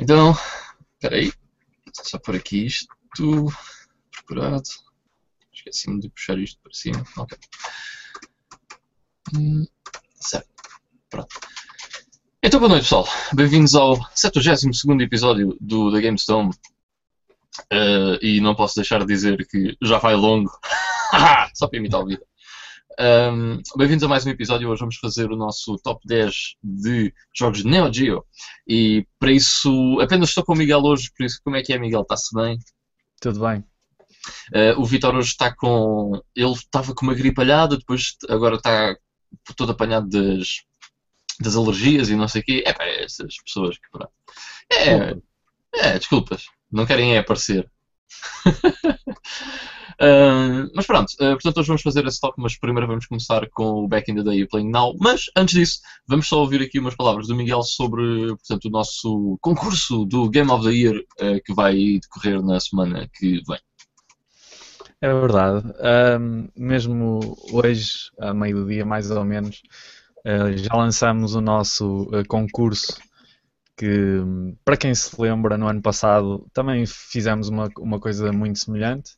Então, espera aí. Só por aqui isto. Procurado. Esqueci-me de puxar isto para cima. Ok. Hum, certo. Pronto. Então, boa noite, pessoal. Bem-vindos ao 72 episódio do The GameStone. Uh, e não posso deixar de dizer que já vai longo. Só para imitar o vídeo. Um, Bem-vindos a mais um episódio. Hoje vamos fazer o nosso top 10 de jogos de Neo Geo. E para isso, apenas estou com o Miguel hoje. Por isso, como é que é, Miguel? Está-se bem? Tudo bem. Uh, o Vitor hoje está com. Ele estava com uma gripalhada, depois agora está todo apanhado das, das alergias e não sei o quê. É para essas pessoas que. Pronto. É, é, desculpas. Não querem é aparecer. Uh, mas pronto, uh, portanto hoje vamos fazer esse top, mas primeiro vamos começar com o Back in the Day Playing Now. Mas antes disso, vamos só ouvir aqui umas palavras do Miguel sobre portanto, o nosso concurso do Game of the Year uh, que vai decorrer na semana que vem. É verdade. Um, mesmo hoje, a meio do dia mais ou menos, já lançamos o nosso concurso que, para quem se lembra, no ano passado também fizemos uma, uma coisa muito semelhante.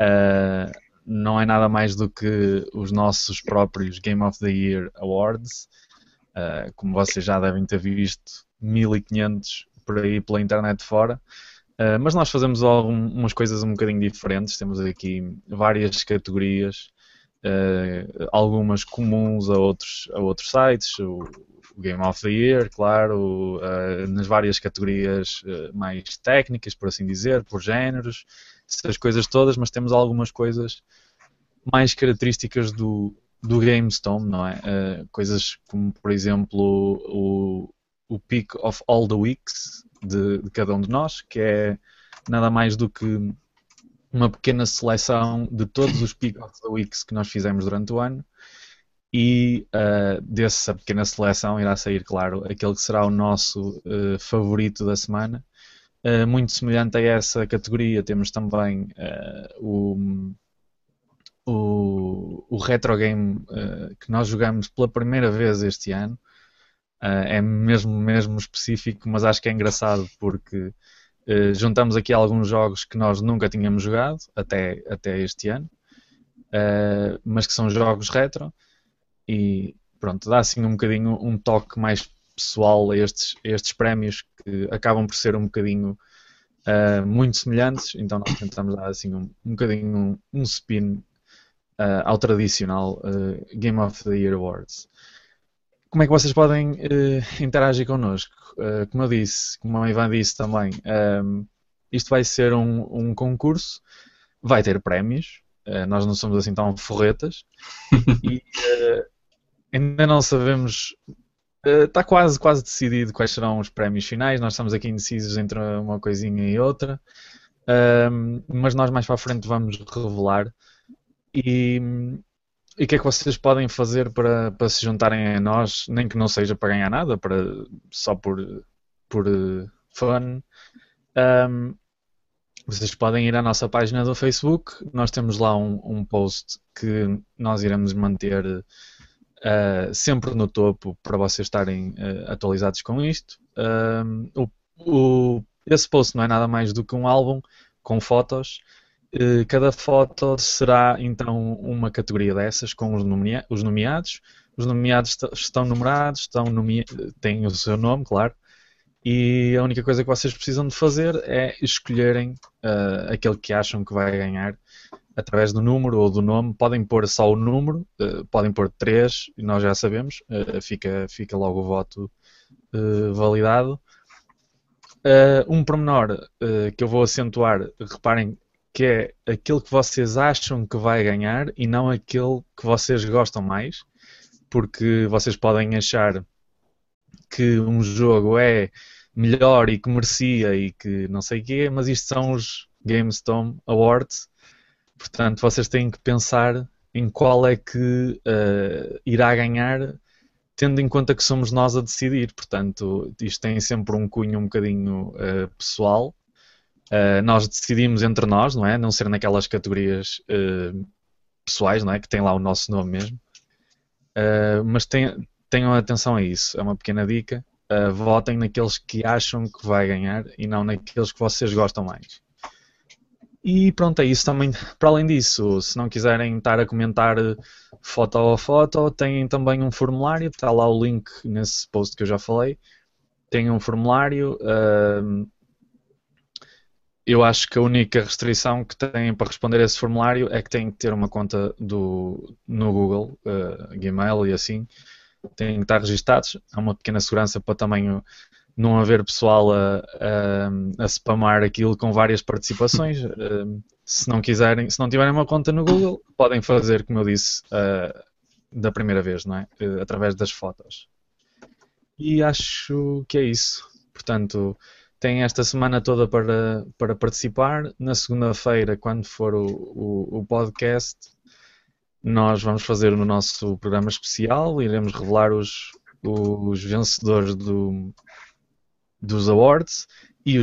Uh, não é nada mais do que os nossos próprios Game of the Year Awards. Uh, como vocês já devem ter visto, 1500 por aí pela internet fora. Uh, mas nós fazemos algumas coisas um bocadinho diferentes. Temos aqui várias categorias, uh, algumas comuns a outros, a outros sites. O, o Game of the Year, claro, uh, nas várias categorias mais técnicas, por assim dizer, por géneros essas coisas todas, mas temos algumas coisas mais características do, do GameStone, não é? Uh, coisas como, por exemplo, o, o Peak of All the Weeks de, de, cada um de nós, que é nada mais do que uma pequena seleção de todos os Peak of the Weeks que nós fizemos durante o ano e uh, dessa pequena seleção irá sair, claro, aquele que será o nosso uh, favorito da semana Uh, muito semelhante a essa categoria, temos também o, o, o retro game que nós jogamos pela primeira vez este ano. é mesmo, mesmo específico, mas acho que é engraçado porque juntamos aqui alguns jogos que nós nunca tínhamos jogado até, até este ano, mas que são jogos retro e pronto, dá assim um bocadinho um toque mais pessoal a estes, a estes prémios que acabam por ser um bocadinho uh, muito semelhantes, então nós tentamos dar assim um, um bocadinho um, um spin uh, ao tradicional uh, Game of the Year Awards. Como é que vocês podem interagir connosco? como eu disse, como a Ivan disse também, um, isto vai ser um, um concurso, vai ter prémios, nós não somos assim tão forretas e ainda não sabemos Está eh, quase, quase decidido quais serão os prémios finais. Nós estamos aqui indecisos entre uma coisinha e outra. Uh, mas nós mais para a frente vamos revelar. E, e o que é que vocês podem fazer para, para se juntarem a nós, nem que não seja para ganhar nada, para, só por, por uh, fun. Um, vocês podem ir à nossa página do Facebook. Nós temos lá um, um post que nós iremos manter uh, sempre no topo para vocês estarem uh, atualizados com isto. Uh, o, o, esse post não é nada mais do que um álbum com fotos. cada foto será então uma categoria dessas com os, nomea os nomeados. Os nomeados estão numerados, estão têm o seu nome, claro. E a única coisa que vocês precisam de fazer é escolherem aquele que acham que vai ganhar através do número ou do nome, podem pôr só o número, uh, podem pôr 3, e nós já sabemos, uh, fica, fica logo o voto uh, validado. um pormenor que eu vou acentuar, reparem que é aquele que vocês acham que vai ganhar e não aquele que vocês gostam mais, porque vocês podem achar que um jogo é melhor e que merecia e que não sei o quê, mas isto são os GameStone Awards Portanto, vocês têm que pensar em qual é que uh, irá ganhar, tendo em conta que somos nós a decidir. Portanto, isto tem sempre um cunho um bocadinho uh, pessoal. Uh, nós decidimos entre nós, não é? Não ser naquelas categorias pessoais, não é? Que tem lá o nosso nome mesmo. mas tenham, atenção a isso. É uma pequena dica. votem naqueles que acham que vai ganhar e não naqueles que vocês gostam mais. E pronto, é isso também. Para além disso, se não quiserem estar a comentar foto a foto, têm também um formulário, está lá o link nesse post que eu já falei. Tem um formulário. Uh, eu acho que a única restrição que têm para responder a esse formulário é que têm que ter uma conta do, no Google, uh, Gmail e assim. Têm que estar registados. Há uma pequena segurança para também não haver pessoal a, a, a spamar aquilo com várias participações. Uh, se não quiserem, se não tiverem uma conta no Google, podem fazer, como eu disse, uh, da primeira vez, não é? Uh, através das fotos. E acho que é isso. Portanto, têm esta semana toda para, para participar. Na segunda-feira, quando for o, o, o podcast, nós vamos fazer no nosso programa especial, iremos revelar os, os vencedores do, dos awards e,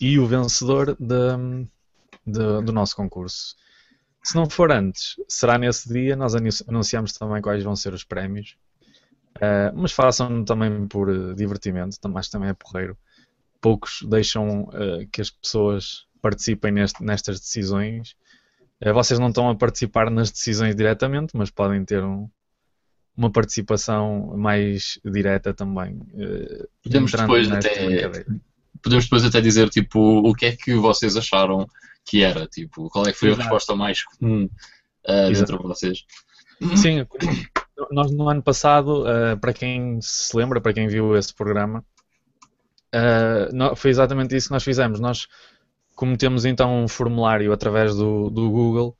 e o vencedor de, de, do nosso concurso. Se não for antes, será nesse dia, nós anunciamos também quais vão ser os prémios. Uh, mas façam também por uh, divertimento, mas também é porreiro. Poucos deixam uh, que as pessoas participem neste, nestas decisões. vocês não estão a participar nas decisões diretamente, mas podem ter um, uma participação mais direta também. Uh, podemos depois até podemos depois até dizer tipo o que é que vocês acharam que era, tipo, qual é que foi Exato. a resposta mais comum uh, dentro de vocês. Sim, nós no ano passado, uh, para quem se lembra, para quem viu esse programa, uh, foi exatamente isso que nós fizemos. Nós cometemos então um formulário através do, do Google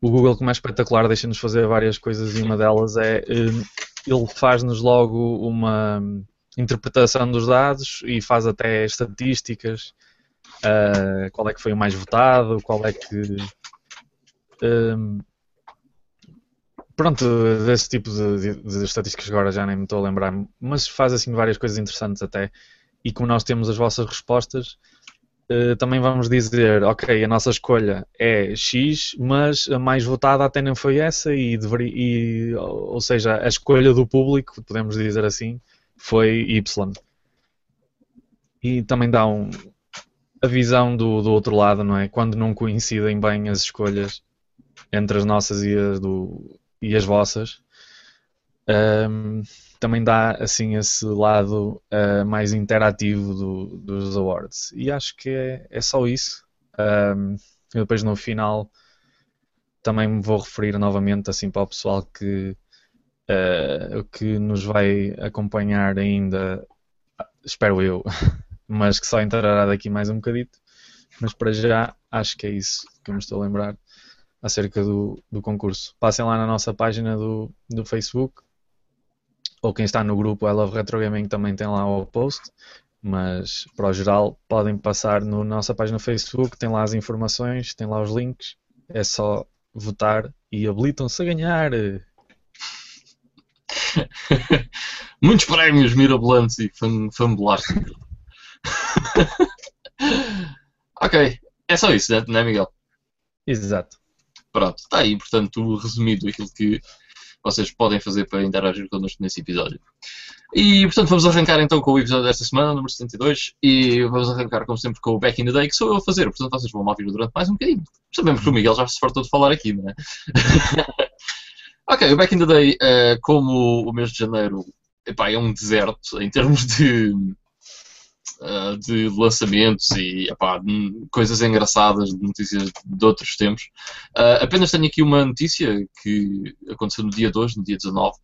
o Google, como é espetacular, deixa-nos fazer várias coisas e uma delas é hum, ele faz-nos logo uma interpretação dos dados e faz até estatísticas, uh, qual é que foi o mais votado, qual é que. Um, pronto, desse tipo de, de, de, estatísticas agora já nem me estou a lembrar, mas faz assim várias coisas interessantes até. E como nós temos as vossas respostas, Uh, também vamos dizer, ok, a nossa escolha é X, mas a mais votada até não foi essa, e, deveria, e ou seja, a escolha do público, podemos dizer assim, foi Y. E também dá um, a visão do, do outro lado, não é? Quando não coincidem bem as escolhas entre as nossas e as, do, e as vossas. Um, também dá assim esse lado uh, mais interativo do, dos awards. E acho que é, é só isso. Um, eu depois no final também me vou referir novamente assim para o pessoal que, uh, que nos vai acompanhar ainda, espero eu, mas que só entrará daqui mais um bocadito. Mas para já acho que é isso que eu me estou a lembrar acerca do, do concurso. Passem lá na nossa página do, do Facebook ou quem está no grupo I Love Retro Gaming também tem lá o post, mas para o geral podem passar na no nossa página Facebook, tem lá as informações, tem lá os links, é só votar e habilitam-se a ganhar. Muitos prémios mirabolantes e fambulásticos. ok, é só isso, não é, Miguel? Exato. Pronto, está aí, portanto, resumido aquilo que vocês podem fazer para interagir connosco nesse episódio. E, portanto, vamos arrancar então com o episódio desta semana, número 72, e vamos arrancar, como sempre, com o Back in the Day, que sou eu a fazer, portanto, vocês vão ouvir durante mais um bocadinho. Sabemos que o Miguel já se fartou de falar aqui, não é? ok, o Back in the Day, uh, como o mês de janeiro epá, é um deserto em termos de uh, de lançamentos e epá, coisas engraçadas notícias de outros tempos. Uh, apenas tenho aqui uma notícia que aconteceu no dia 2, no dia 19,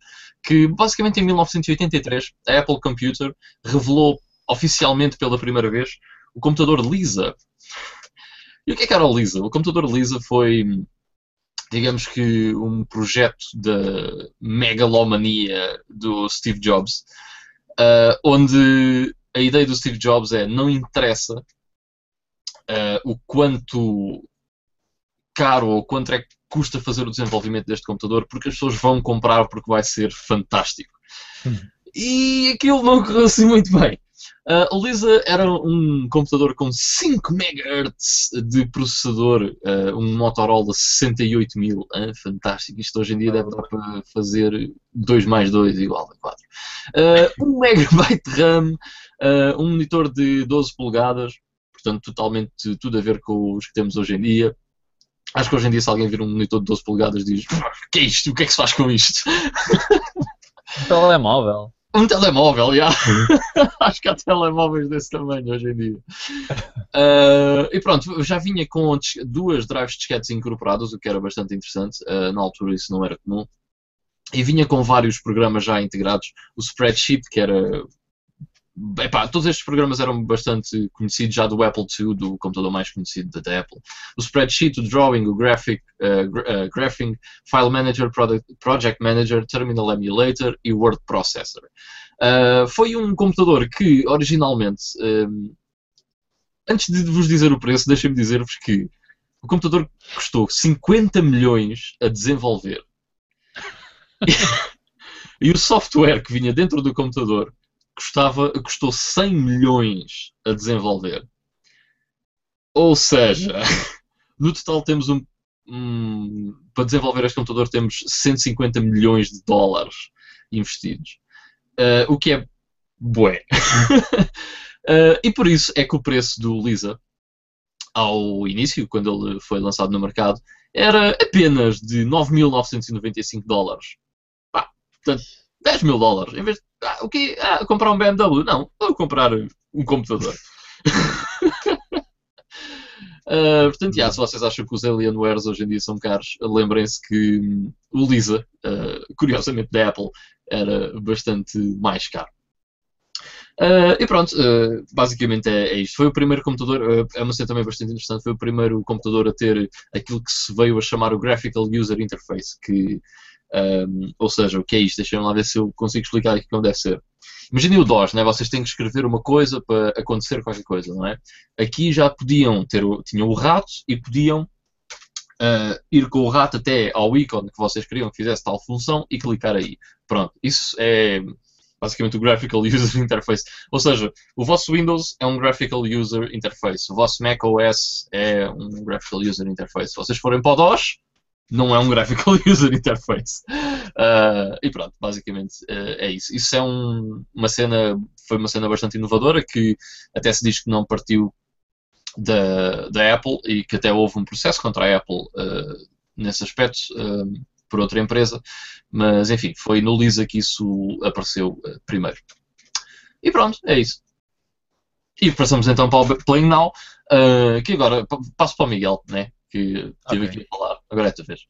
que basicamente em 1983 a Apple Computer revelou oficialmente pela primeira vez o computador Lisa. E o que é que era o Lisa? O computador Lisa foi digamos que um projeto da megalomania do Steve Jobs, uh, onde a ideia do Steve Jobs é não interessa uh, o quanto caro ou quanto é que custa fazer o desenvolvimento deste computador, porque as pessoas vão comprar porque vai ser fantástico. Hum. E aquilo não correu assim muito bem. Uh, o Lisa era um computador com 5 MHz de processador, uh, um Motorola 68000. Uh, fantástico. Isto hoje em dia deve dar para fazer 2 mais 2 igual a 4. Uh, 1 MB de RAM, uh, um monitor de 12 polegadas, portanto, totalmente tudo a ver com os que temos hoje em dia. Acho que hoje em dia, se alguém vir um monitor de 12 polegadas, diz: que é isto? O que é que se faz com isto? Um telemóvel. Um telemóvel, já. Acho que há telemóveis desse tamanho hoje em dia. Uh, e pronto, já vinha com duas drives de disquetes incorporadas, o que era bastante interessante. Uh, na altura isso não era comum. E vinha com vários programas já integrados. O Spreadsheet, que era Epá, todos estes programas eram bastante conhecidos já do Apple II, do computador mais conhecido da Apple. O Spreadsheet, o Drawing, o Graphic, uh, uh, Graphing, File Manager, Product, Project Manager, Terminal Emulator e Word Processor. Uh, foi um computador que, originalmente, um, antes de vos dizer o preço, deixem-me dizer-vos que o computador custou 50 milhões a desenvolver. e o software que vinha dentro do computador custava, custou 100 milhões a desenvolver. Ou seja, no total temos um, um, para desenvolver este computador temos 150 milhões de dólares investidos. Uh, o que é bué. uh, e por isso é que o preço do Lisa, ao início, quando ele foi lançado no mercado, era apenas de 9.995 dólares. Pá, portanto, 10 mil dólares. Em vez de ah, o quê? Ah, comprar um BMW? Não, vou comprar um computador. Uh, portanto, yeah, se vocês acham que os Alienwares hoje em dia são caros, lembrem-se que um, o Lisa, uh, curiosamente da Apple, era bastante mais caro. Uh, e pronto, basicamente é, é, isto. Foi o primeiro computador, é uma cena também bastante interessante, foi o primeiro computador a ter aquilo que se veio a chamar o Graphical User Interface, que um, ou seja, o que é isto? Deixem-me lá ver se eu consigo explicar aqui como deve ser. Imaginem o DOS, né? vocês têm que escrever uma coisa para acontecer qualquer coisa, não é? Aqui já podiam ter, tinham o rato e podiam uh, ir com o rato até ao ícone que vocês queriam que fizesse tal função e clicar aí. Pronto, isso é basicamente o Graphical User Interface. Ou seja, o vosso Windows é um Graphical User Interface, o vosso Mac OS é um Graphical User Interface. Se vocês forem para o DOS, não é um graphical user interface. Uh, e pronto, basicamente uh, é isso. Isso é um, uma cena, foi uma cena bastante inovadora que até se diz que não partiu da, da Apple e que até houve um processo contra a Apple uh, nesse aspecto por outra empresa, mas enfim, foi no Lisa que isso apareceu primeiro. E pronto, é isso. E passamos então para o Playing Now, que agora passo para o Miguel, né? Que tive okay. aqui a falar. Agora é a tua vez.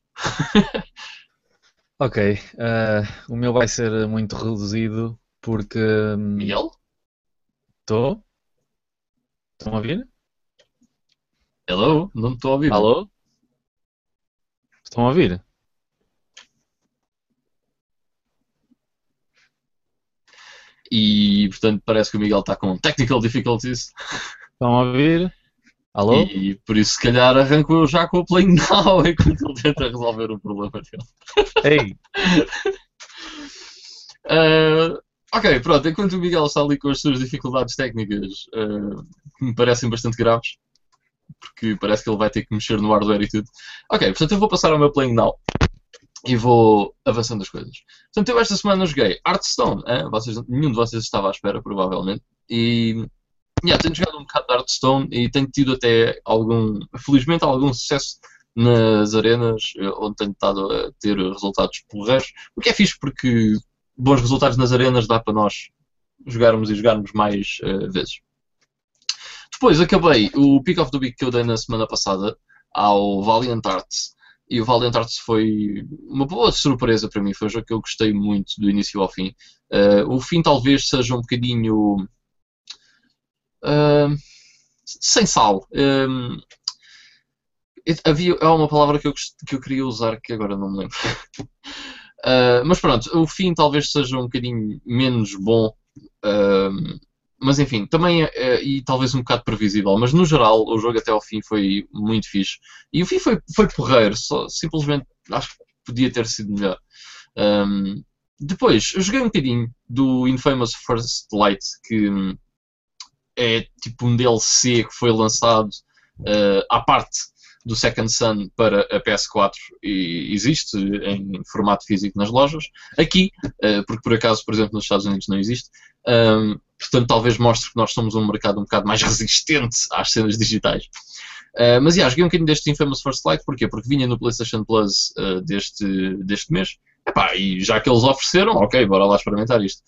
ok. Uh, o meu vai ser muito reduzido porque. Hum, Miguel? Estou? Estão a ouvir? Hello? Não estou a ouvir. Alô? Estão a ouvir? E portanto parece que o Miguel está com technical difficulties. Estão a ouvir? Alô? E por isso, se calhar, arranco eu já com o Playing Now enquanto ele tenta resolver o problema dele. Ei! uh, ok, pronto. Enquanto o Miguel está ali com as suas dificuldades técnicas, uh, que me parecem bastante graves, porque parece que ele vai ter que mexer no hardware e tudo. Ok, portanto, eu vou passar ao meu Playing Now e vou avançando as coisas. Portanto, eu esta semana joguei Hearthstone. Hein? Vocês, nenhum de vocês estava à espera, provavelmente. E yeah, tenho jogado um bocado de Hearthstone e tenho tido até algum, felizmente, algum sucesso nas arenas, eh, onde tenho estado a ter resultados porreiros. O que é fixe porque bons resultados nas arenas dá para nós jogarmos e jogarmos mais uh, vezes. Depois acabei o Pick of the Week que eu dei na semana passada ao Valiant Arts. E o Valiant Arts foi uma boa surpresa para mim. Foi um jogo que eu gostei muito do início ao fim. Uh, o fim talvez seja um bocadinho sem sal. Uh, havia, há uma palavra que eu, que eu queria usar que agora não me lembro. uh, mas pronto, o fim talvez seja um bocadinho menos bom. Uh, mas enfim, também é, e talvez um bocado previsível, mas no geral o jogo até ao fim foi muito fixe. E o fim foi, foi porreiro, só, simplesmente acho que podia ter sido melhor. Um, depois, eu joguei um bocadinho do Infamous First Light, que é tipo um DLC que foi lançado uh, à parte do Second Sun para a PS4 e existe em formato físico nas lojas. Aqui, uh, porque por acaso, por exemplo, nos Estados Unidos não existe, um, portanto talvez mostre que nós somos um mercado um bocado mais resistente às cenas digitais. Uh, mas, yeah, joguei um bocadinho deste Infamous First Light, porquê? Porque vinha no PlayStation Plus uh, deste, deste mês, epá, e já que eles ofereceram, ok, bora lá experimentar isto.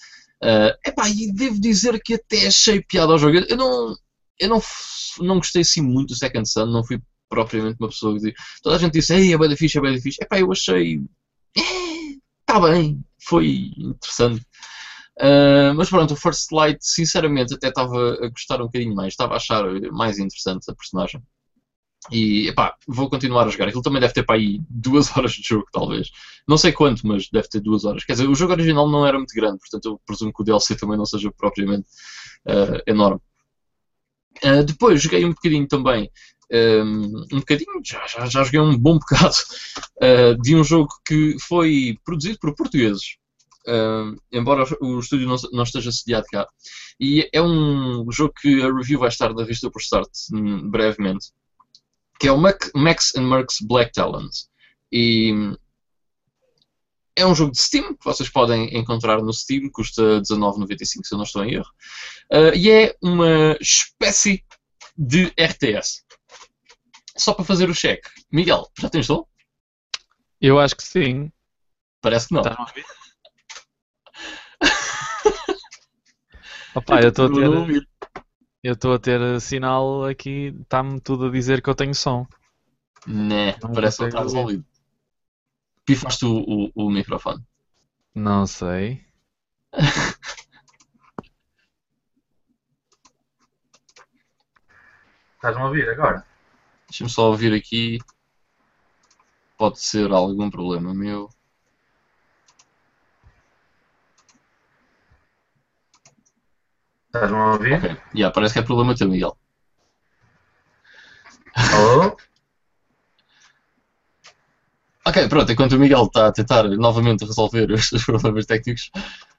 Uh, epá, e devo dizer que até achei piada ao jogo. Eu não, eu não, não gostei assim muito do Second Sun, não fui propriamente uma pessoa que. Toda a gente disse, ei, é bem fixe, é bem fixe. Epá, eu achei. Está eh, bem, foi interessante. Uh, mas pronto, o First Light, sinceramente, até estava a gostar um bocadinho mais, estava a achar mais interessante a personagem. E epá, vou continuar a jogar. Aquilo também deve ter para aí duas horas de jogo, talvez. Não sei quanto, mas deve ter duas horas. Quer dizer, o jogo original não era muito grande, portanto eu presumo que o DLC também não seja propriamente uh, enorme. Uh, depois joguei um bocadinho também, um, um bocadinho, já, já, já, joguei um bom bocado, uh, de um jogo que foi produzido por portugueses. embora o estúdio não, não, esteja sediado cá. E é um jogo que a review vai estar na vista por start um, brevemente que é o Max and Mercs Black Talons. E é um jogo de Steam que vocês podem encontrar no Steam, custa 19,95 se eu não estou em erro. Uh, e é uma espécie de RTS. Só para fazer o cheque. Miguel, já tens som? Eu acho que sim. Parece que não. Estás a ouvir? Opa, eu estou a ter. Eu estou a ter sinal aqui, está-me tudo a dizer que eu tenho som. Né, não parece que está resolvido. Pifaste o, o, o microfone? Não sei. Estás-me a ouvir agora? Deixa-me só ouvir aqui. Pode ser algum problema meu. Estás-me a ouvir? Ok. Yeah, parece que é problema teu, Miguel. Alô? Ok, pronto, enquanto o Miguel está a tentar novamente resolver os seus problemas técnicos,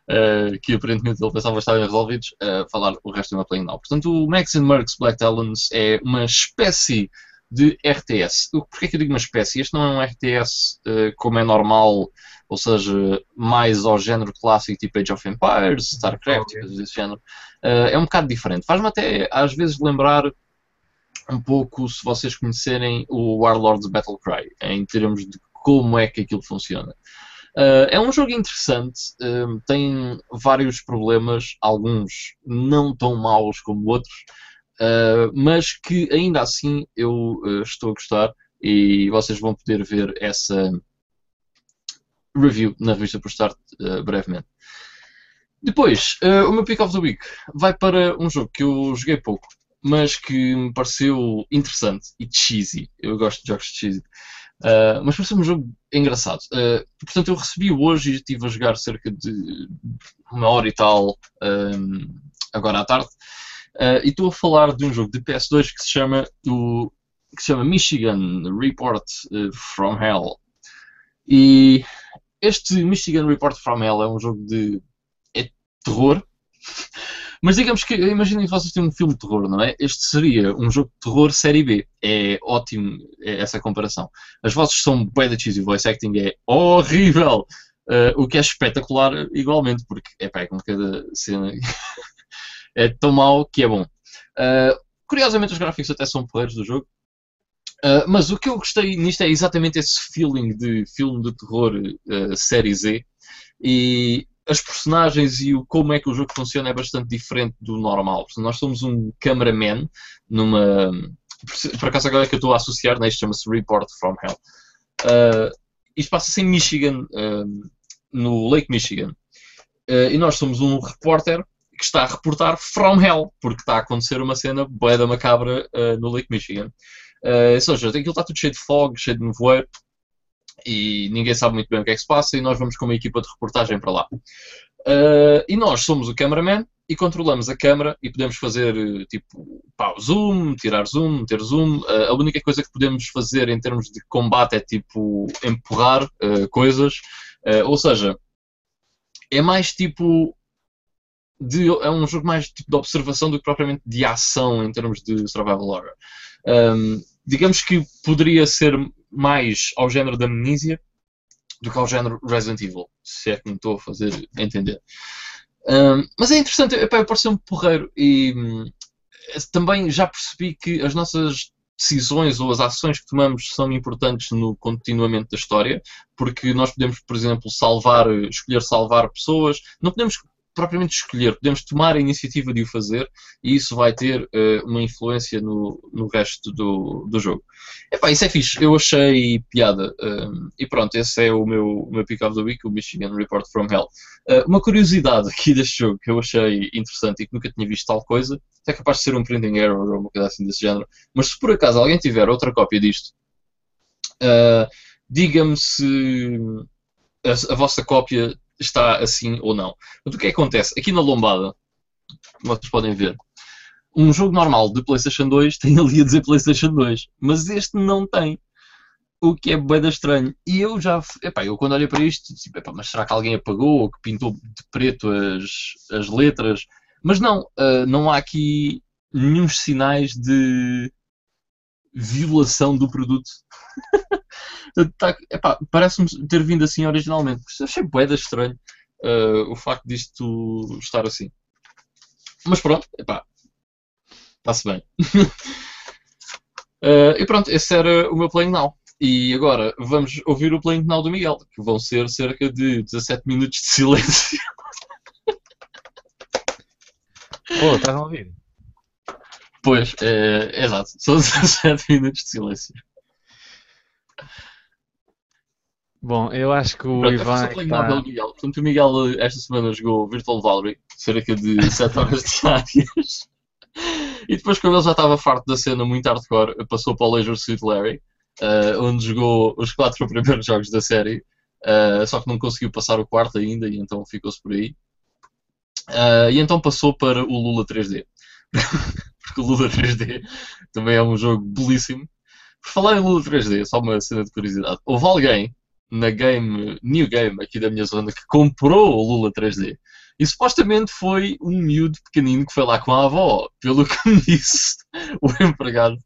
uh, que aparentemente ele pensava estarem resolvidos, uh, falar o resto do meu Playing Now. Portanto, o Max and Mercs Black Talons é uma espécie de RTS. Porquê que eu digo uma espécie? Este não é um RTS uh, como é normal ou seja, mais ao género clássico tipo Age of Empires, StarCraft, okay. coisas desse género, uh, é um bocado diferente. Faz-me até às vezes lembrar um pouco, se vocês conhecerem o Warlords Battlecry, em termos de como é que aquilo funciona. Uh, é um jogo interessante, uh, tem vários problemas, alguns não tão maus como outros, uh, mas que ainda assim eu estou a gostar e vocês vão poder ver essa, review na revista por Start uh, brevemente. Depois, uh, o meu Pick of the Week vai para um jogo que eu joguei pouco, mas que me pareceu interessante e cheesy. Eu gosto de jogos cheesy. Uh, mas pareceu um jogo engraçado. Uh, portanto, eu recebi hoje e estive a jogar cerca de uma hora e tal, um, agora à tarde. E estou a falar de um jogo de PS2 que se chama, o, que se chama Michigan Report from Hell. E este Michigan Report from Hell é um jogo de é terror. Mas digamos que, imaginem que vocês têm um filme de terror, não é? Este seria um jogo de terror série B. É ótimo essa comparação. As vozes são bem da cheesy, o voice acting é horrível. Uh, o que é espetacular igualmente, porque epá, é com cada cena é tão mau que é bom. Uh, curiosamente os gráficos até são porreiros do jogo. Uh, mas o que eu gostei nisto é exatamente esse feeling de filme de terror uh, série Z. E as personagens e o como é que o jogo funciona é bastante diferente do normal. Nós somos um cameraman numa. Por acaso agora é que eu estou a associar, né? isto chama-se Report from Hell. Uh, isto passa-se em Michigan, uh, no Lake Michigan. Uh, e nós somos um repórter que está a reportar from Hell, porque está a acontecer uma cena boeda macabra no Lake Michigan. Uh, ou seja, aquilo está tudo cheio de fog, cheio de nevoeiro e ninguém sabe muito bem o que é que se passa e nós vamos com uma equipa de reportagem para lá. Uh, e nós somos o cameraman e controlamos a câmera e podemos fazer tipo pá, zoom, tirar zoom, ter zoom. Uh, a única coisa que podemos fazer em termos de combate é tipo empurrar uh, coisas. ou seja, é mais tipo de, é um jogo mais tipo, de observação do que propriamente de ação em termos de survival horror. Um, digamos que poderia ser mais ao género da Amnesia do que ao género Resident Evil, se é que me estou a fazer entender. Um, mas é interessante, epá, eu parecer um porreiro e hum, também já percebi que as nossas decisões ou as ações que tomamos são importantes no continuamento da história, porque nós podemos, por exemplo, salvar, escolher salvar pessoas, não podemos propriamente escolher, podemos tomar a iniciativa de o fazer e isso vai ter uh, uma influência no, no resto do, do jogo. Epá, isso é fixe, eu achei piada. Um, e pronto, esse é o meu, o meu pick of the week, o Michigan Report from Hell. Uh, uma curiosidade aqui deste jogo que eu achei interessante e que nunca tinha visto tal coisa, é capaz de ser um printing error ou uma coisa assim desse género, mas se por acaso alguém tiver outra cópia disto, uh, diga-me se a, a vossa cópia está assim ou não. Mas o que é que acontece? Aqui na lombada, vocês podem ver, um jogo normal de PlayStation 2 tem ali a dizer PlayStation 2, mas este não tem. O que é bem estranho. E eu já. Epá, eu quando olhei para isto, disse, epá, mas será que alguém apagou ou que pintou de preto as, as letras? Mas não, uh, não há aqui nenhum sinais de violação do produto. tá, Parece-me ter vindo assim originalmente. Achei boeda estranho uh, o facto disto estar assim. Mas pronto, está-se bem. uh, e pronto, esse era o meu Playing Now. E agora vamos ouvir o Playing Now do Miguel, que vão ser cerca de 17 minutos de silêncio. Pô, estás a ouvir? Pois, é, exato. São 17 minutos de silêncio. Bom, eu acho que o Pronto, Ivan. É tá... pelo Miguel. Portanto, o Miguel esta semana jogou Virtual Valkyrie, cerca de 7 horas diárias. e depois, quando ele já estava farto da cena muito hardcore, passou para o Leisure Suit Larry, uh, onde jogou os 4 primeiros jogos da série. Uh, só que não conseguiu passar o quarto ainda e então ficou-se por aí. Uh, e então passou para o Lula 3D. porque o Lula 3D também é um jogo belíssimo. Falar em Lula 3D, só uma cena de curiosidade. Houve alguém na game, New Game aqui da minha zona que comprou o Lula 3D. E supostamente foi um miúdo pequenino que foi lá com a avó, pelo que me disse o empregado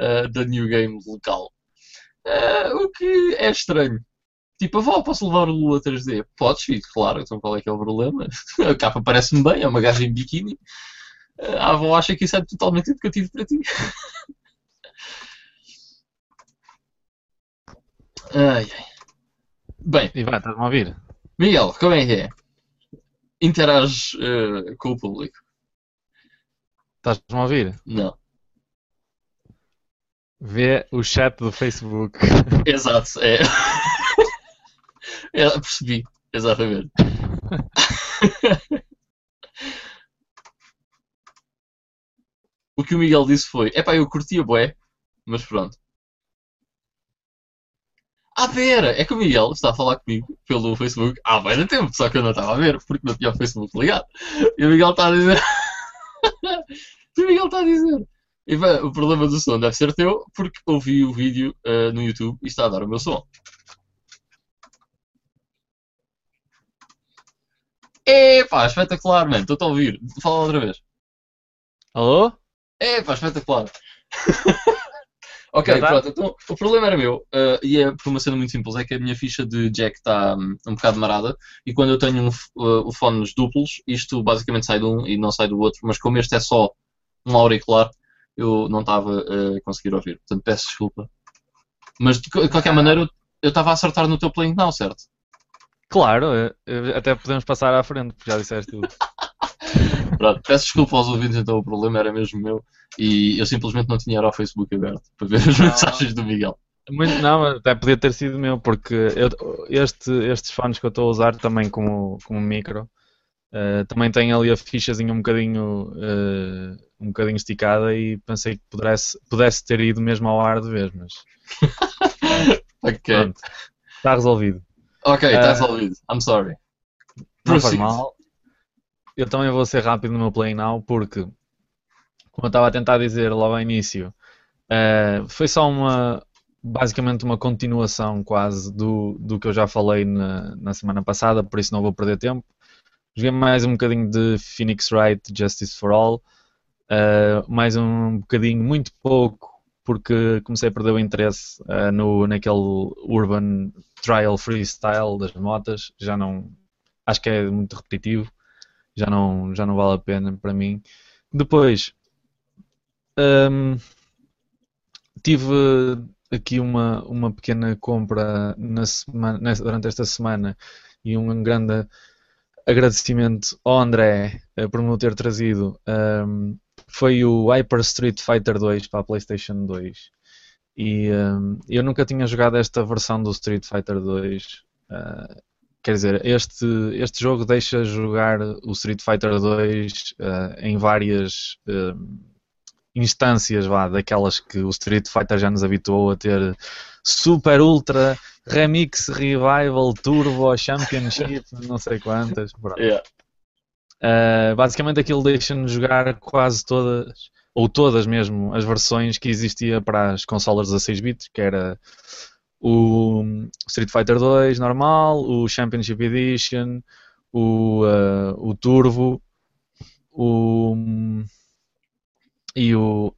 uh, da New Game local. Uh, o que é estranho. Tipo, avó, posso levar o Lula 3D? Podes, filho, claro, então qual é que é o problema? A capa parece-me bem, é uma gaja em biquíni a avó acha que isso é totalmente educativo para ti. ai, ai. Bem. Vai, estás-me a ouvir? Miguel, como é que é? Interages uh, com o público? Estás-me a ouvir? Não. Vê o chat do Facebook. Exato, é. é percebi, exatamente. O que o Miguel disse foi: é pá, eu curtia bué, mas pronto. Ah, pera! É que o Miguel está a falar comigo pelo Facebook há bem tempo, só que eu não estava a ver, porque não tinha o Facebook ligado. E o Miguel está a dizer. o Miguel está a dizer. E, bem, o problema do som deve ser teu, porque ouvi o vídeo uh, no YouTube e está a dar o meu som. Epá, espetacular, mano. Estou-te a ouvir. Fala outra vez. Alô? É, pá, espetacular. ok, pronto, então o problema era meu, uh, e é por uma cena muito simples, é que a minha ficha de jack está um, um bocado marada, e quando eu tenho um, uh, fones duplos, isto basicamente sai de um e não sai do outro, mas como este é só um auricular, eu não estava a conseguir ouvir, portanto peço desculpa. Mas de qualquer maneira, eu estava a acertar no teu playing now, certo? Claro, até podemos passar à frente, porque já disseste tudo. Pronto, peço desculpa aos ouvintes, então o problema era mesmo meu e eu simplesmente não tinha era o Facebook aberto para ver as não, mensagens do Miguel. Muito, não, até podia ter sido meu, porque eu, este, estes fones que eu estou a usar também como, como micro uh, também tem ali a fichazinha um bocadinho, uh, um bocadinho esticada e pensei que pudesse, pudesse ter ido mesmo ao ar de vez, mas. ok. Pronto, está resolvido. Ok, está uh, resolvido. I'm sorry. Não faz mal eu também vou ser rápido no meu play now porque, como eu estava a tentar dizer logo ao início, uh, foi só uma, basicamente uma continuação quase do, do que eu já falei na, na semana passada, por isso não vou perder tempo. Joguei mais um bocadinho de Phoenix Wright Justice for All. Uh, mais um bocadinho, muito pouco, porque comecei a perder o interesse uh, no, naquele Urban Trial Freestyle das motas. Já não. Acho que é muito repetitivo. Já não, já não vale a pena para mim. Depois. Um, tive aqui uma, uma pequena compra na semana, nessa, durante esta semana e um grande agradecimento ao André uh, por me ter trazido. Um, foi o Hyper Street Fighter 2 para a PlayStation 2. E um, eu nunca tinha jogado esta versão do Street Fighter 2. Uh, ah, quer dizer, este, este jogo deixa jogar o Street Fighter 2 uh, ah, em várias uh, instâncias vá, daquelas que o Street Fighter já nos habituou a ter Super Ultra, Remix, Revival, Turbo, Championship, não sei quantas. Yeah. Uh, basicamente aquilo deixa-nos jogar quase todas, ou todas mesmo, as versões que existia para as consolas 16 bits, que era o Street Fighter 2 normal, o Championship Edition, o, uh, o Turbo, o e o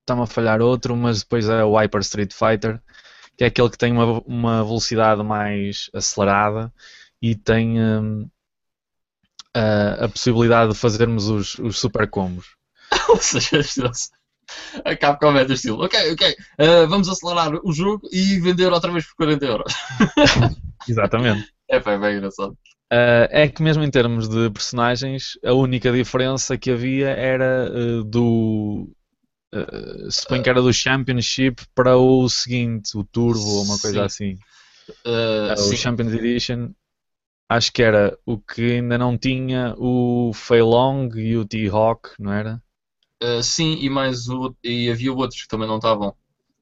está-me a falhar outro, mas depois é o Hyper Street Fighter, que é aquele que tem uma, uma velocidade mais acelerada e tem um, a, a, possibilidade de fazermos os, os super combos. Ou seja, a Capcom é do estilo, ok, ok, uh, vamos acelerar o jogo e vender outra vez por 40 euros. Exatamente. É, é bem engraçado. Uh, é que mesmo em termos de personagens, a única diferença que havia era uh, do. Uh, suponho que era do Championship para o seguinte, o Turbo ou uma coisa assim. Uh, o Champions Edition. Acho que era o que ainda não tinha o Fei Long e o T-Hawk, não era? Sim, e mais o, e havia outros que também não estavam.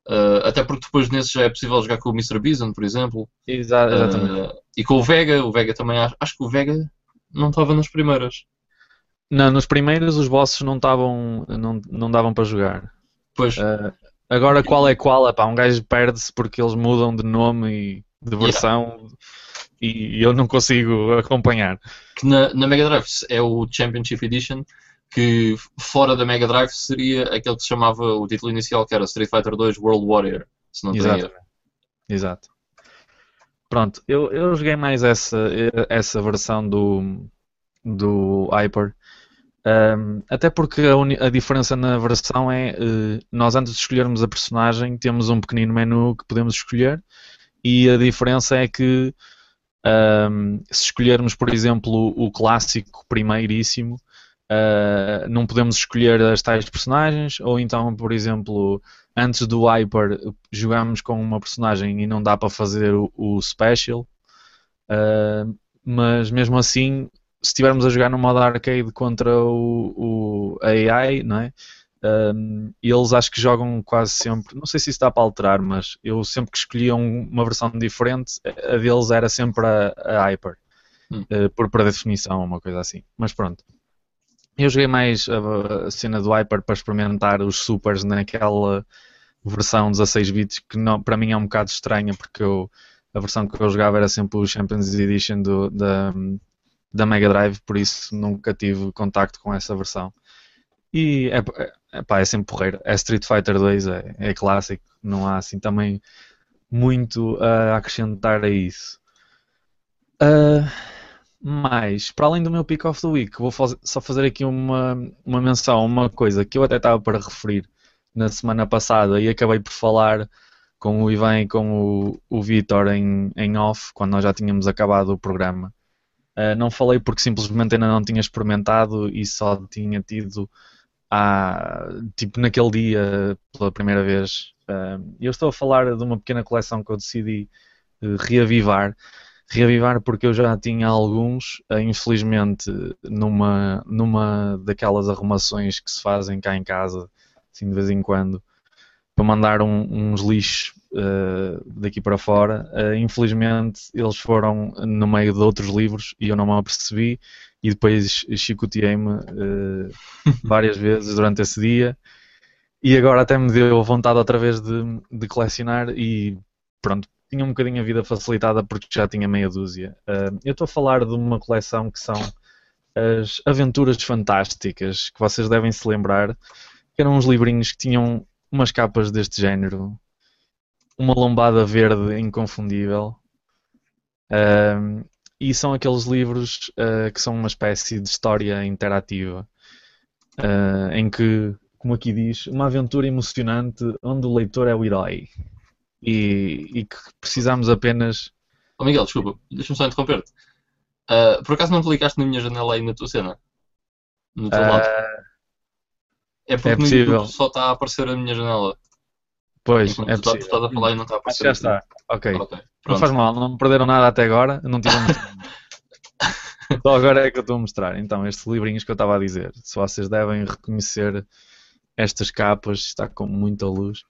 Uh, até porque depois nesses já é possível jogar com o Mr. Bison, por exemplo. Exa exatamente. Uh, e com o Vega, o Vega também acho, acho que o Vega não estava nas primeiras. Não, nos primeiros os bosses não estavam. não, não davam para jogar. Pois. Uh, agora qual é qual? Epá, um gajo perde-se porque eles mudam de nome e de versão yeah. e eu não consigo acompanhar. Que na, na Mega Drive é o Championship Edition que fora da Mega Drive seria aquele que se chamava o título inicial, que era Street Fighter 2 World Warrior, se não Exato. Tenho. Exato. Pronto, eu, eu joguei mais essa, essa versão do, do Hyper. Um, até porque a, a, diferença na versão é uh, nós antes de escolhermos a personagem temos um pequenino menu que podemos escolher e a diferença é que um, se escolhermos por exemplo o clássico primeiríssimo Uh, não podemos escolher as tais personagens, ou então, por exemplo, antes do Hyper jogamos com uma personagem e não dá para fazer o, o Special, uh, mas mesmo assim, se estivermos a jogar no modo arcade contra o, o AI, não é? Um, eles acho que jogam quase sempre, não sei se isso dá para alterar, mas eu sempre que escolhia um, uma versão diferente, a deles era sempre a, a Hyper, hum. uh, por, por definição, uma coisa assim. Mas pronto. Eu joguei mais a, cena do Hyper para experimentar os supers naquela versão 16 bits que não, para mim é um bocado estranha porque eu, a versão que eu jogava era sempre o Champions Edition do, da, da Mega Drive, por isso nunca tive contacto com essa versão. E é, é, pá, é sempre porreiro. É Street Fighter 2, é, é clássico, não há assim também muito a acrescentar a isso. Uh, mas, para além do meu pick of the week, vou só fazer aqui uma, uma menção, uma coisa que eu até estava para referir na semana passada e acabei por falar com o Ivan e com o, o Vitor em, em off, quando nós já tínhamos acabado o programa. Uh, não falei porque simplesmente ainda não tinha experimentado e só tinha tido a tipo naquele dia pela primeira vez. Uh, eu estou a falar de uma pequena coleção que eu decidi uh, reavivar reavivar porque eu já tinha alguns, eh, infelizmente, numa, numa daquelas arrumações que se fazem cá em casa, assim de vez em quando, para mandar um, uns lixos uh, daqui para fora. Uh, infelizmente, eles foram no meio de outros livros e eu não me apercebi. E depois chicoteei-me uh, várias vezes durante esse dia. E agora até me deu vontade outra vez de, de colecionar. E pronto, tinha um bocadinho a vida facilitada porque já tinha meia dúzia. Uh, eu estou a falar de uma coleção que são as Aventuras Fantásticas, que vocês devem se lembrar, que eram uns livrinhos que tinham umas capas deste género, uma lombada verde inconfundível. Uh, e são aqueles livros uh, que são uma espécie de história interativa, em que, como aqui diz, uma aventura emocionante onde o leitor é o herói e, e que precisamos apenas. Oh Miguel, desculpa, deixa-me só interromper-te. Uh, por acaso não clicaste na minha janela aí na tua cena? No teu lado? É porque é no. YouTube só está a aparecer a minha janela. Pois, Enquanto é tu, possível. estás a falar e não está a aparecer. já está. Ok. Ok, Não faz mal, não me perderam nada até agora. Não tivemos. Só agora é que eu estou a mostrar. Então, estes livrinhos que eu estava a dizer. Se vocês devem reconhecer estas capas, está com muita luz.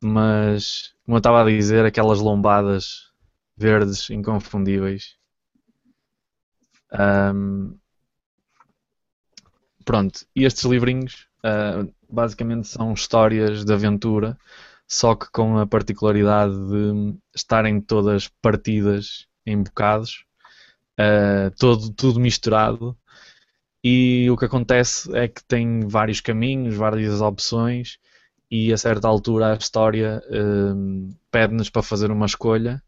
Mas, como eu estava a dizer, aquelas lombadas verdes inconfundíveis. Ahm, pronto, e estes livrinhos ah, basicamente são histórias de aventura, só que com a particularidade de estarem todas partidas em bocados, ah, todo, tudo misturado. E o que acontece é que tem vários caminhos, várias opções, e a certa altura a história hum, pede-nos para fazer uma escolha.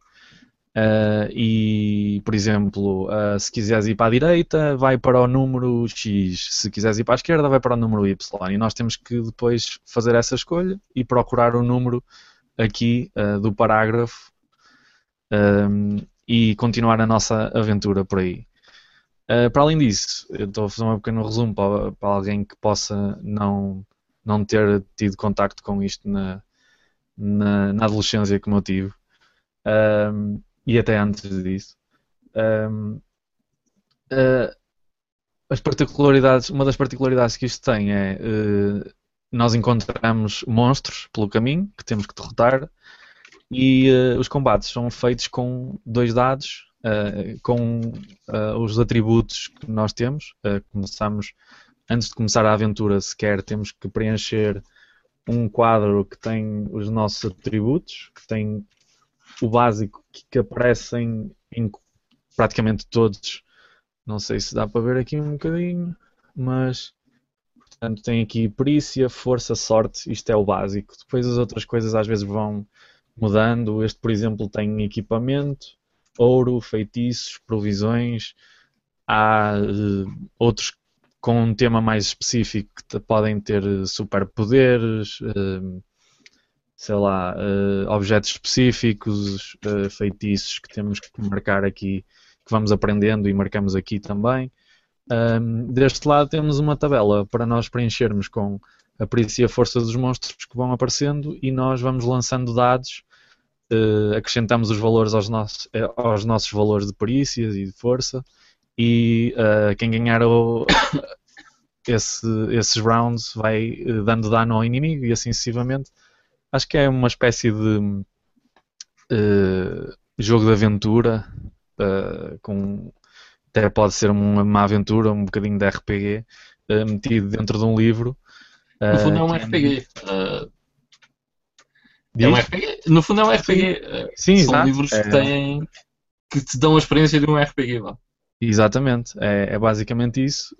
Uh, e, por exemplo, uh, se quiseres ir para a direita, vai para o número X. Se quiseres ir para a esquerda, vai para o número Y. E nós temos que depois fazer essa escolha e procurar o número aqui uh, do parágrafo um, e continuar a nossa aventura por aí. Para além disso, eu estou a fazer um pequeno resumo para, para alguém que possa não, não ter tido contacto com isto na, na, na adolescência como eu tive. Um, e até antes disso. Um, uh, as particularidades, uma das particularidades que isto tem é uh, nós encontramos monstros pelo caminho que temos que derrotar e uh, os combates são feitos com dois dados com os atributos que nós temos. começamos antes de começar a aventura sequer temos que preencher um quadro que tem os nossos atributos, que tem o básico que, que aparecem em praticamente todos. Não sei se dá para ver aqui um bocadinho, mas portanto tem aqui perícia, força, sorte, isto é o básico. Depois as outras coisas às vezes vão mudando. Este, por exemplo, tem equipamento, ouro, feitiços, provisões. Há uh, outros com um tema mais específico que podem ter superpoderes. Uh, sei lá, uh, objetos específicos, uh, feitiços que temos que marcar aqui, que vamos aprendendo e marcamos aqui também. Deste lado temos uma tabela para nós preenchermos com a perícia e a força dos monstros que vão aparecendo e nós vamos lançando dados, acrescentamos os valores aos nossos, aos nossos valores de perícias e de força e quem ganhar o, esse, esses rounds vai dando dano ao inimigo e assim sucessivamente acho que é uma espécie de uh, jogo de aventura uh, com até pode ser uma, uma, aventura, um bocadinho de RPG uh, metido dentro de um livro. No fundo é um RPG. é um RPG. No fundo é um RPG. Sim, São exato. livros que é... têm que te dão a experiência de um RPG. Vá. Exatamente, é, é basicamente isso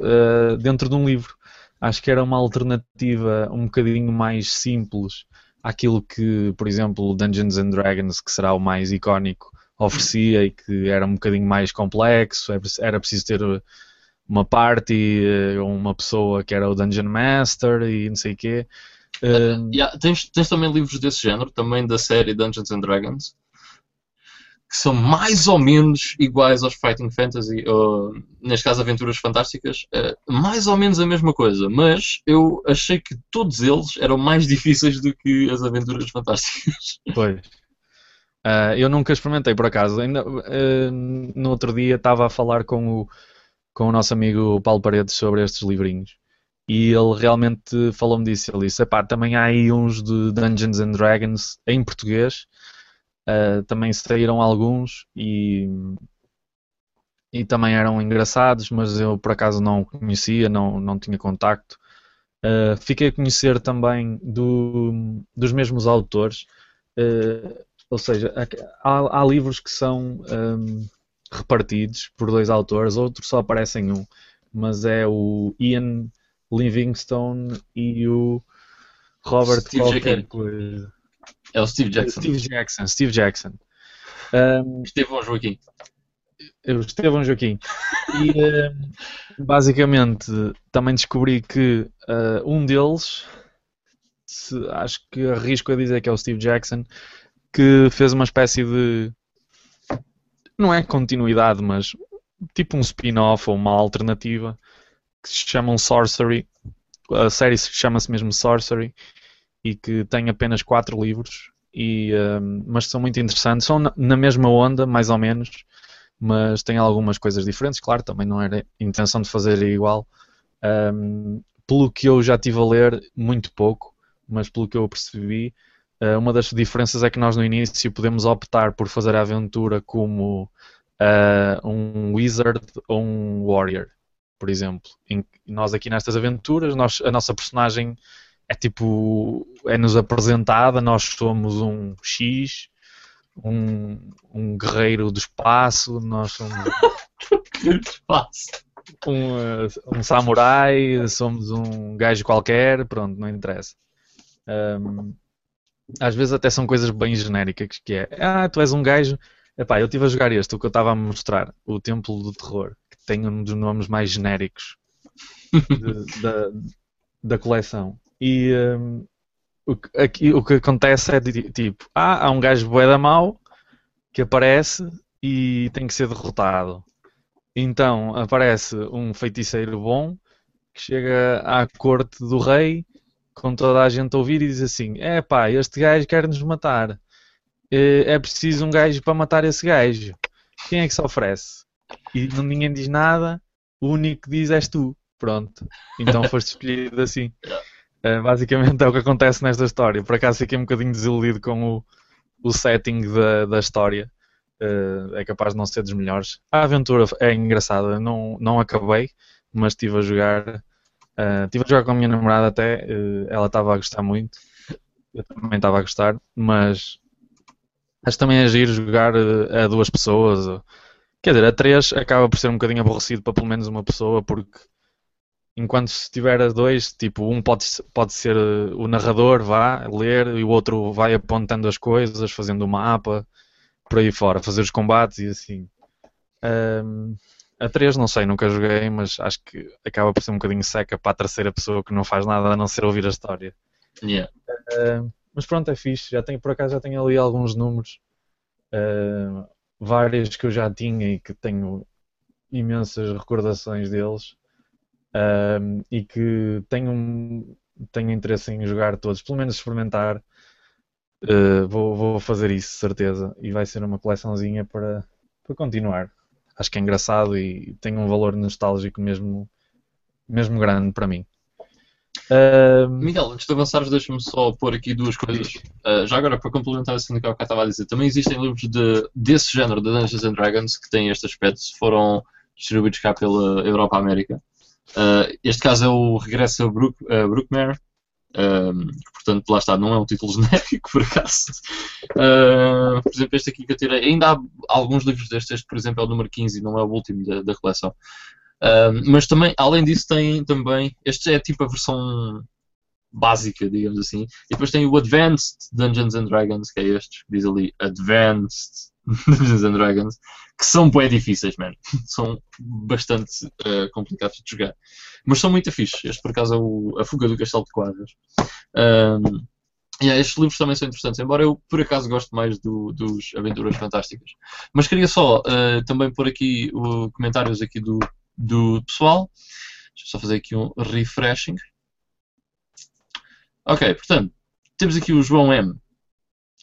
dentro de um livro. Acho que era uma alternativa um bocadinho mais simples àquilo que, por exemplo, Dungeons and Dragons, que será o mais icónico, oferecia e que era um bocadinho mais complexo, era preciso ter uma party, uma pessoa que era o Dungeon Master e não sei o quê. Uh, yeah, tens, tens também livros desse género, também da série Dungeons and Dragons, que são mais ou menos iguais aos Fighting Fantasy, ou, neste caso Aventuras Fantásticas, uh, mais ou menos a mesma coisa, mas eu achei que todos eles eram mais difíceis do que as Aventuras Fantásticas. Pois. Uh, eu nunca experimentei por acaso. Ainda, uh, no outro dia estava a falar com o, com o nosso amigo Paulo Paredes sobre estes livrinhos. E ele realmente falou-me disso. Ele disse: também há aí uns de Dungeons and Dragons em português. Uh, também saíram alguns e, e também eram engraçados, mas eu por acaso não conhecia, não, não tinha contacto. Uh, fiquei a conhecer também do, dos mesmos autores. Uh, ou seja, há, há livros que são um, repartidos por dois autores, outros só aparecem um, mas é o Ian Livingstone e o Robert Steve. É o Steve Jackson. Steve Jackson. Steve Jackson. Um, Estevão Joaquim. Estevão Joaquim. E um, basicamente também descobri que uh, um deles, se- acho que arrisco a dizer que é o Steve Jackson, que fez uma espécie de. Não é continuidade, mas tipo um spin-off ou uma alternativa que se chamam Sorcery. A série se- chama-se mesmo Sorcery e que tem apenas quatro livros, e, um, mas são muito interessantes. São na, na mesma onda, mais ou menos, mas tem algumas coisas diferentes. Claro, também não era intenção de fazer igual. Um, pelo que eu já tive a ler, muito pouco, mas pelo que eu percebi, uh, uma das diferenças é que nós no início podemos optar por fazer a aventura como uh, um wizard ou um warrior, por exemplo. Em- nós aqui nestas aventuras, nós- a nossa personagem é tipo, é-nos apresentada, nós somos um X, um, um guerreiro do espaço, nós somos Espaço. um, eh, um samurai, somos um gajo qualquer, pronto, não interessa. Ahm, às vezes até são coisas bem genéricas, que é, ah, tu és um gajo, epá, eu estive a jogar este, o que eu estava a mostrar, o Templo do Terror, que tem um dos nomes mais genéricos de- da, da coleção. E ahm, o, aqui, o que acontece é de, tipo, ah, há um gajo bué da mau que aparece e tem que ser derrotado. Então aparece um feiticeiro bom que chega à corte do rei com toda a gente a ouvir e diz assim: É pá, este gajo quer nos matar. Eh, É preciso um gajo para matar esse gajo. Quem é que se oferece? E ninguém diz nada, o único que diz és tu. Pronto. Então foste escolhido assim. Eh, basicamente é o que acontece nesta história. Por acaso fiquei um bocadinho desiludido com o, o setting da, da história. Eh, é capaz de não ser dos melhores. A aventura é engraçada, não, não acabei, mas estive a jogar. estive a jogar com a minha namorada até, eh, ela estava a gostar muito, eu também estava a gostar, mas acho também é giro jogar a duas pessoas. Quer dizer, a três acaba por ser um bocadinho aborrecido para pelo menos uma pessoa, porque enquanto se tiver a dois, tipo, um pode, pode ser eh, o narrador, vá ler, e o outro vai apontando as coisas, fazendo o mapa, por aí fora, fazer os combates e assim. Ahm, a 3 não sei, nunca joguei, mas acho que acaba por ser um bocadinho seca para a terceira pessoa que não faz nada a não ser ouvir a história. Yeah. Mas pronto, é fixe, já tenho, por acaso já tenho ali alguns números, ahm, vários que eu já tinha e que tenho imensas recordações deles ahm, e que tenho, tenho interesse em jogar todos, pelo menos experimentar. Uh, vou, vou fazer isso, certeza. E vai ser uma coleçãozinha para, para continuar. Acho que é engraçado e tem um valor nostálgico mesmo, mesmo grande para mim. Uh, Miguel, antes de avançares, deixa-me só pôr aqui duas coisas. Uh, já agora, para complementar assim o que eu estava a dizer, também existem livros de, desse género, de Dungeons and Dragons, que têm este aspecto, foram distribuídos cá pela Europa América. Uh, este caso é o Regresso a Brook, a Brookmere, um, que, portanto, lá está, não é um título genérico, por acaso. Uh, por exemplo, este aqui que eu tirei, ainda há alguns livros destes, este, por exemplo, é o número 15, não é o último da, da coleção. Uh, mas também, além disso, tem também, este é tipo a versão básica, digamos assim, e depois tem o Advanced Dungeons and Dragons, que é este, diz ali Advanced Dungeons and Dragons, que são bem difíceis, man. São bastante uh, complicados de jogar. Mas são muito fixe. Este, por acaso, é o, A Fuga do Castelo de Quadras. Um, yeah, estes livros também são interessantes, embora eu, por acaso, goste mais do, dos Aventuras Fantásticas. Mas queria só uh, também pôr aqui o, comentários aqui do, do pessoal. Deixa eu só fazer aqui um refreshing. Ok, portanto, temos aqui o João M.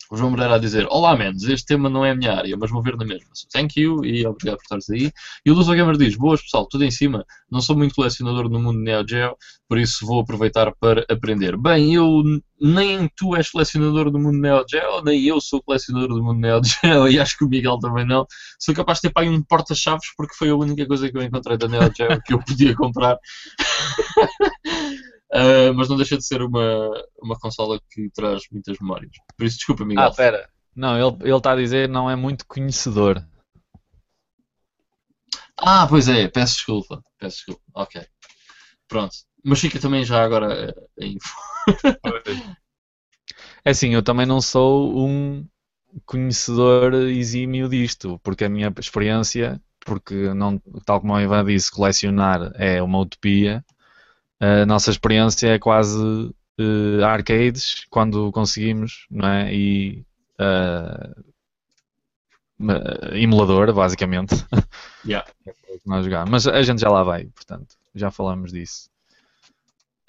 O João Moreira a dizer: Olá, menos, este tema não é a minha área, mas vou ver na mesma. Thank you e obrigado por estares aí. E o Luso Gamer diz: Boas, pessoal, tudo em cima. Não sou muito colecionador no mundo Neo Geo, por isso vou aproveitar para aprender. Bem, eu nem tu és colecionador do mundo Neo Geo, nem eu sou colecionador do mundo Neo Geo, e acho que o Miguel também não. Sou capaz de ter pago um porta-chaves porque foi a única coisa que eu encontrei da Neo Geo que eu podia comprar. Uh, mas não deixa de ser uma, uma consola que traz muitas memórias. Por isso, desculpa, Miguel. Ah, pera. Não, ele está a dizer não é muito conhecedor. Ah, pois é, peço desculpa. Peço desculpa. Ok. Pronto. Mas fica também já agora a info. É assim, eu também não sou um conhecedor exímio disto, porque a minha experiência, porque não, tal como a Ivan disse, colecionar é uma utopia, a nossa experiência é quase uh, arcades quando conseguimos, não é? E uh, emulador, basicamente. Yeah. é nós jogamos. Mas a gente já lá vai, portanto, já falamos disso.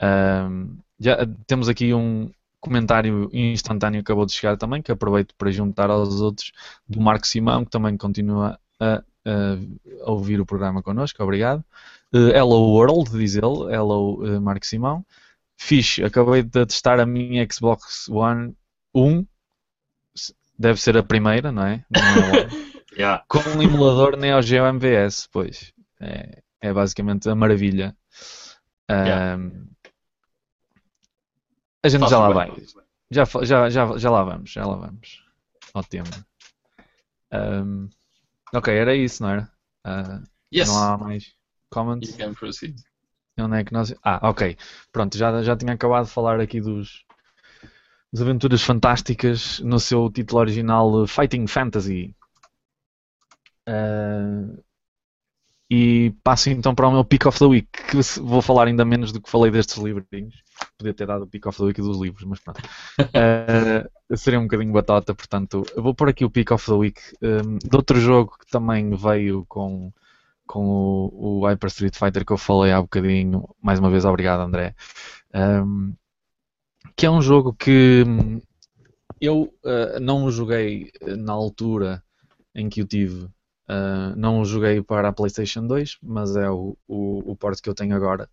Um, já temos aqui um comentário instantâneo que acabou de chegar também, que aproveito para juntar aos outros, do Marco Simão, que também continua a, a ouvir o programa connosco, obrigado. Uh, Hello World, diz ele, Hello uh, Marco Simão. Fixe, acabei de testar a minha Xbox One 1, deve ser a primeira, não é? Não é yeah. Com um emulador Neo Geo MVS, pois. É, é basicamente a maravilha. Yeah. A gente já lá vai. Já, já, já, já lá vamos, já lá vamos. Ao tema. Um, ok, era isso, não era? Uh, yes. Não há mais comments? You can proceed. Onde é que nós... Ah, ok. Pronto, já, já tinha acabado de falar aqui dos, dos Aventuras Fantásticas no seu título original Fighting Fantasy. Uh, e passo então para o meu Pick of the Week, que vou falar ainda menos do que falei destes livrinhos. Podia ter dado o Pick of the Week dos livros, mas pronto. Uh, seria um bocadinho batota, portanto, vou pôr aqui o Pick of the Week um, de outro jogo que também veio com, com o, o, Hyper Street Fighter que eu falei há bocadinho. Mais uma vez, obrigado, André. Um, que é um jogo que eu uh, não joguei na altura em que o tive Uh, não o joguei para a PlayStation 2, mas é o, o, o port que eu tenho agora.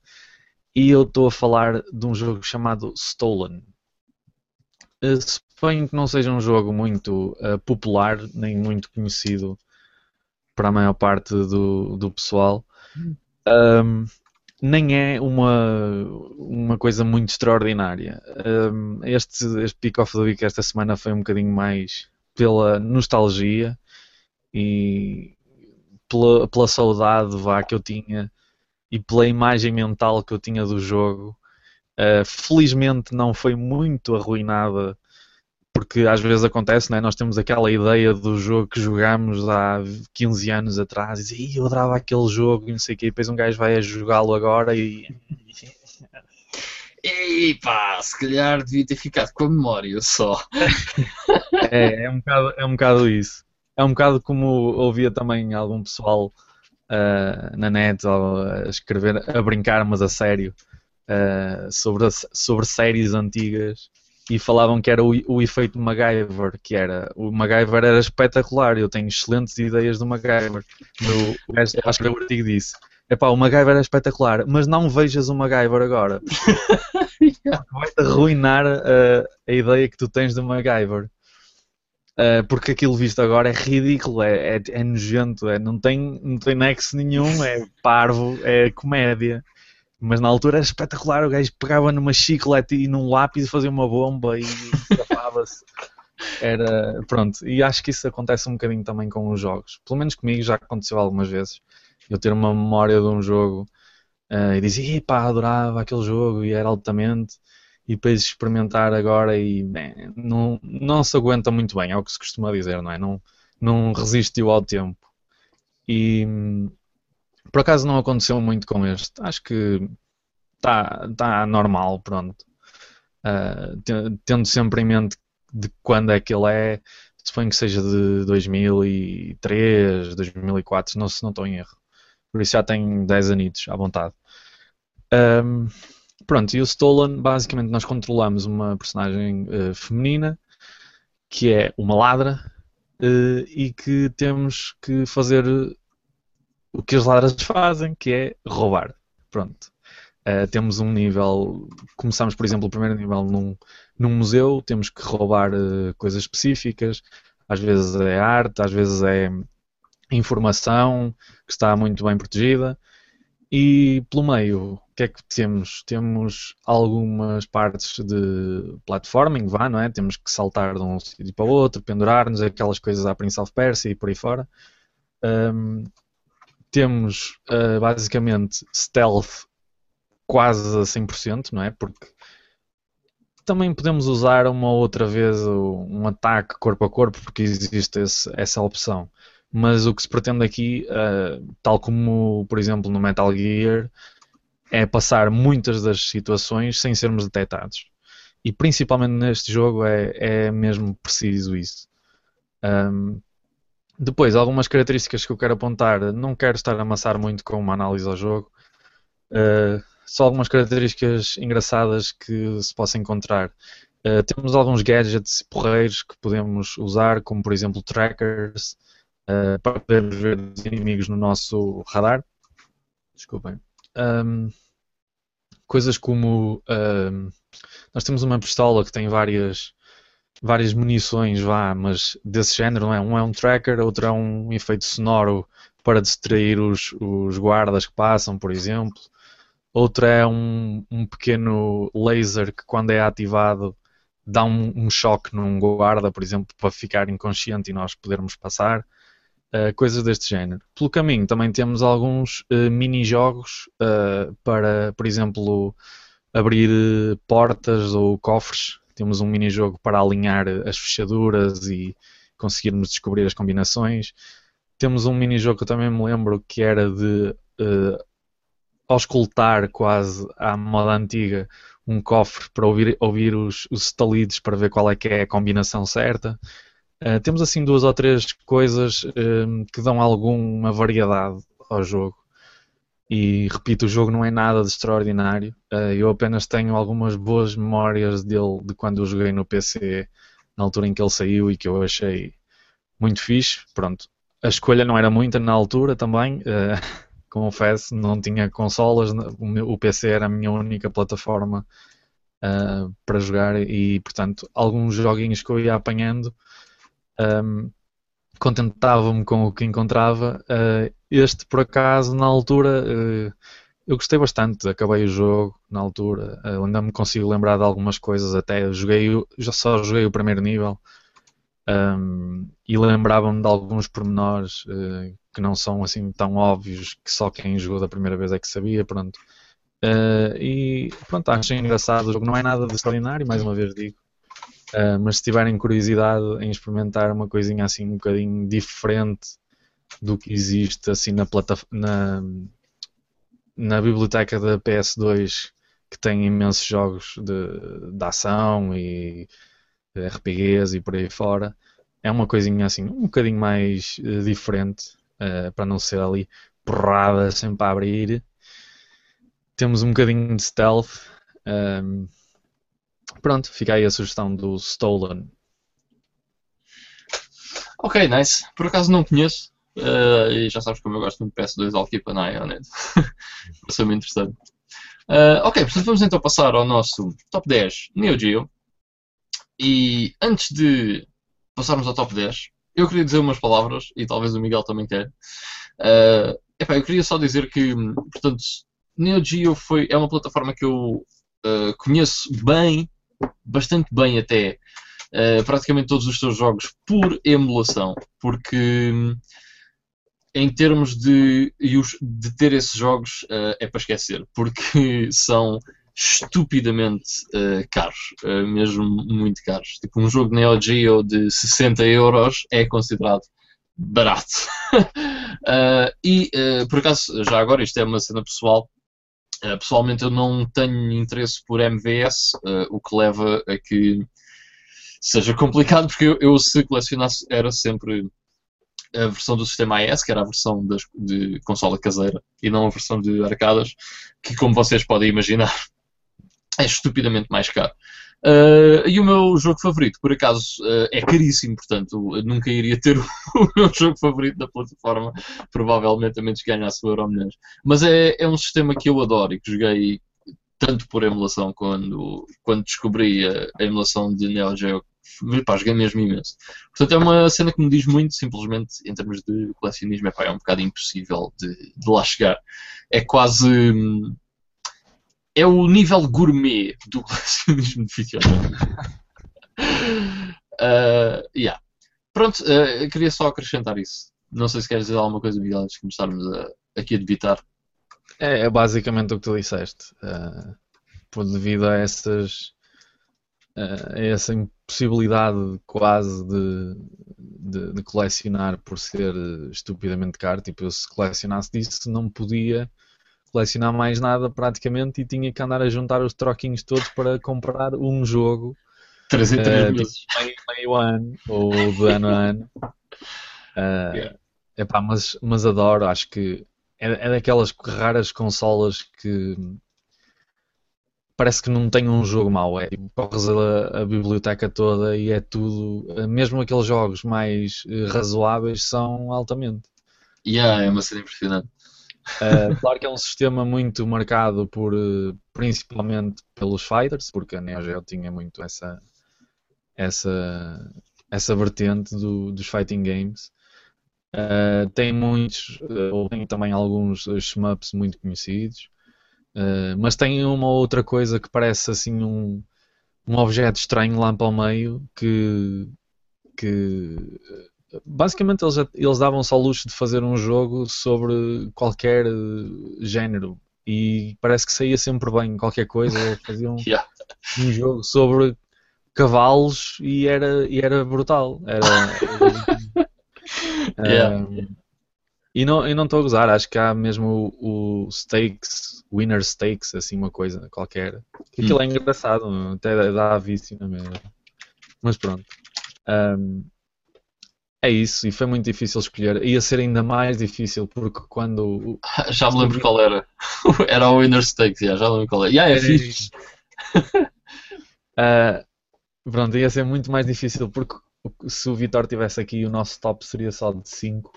E eu estou a falar de um jogo chamado Stolen. Uh, suponho que não seja um jogo muito uh, popular, nem muito conhecido para a maior parte do, do pessoal. Um, nem é uma, uma coisa muito extraordinária. Um, este, este Pick of the Week esta semana foi um bocadinho mais pela nostalgia e pela, pela saudade vá, que eu tinha e pela imagem mental que eu tinha do jogo. Uh, felizmente não foi muito arruinada porque às vezes acontece, né? nós temos aquela ideia do jogo que jogámos há 15 anos atrás e diz, eu adorava aquele jogo e não sei o quê, e depois um gajo vai a jogá-lo agora e. Ei pá, se calhar devia ter ficado com a memória só. é, é um bocado, é um bocado isso é um bocado como ouvia também algum pessoal uh, na net a escrever, a brincar, mas a sério, uh, sobre, sobre séries antigas e falavam que era o, o efeito MacGyver, que era o MacGyver era espetacular, eu tenho excelentes ideias do MacGyver. No, o gajo acho que o artigo disse. Epá, o MacGyver é espetacular, mas não vejas o MacGyver agora. Vai-te arruinar a, a ideia que tu tens do MacGyver. Uh, porque aquilo visto agora é ridículo, é, é, é, nojento, é, não, tem, não tem nexo nenhum, é parvo, é comédia. Mas na altura era espetacular, o gajo pegava numa chiclete e num lápis e fazia uma bomba e escapava-se. Era, pronto, e acho que isso acontece um bocadinho também com os jogos. Pelo menos comigo já aconteceu algumas vezes. Eu ter uma memória de um jogo uh, e dizer, pá, adorava aquele jogo e era altamente e depois experimentar agora e bem, não, não se aguenta muito bem, é o que se costuma dizer, não é? Não, não resistiu ao tempo. E por acaso não aconteceu muito com este. Acho que está tá normal, pronto. Uh, tendo sempre em mente de quando é que ele é, suponho que seja de 2003, 2004, não, se não estou em erro. Por isso já tem 10 anitos à vontade. Um, Pronto, e o Stolen, basicamente nós controlamos uma personagem uh, feminina que é uma ladra uh, e que temos que fazer o que as ladras fazem, que é roubar. Pronto. Uh, temos um nível, começamos por exemplo o primeiro nível num, num museu, temos que roubar coisas específicas, às vezes é arte, às vezes é informação que está muito bem protegida e pelo meio, o que é que temos? Temos algumas partes de platforming, vá, não é? Temos que saltar de um sítio para o outro, pendurar-nos, aquelas coisas à Prince of Persia e por aí fora. Um, temos uh, basicamente stealth quase a 100%, não é? Porque também podemos usar uma outra vez um ataque corpo a corpo, porque existe esse, essa opção. Mas o que se pretende aqui, uh, tal como por exemplo no Metal Gear, é passar muitas das situações sem sermos detectados. E principalmente neste jogo é, é mesmo preciso isso. Um, depois, algumas características que eu quero apontar, não quero estar a amassar muito com uma análise ao jogo. Uh, só algumas características engraçadas que se possa encontrar. Uh, temos alguns gadgets porreiros que podemos usar, como por exemplo trackers, uh, para poder ver os inimigos no nosso radar. Desculpem. Um, coisas como nós temos uma pistola que tem várias várias munições, vá, mas desse género, não é? Um é um tracker, outro é um efeito sonoro para distrair os, os guardas que passam, por exemplo. Outro é um, um pequeno laser que, quando é ativado, dá um, um, choque num guarda, por exemplo, para ficar inconsciente e nós podermos passar. Uh, coisas deste género. Pelo caminho também temos alguns uh, mini-jogos uh, para, por exemplo, abrir portas ou cofres temos um mini-jogo para alinhar as fechaduras e conseguirmos descobrir as combinações. Temos um mini-jogo que eu também me lembro que era de uh, auscultar quase à moda antiga um cofre para ouvir, ouvir os, os para ver qual é que é a combinação certa. Uh, temos assim duas ou três coisas uh, que dão alguma variedade ao jogo. E repito, o jogo não é nada de extraordinário. Uh, eu apenas tenho algumas boas memórias dele de quando eu joguei no PC, na altura em que ele saiu e que eu achei muito fixe. Pronto, a escolha não era muita na altura também. Uh, confesso, não tinha consolas, o PC era a minha única plataforma uh, para jogar e, portanto, alguns joguinhos que eu ia apanhando um, contentava-me com o que encontrava. Este, por acaso, na altura, uh, eu gostei bastante. Acabei o jogo na altura. Uh, ainda me consigo lembrar de algumas coisas. Até joguei, já só joguei o primeiro nível um, e lembrava-me de alguns pormenores que não são assim tão óbvios que só quem jogou da primeira vez é que sabia. Pronto. e pronto, acho engraçado. O jogo não é nada de extraordinário, mais uma vez digo. Uh, mas se tiverem curiosidade em experimentar uma coisinha assim um bocadinho diferente do que existe assim na, na, na biblioteca da PS2 que tem imensos jogos de, de ação e RPGs e por aí fora é uma coisinha assim um bocadinho mais uh, diferente uh, para não ser ali porrada sempre a abrir temos um bocadinho de stealth um, Pronto, fica aí a sugestão do Stolen. Ok, nice. Por acaso não conheço. Uh, e já sabes como eu gosto muito de PS2 I'll keep an eye on it. Parece-me interessante. Uh, ok, portanto vamos então passar ao nosso top 10 Neo Geo. E antes de passarmos ao top 10, eu queria dizer umas palavras, e talvez o Miguel também quer. Uh, eu queria só dizer que, portanto, Neo Geo foi, é uma plataforma que eu uh, conheço bem bastante bem até praticamente todos os seus jogos por emulação, porque em termos de, de ter esses jogos uh, é para esquecer, porque são estupidamente uh, caros, uh, mesmo muito caros. Tipo, um jogo Neo Geo de 60 euros é considerado barato. e, por acaso, já agora, isto é uma cena pessoal, pessoalmente eu não tenho interesse por MVS, o que leva a que seja complicado, porque eu, eu, se colecionasse era sempre a versão do sistema AES, que era a versão das, de consola caseira, e não a versão de arcadas, que como vocês podem imaginar é estupidamente mais caro. Uh, e o meu jogo favorito, por acaso, uh, é caríssimo, portanto, nunca iria ter o meu jogo favorito da plataforma, provavelmente a menos que ganhasse o Euro Milhões. Mas é, é um sistema que eu adoro e que joguei tanto por emulação quando, quando descobri a, a emulação de Neo Geo pá, joguei mesmo imenso. Portanto, é uma cena que me diz muito, simplesmente, em termos de colecionismo, é, pá, é um bocado impossível de, de lá chegar. É quase. Hum, é o nível gourmet do colecionismo de videogames. uh, yeah. Pronto, uh, queria só acrescentar isso. Não sei se queres dizer alguma coisa, Miguel, antes de começarmos a, aqui a debitar. É, é, basicamente o que tu disseste. Uh, por devido a essas a essa impossibilidade quase de, de, de, colecionar por ser estupidamente caro. Tipo, eu se colecionasse disso não podia colecionar mais nada praticamente e tinha que andar a juntar os troquinhos todos para comprar um jogo 3 em 3 uh, meses. Meio, meio ano ou de ano a ano. Uh, yeah. epá, mas, mas adoro, acho que é, é daquelas raras consolas que parece que não tem um jogo mau. É tipo, corres a, a, biblioteca toda e é tudo. Mesmo aqueles jogos mais uh, razoáveis são altamente. Yeah, é uma cena impressionante. Uh, claro que é um sistema muito marcado por principalmente pelos fighters, porque a Neo Geo tinha muito essa essa essa vertente do, dos fighting games. Uh, tem muitos, ou tem também alguns shmups muito conhecidos, mas tem uma outra coisa que parece assim um, um objeto estranho lá para o meio que, que basicamente eles, eles davam só luxo de fazer um jogo sobre qualquer eh, género e parece que saía sempre bem qualquer coisa, faziam yeah. um jogo sobre cavalos e era, e era brutal. Era, yeah. um, e não não estou a gozar, acho que há mesmo o, o Stakes, Winner Stakes, assim uma coisa qualquer. Aquilo hum. é engraçado, até dá vício na mesma. Mas pronto. Um, é isso, e foi muito difícil escolher. Ia ser ainda mais difícil porque quando. Já me lembro qual era. era o Winner Stakes, já, já lembro qual era. Yeah, é fixe. uh, pronto, ia ser muito mais difícil porque se o Vitor tivesse aqui, o nosso top seria só de 5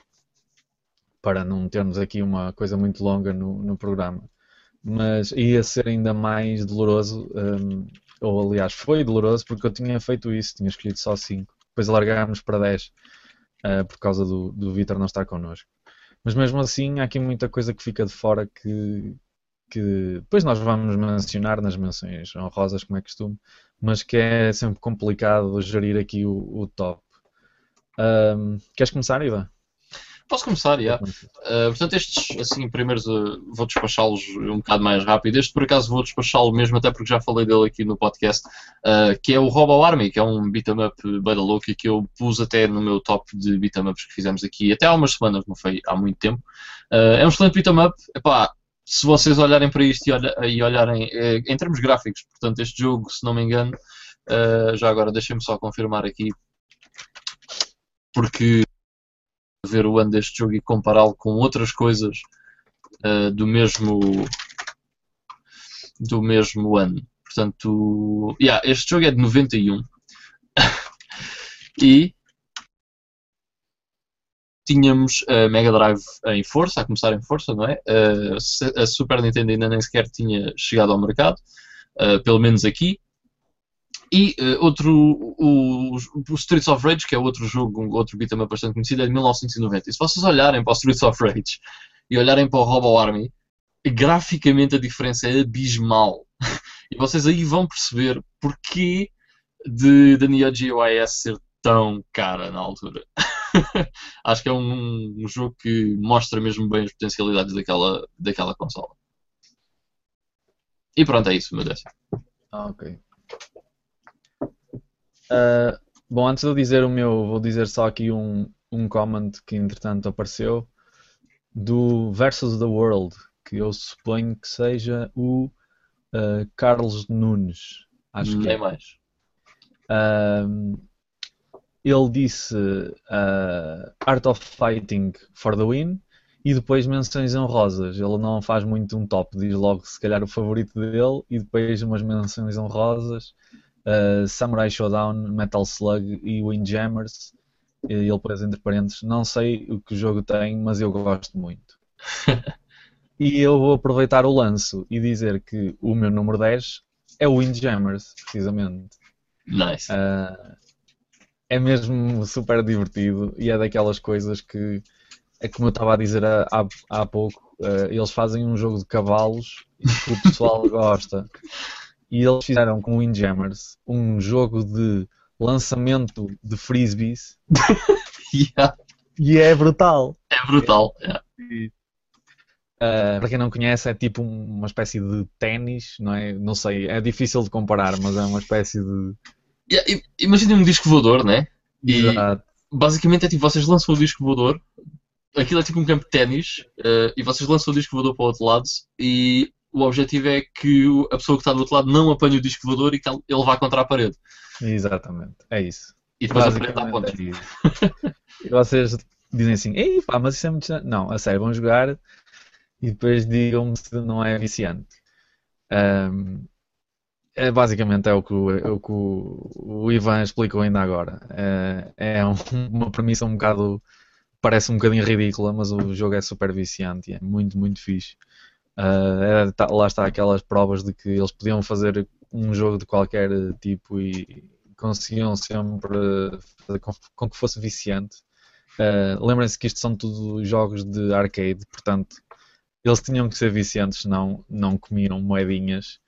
para não termos aqui uma coisa muito longa no, no programa. Mas ia ser ainda mais doloroso, um, ou aliás, foi doloroso porque eu tinha feito isso, tinha escolhido só 5. Depois alargámos para 10 uh, por causa do, do Vitor não estar connosco. Mas mesmo assim, há aqui muita coisa que fica de fora que, que depois nós vamos mencionar nas menções honrosas, como é costume, mas que é sempre complicado gerir aqui o, o top. Um, queres começar, Iva? Posso começar, já. Uh, portanto, estes, assim, primeiros uh, vou despachá-los um bocado mais rápido. Este, por acaso, vou despachá-lo mesmo, até porque já falei dele aqui no podcast, uh, que é o Robo Army, que é um beat'em up bem da louca, que eu pus até no meu top de beat'em ups que fizemos aqui, até há umas semanas, não foi há muito tempo. é um excelente beat'em up. Epá, se vocês olharem para isto e, olha, e olharem eh, em termos gráficos, portanto, este jogo, se não me engano, já agora deixem-me só confirmar aqui, porque ver o ano deste jogo e compará-lo com outras coisas uh, do mesmo do mesmo ano. Portanto, yeah, este jogo é de 91 e tínhamos a Mega Drive em força, a começar em força, não é? Uh, a Super Nintendo ainda nem sequer tinha chegado ao mercado, uh, pelo menos aqui. E uh, outro, o, o, Streets of Rage, que é outro jogo, um, outro beat'em bastante conhecido, é de 1990. E se vocês olharem para o Streets of Rage e olharem para o Robo Army, graficamente a diferença é abismal. e vocês aí vão perceber porquê de, da Neo Geo ser tão cara na altura. Acho que é um, um, jogo que mostra mesmo bem as potencialidades daquela, daquela consola. E pronto, é isso, meu Deus. Ah, ok. Uh, bom, antes de eu dizer o meu, vou dizer só aqui um, um comment que entretanto apareceu do Versus the World, que eu suponho que seja o uh, Carlos Nunes. Acho que é mais. Uh, ele disse Art of Fighting for the Win e depois menções honrosas. Ele não faz muito um top, diz logo se calhar o favorito dele e depois umas menções honrosas uh, Samurai Showdown, Metal Slug e Windjammers. E ele pôs entre parênteses, não sei o que o jogo tem, mas eu gosto muito. e eu vou aproveitar o lanço e dizer que o meu número 10 é o Windjammers, precisamente. Nice. Uh, é mesmo super divertido e é daquelas coisas que é como eu estava a dizer há, há pouco, uh, eles fazem um jogo de cavalos que o pessoal gosta. E eles fizeram com o Windjammers um jogo de lançamento de frisbees. yeah. E é brutal. É brutal. Yeah. Uh, para quem não conhece, é tipo uma espécie de ténis, não é? Não sei, é difícil de comparar, mas é uma espécie de. Yeah, Imaginem um disco voador, né? E Exato. basicamente é tipo vocês lançam o disco voador, aquilo é tipo um campo de ténis, uh, e vocês lançam o disco voador para o outro lado, e o objetivo é que a pessoa que está do outro lado não apanhe o disco voador e que ele vá contra a parede. Exatamente, é isso. E depois a parede contra. É e vocês dizem assim, ei pá, mas isso é muito. Não, a sério, vão jogar e depois digam-me se não é viciante. Um, é, basicamente é o que, o, é o, que o, o Ivan explicou ainda agora. É, é um, uma premissa um bocado. parece um bocadinho ridícula, mas o jogo é super viciante e é muito, muito fixe. Uh, tá, lá está aquelas provas de que eles podiam fazer um jogo de qualquer tipo e conseguiam sempre fazer com, com que fosse viciante. Uh, Lembrem-se que isto são tudo jogos de arcade, portanto eles tinham que ser viciantes, senão não comiam moedinhas.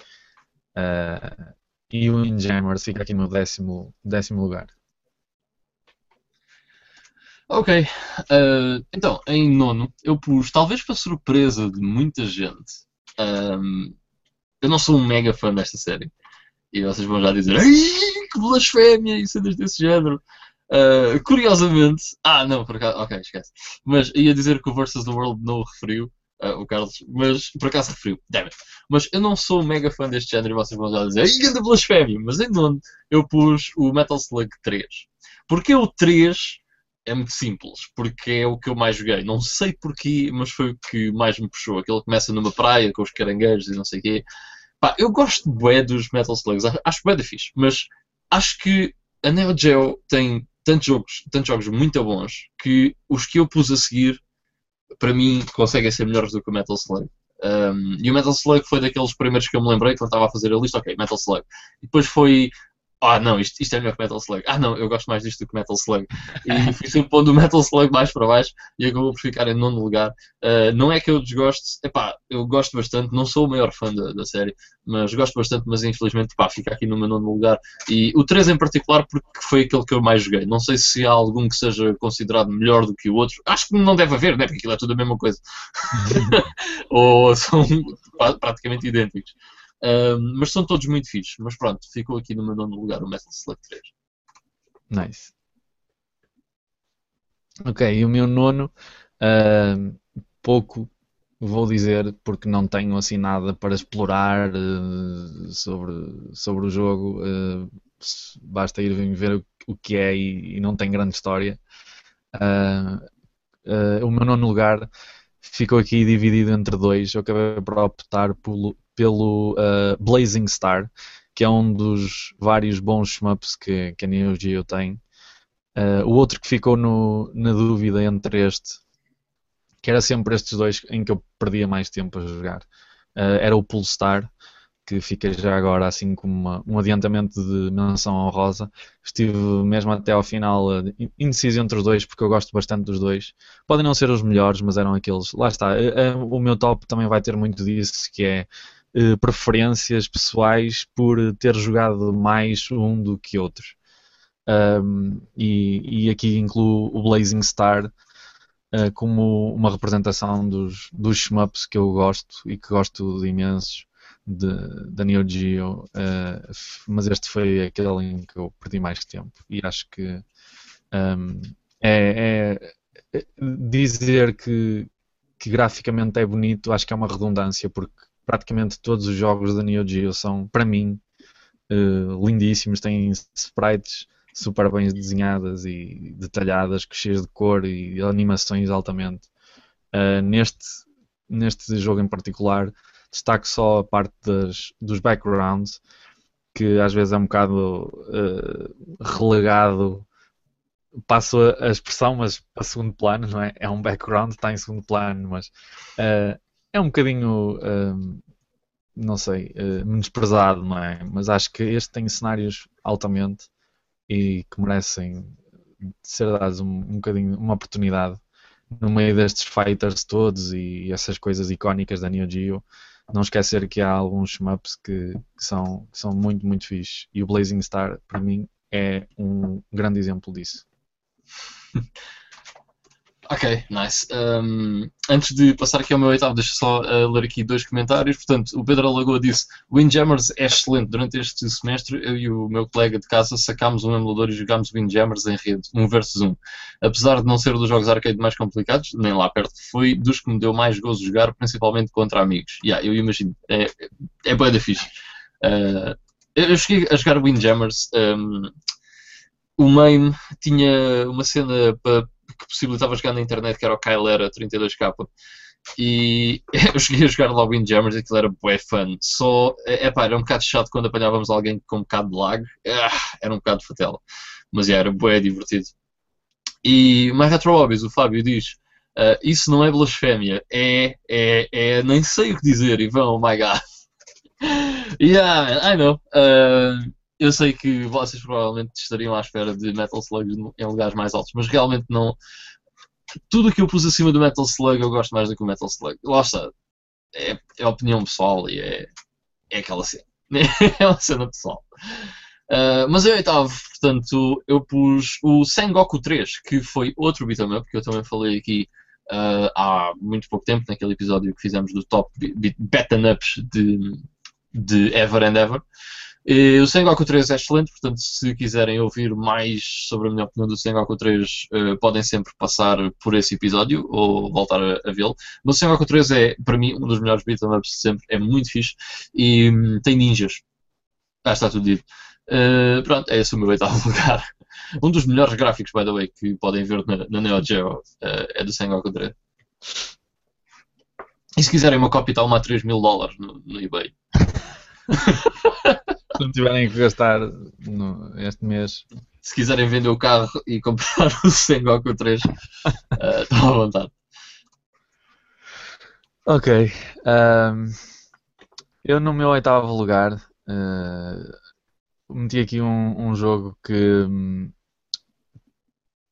Uh, e o Windjammers fica aqui no décimo, décimo lugar. Ok, uh, então em nono eu pus, talvez para surpresa de muita gente, um, eu não sou um mega fã desta série. E vocês vão já dizer, que blasfémia e cenas desse género. Uh, curiosamente, ah não, por acaso, ok, esquece. Mas ia dizer que o Versus the World não o referiu, uh, o Carlos, mas por acaso referiu, damn it. Mas eu não sou um mega fã deste género e vocês vão já dizer, grande blasfémia. Mas em nono eu pus o Metal Slug 3. Porque o 3 é muito simples, porque é o que eu mais joguei. Não sei porquê, mas foi o que mais me puxou. Aquele começa numa praia com os caranguejos e não sei o quê. Pá, eu gosto bué dos Metal Slugs, acho bué da fixe, mas acho que a Neo Geo tem tantos jogos, tantos jogos muito bons que os que eu pus a seguir, para mim, conseguem ser melhores do que o Metal Slug. Um, e o Metal Slug foi daqueles primeiros que eu me lembrei quando estava a fazer a lista, ok, Metal Slug. E depois foi ah não, isto, isto é melhor que Metal Slug. Ah não, eu gosto mais disto do que Metal Slug. E fui sempre pondo o Metal Slug mais para baixo e acabou por ficar em nono lugar. Uh, não é que eu desgoste, epá, eu gosto bastante, não sou o maior fã da, da série, mas gosto bastante, mas infelizmente pá, fica aqui no meu nono lugar. E o 3 em particular porque foi aquele que eu mais joguei. Não sei se há algum que seja considerado melhor do que o outro. Acho que não deve haver, né? porque aquilo é tudo a mesma coisa. Ou são praticamente idênticos mas são todos muito fixos. Mas pronto, ficou aqui no meu nono lugar o Metal Slug 3. Nice. Ok, e o meu nono, uh, pouco vou dizer, porque não tenho assim nada para explorar uh, sobre, sobre o jogo. Uh, basta ir ver o, o que é e, e, não tem grande história. o meu nono lugar ficou aqui dividido entre dois. Eu acabei por optar por, pelo uh, Blazing Star, que é um dos vários bons shmups que, que a Neo Geo tem. Uh, o outro que ficou no, na dúvida entre este, que era sempre estes dois em que eu perdia mais tempo a jogar, uh, era o Pulstar, que fica já agora assim como uma, um adiantamento de menção honrosa. Estive mesmo até ao final indeciso entre os dois, porque eu gosto bastante dos dois. Podem não ser os melhores, mas eram aqueles. Lá está. O meu top também vai ter muito disso, que é eh, preferências pessoais por ter jogado mais um do que outros. Um, e, e, aqui incluo o Blazing Star uh, como uma representação dos, dos shmups que eu gosto e que gosto de imensos da Neo Geo, uh, mas este foi aquele em que eu perdi mais tempo e acho que um, é, é, dizer que, que graficamente é bonito, acho que é uma redundância porque praticamente todos os jogos da Neo Geo são, para mim, uh, lindíssimos. Têm sprites super bem desenhadas e detalhadas, cheias de cor e animações altamente. Uh, neste, neste jogo em particular, destaco só a parte das, dos backgrounds, que às vezes é um bocado uh, relegado. Passo a, a expressão, mas a segundo plano, não é? É um background, está em segundo plano, mas uh, é um bocadinho, uh, não sei, menosprezado, não é? Mas acho que este tem cenários altamente e que merecem ser dados um, um bocadinho, uma oportunidade no meio destes fighters todos e essas coisas icónicas da Neo Geo. Não esquecer que há alguns shmups que, são, que são muito, muito fixe. E o Blazing Star, para mim, é um grande exemplo disso. Ok, nice. Um, antes de passar aqui ao meu oitavo, deixa só uh, ler aqui dois comentários. Portanto, o Pedro Alagoa disse: Windjammers é excelente. Durante este semestre, eu e o meu colega de casa sacámos um emulador e jogámos Windjammers em rede, um versus um. Apesar de não ser dos jogos arcade mais complicados, nem lá perto, foi dos que me deu mais gozo jogar, principalmente contra amigos. Yeah, eu imagino. É, é boa da fixe. Uh, eu cheguei a jogar Windjammers. Um, o MAME tinha uma cena para que possibilitava jogar na internet, que era o Kylera 32K. E eu cheguei a jogar lá Windjammers e aquilo era bué fun. Só, é pá, era um bocado chato quando apanhávamos alguém com um bocado de lag. Ah, era um bocado fatela. Mas yeah, era bué divertido. E My Retro Hobbies, o Fábio diz: uh, Isso não é blasfémia, é, é, é. Nem sei o que dizer, Ivan, oh my god. yeah, I know. Uh, eu sei que vocês provavelmente estariam à espera de Metal Slug em lugares mais altos, mas realmente não. Tudo o que eu pus acima do Metal Slug eu gosto mais do que o Metal Slug. Lá está. É, é opinião pessoal e é, é aquela cena. é uma cena pessoal. Uh, mas em oitavo, portanto, eu pus o Sengoku 3, que foi outro beat'em up, que eu também falei aqui uh, há muito pouco tempo, naquele episódio que fizemos do top beat'em ups de, de Ever and Ever. E o Sengoku 3 é excelente, portanto, se quiserem ouvir mais sobre a minha opinião do Sengoku 3, uh, eh, podem sempre passar por esse episódio ou voltar a, a vê-lo. Mas o Sengoku 3 é, para mim, um dos melhores beat'em ups de sempre, é muito fixe e um, tem ninjas. Ah, está tudo dito. Uh, pronto, é esse o meu oitavo lugar. Um dos melhores gráficos, by the way, que podem ver na, na Neo Geo uh, é do Sengoku 3. E se quiserem uma cópia, está uma a 3 mil dólares no, no eBay. Se não tiverem que gastar no, este mês. Se quiserem vender o carro e comprar o Sengoku 3, uh, estão à vontade. Ok. Um, eu no meu oitavo lugar uh, meti aqui um, um jogo que um,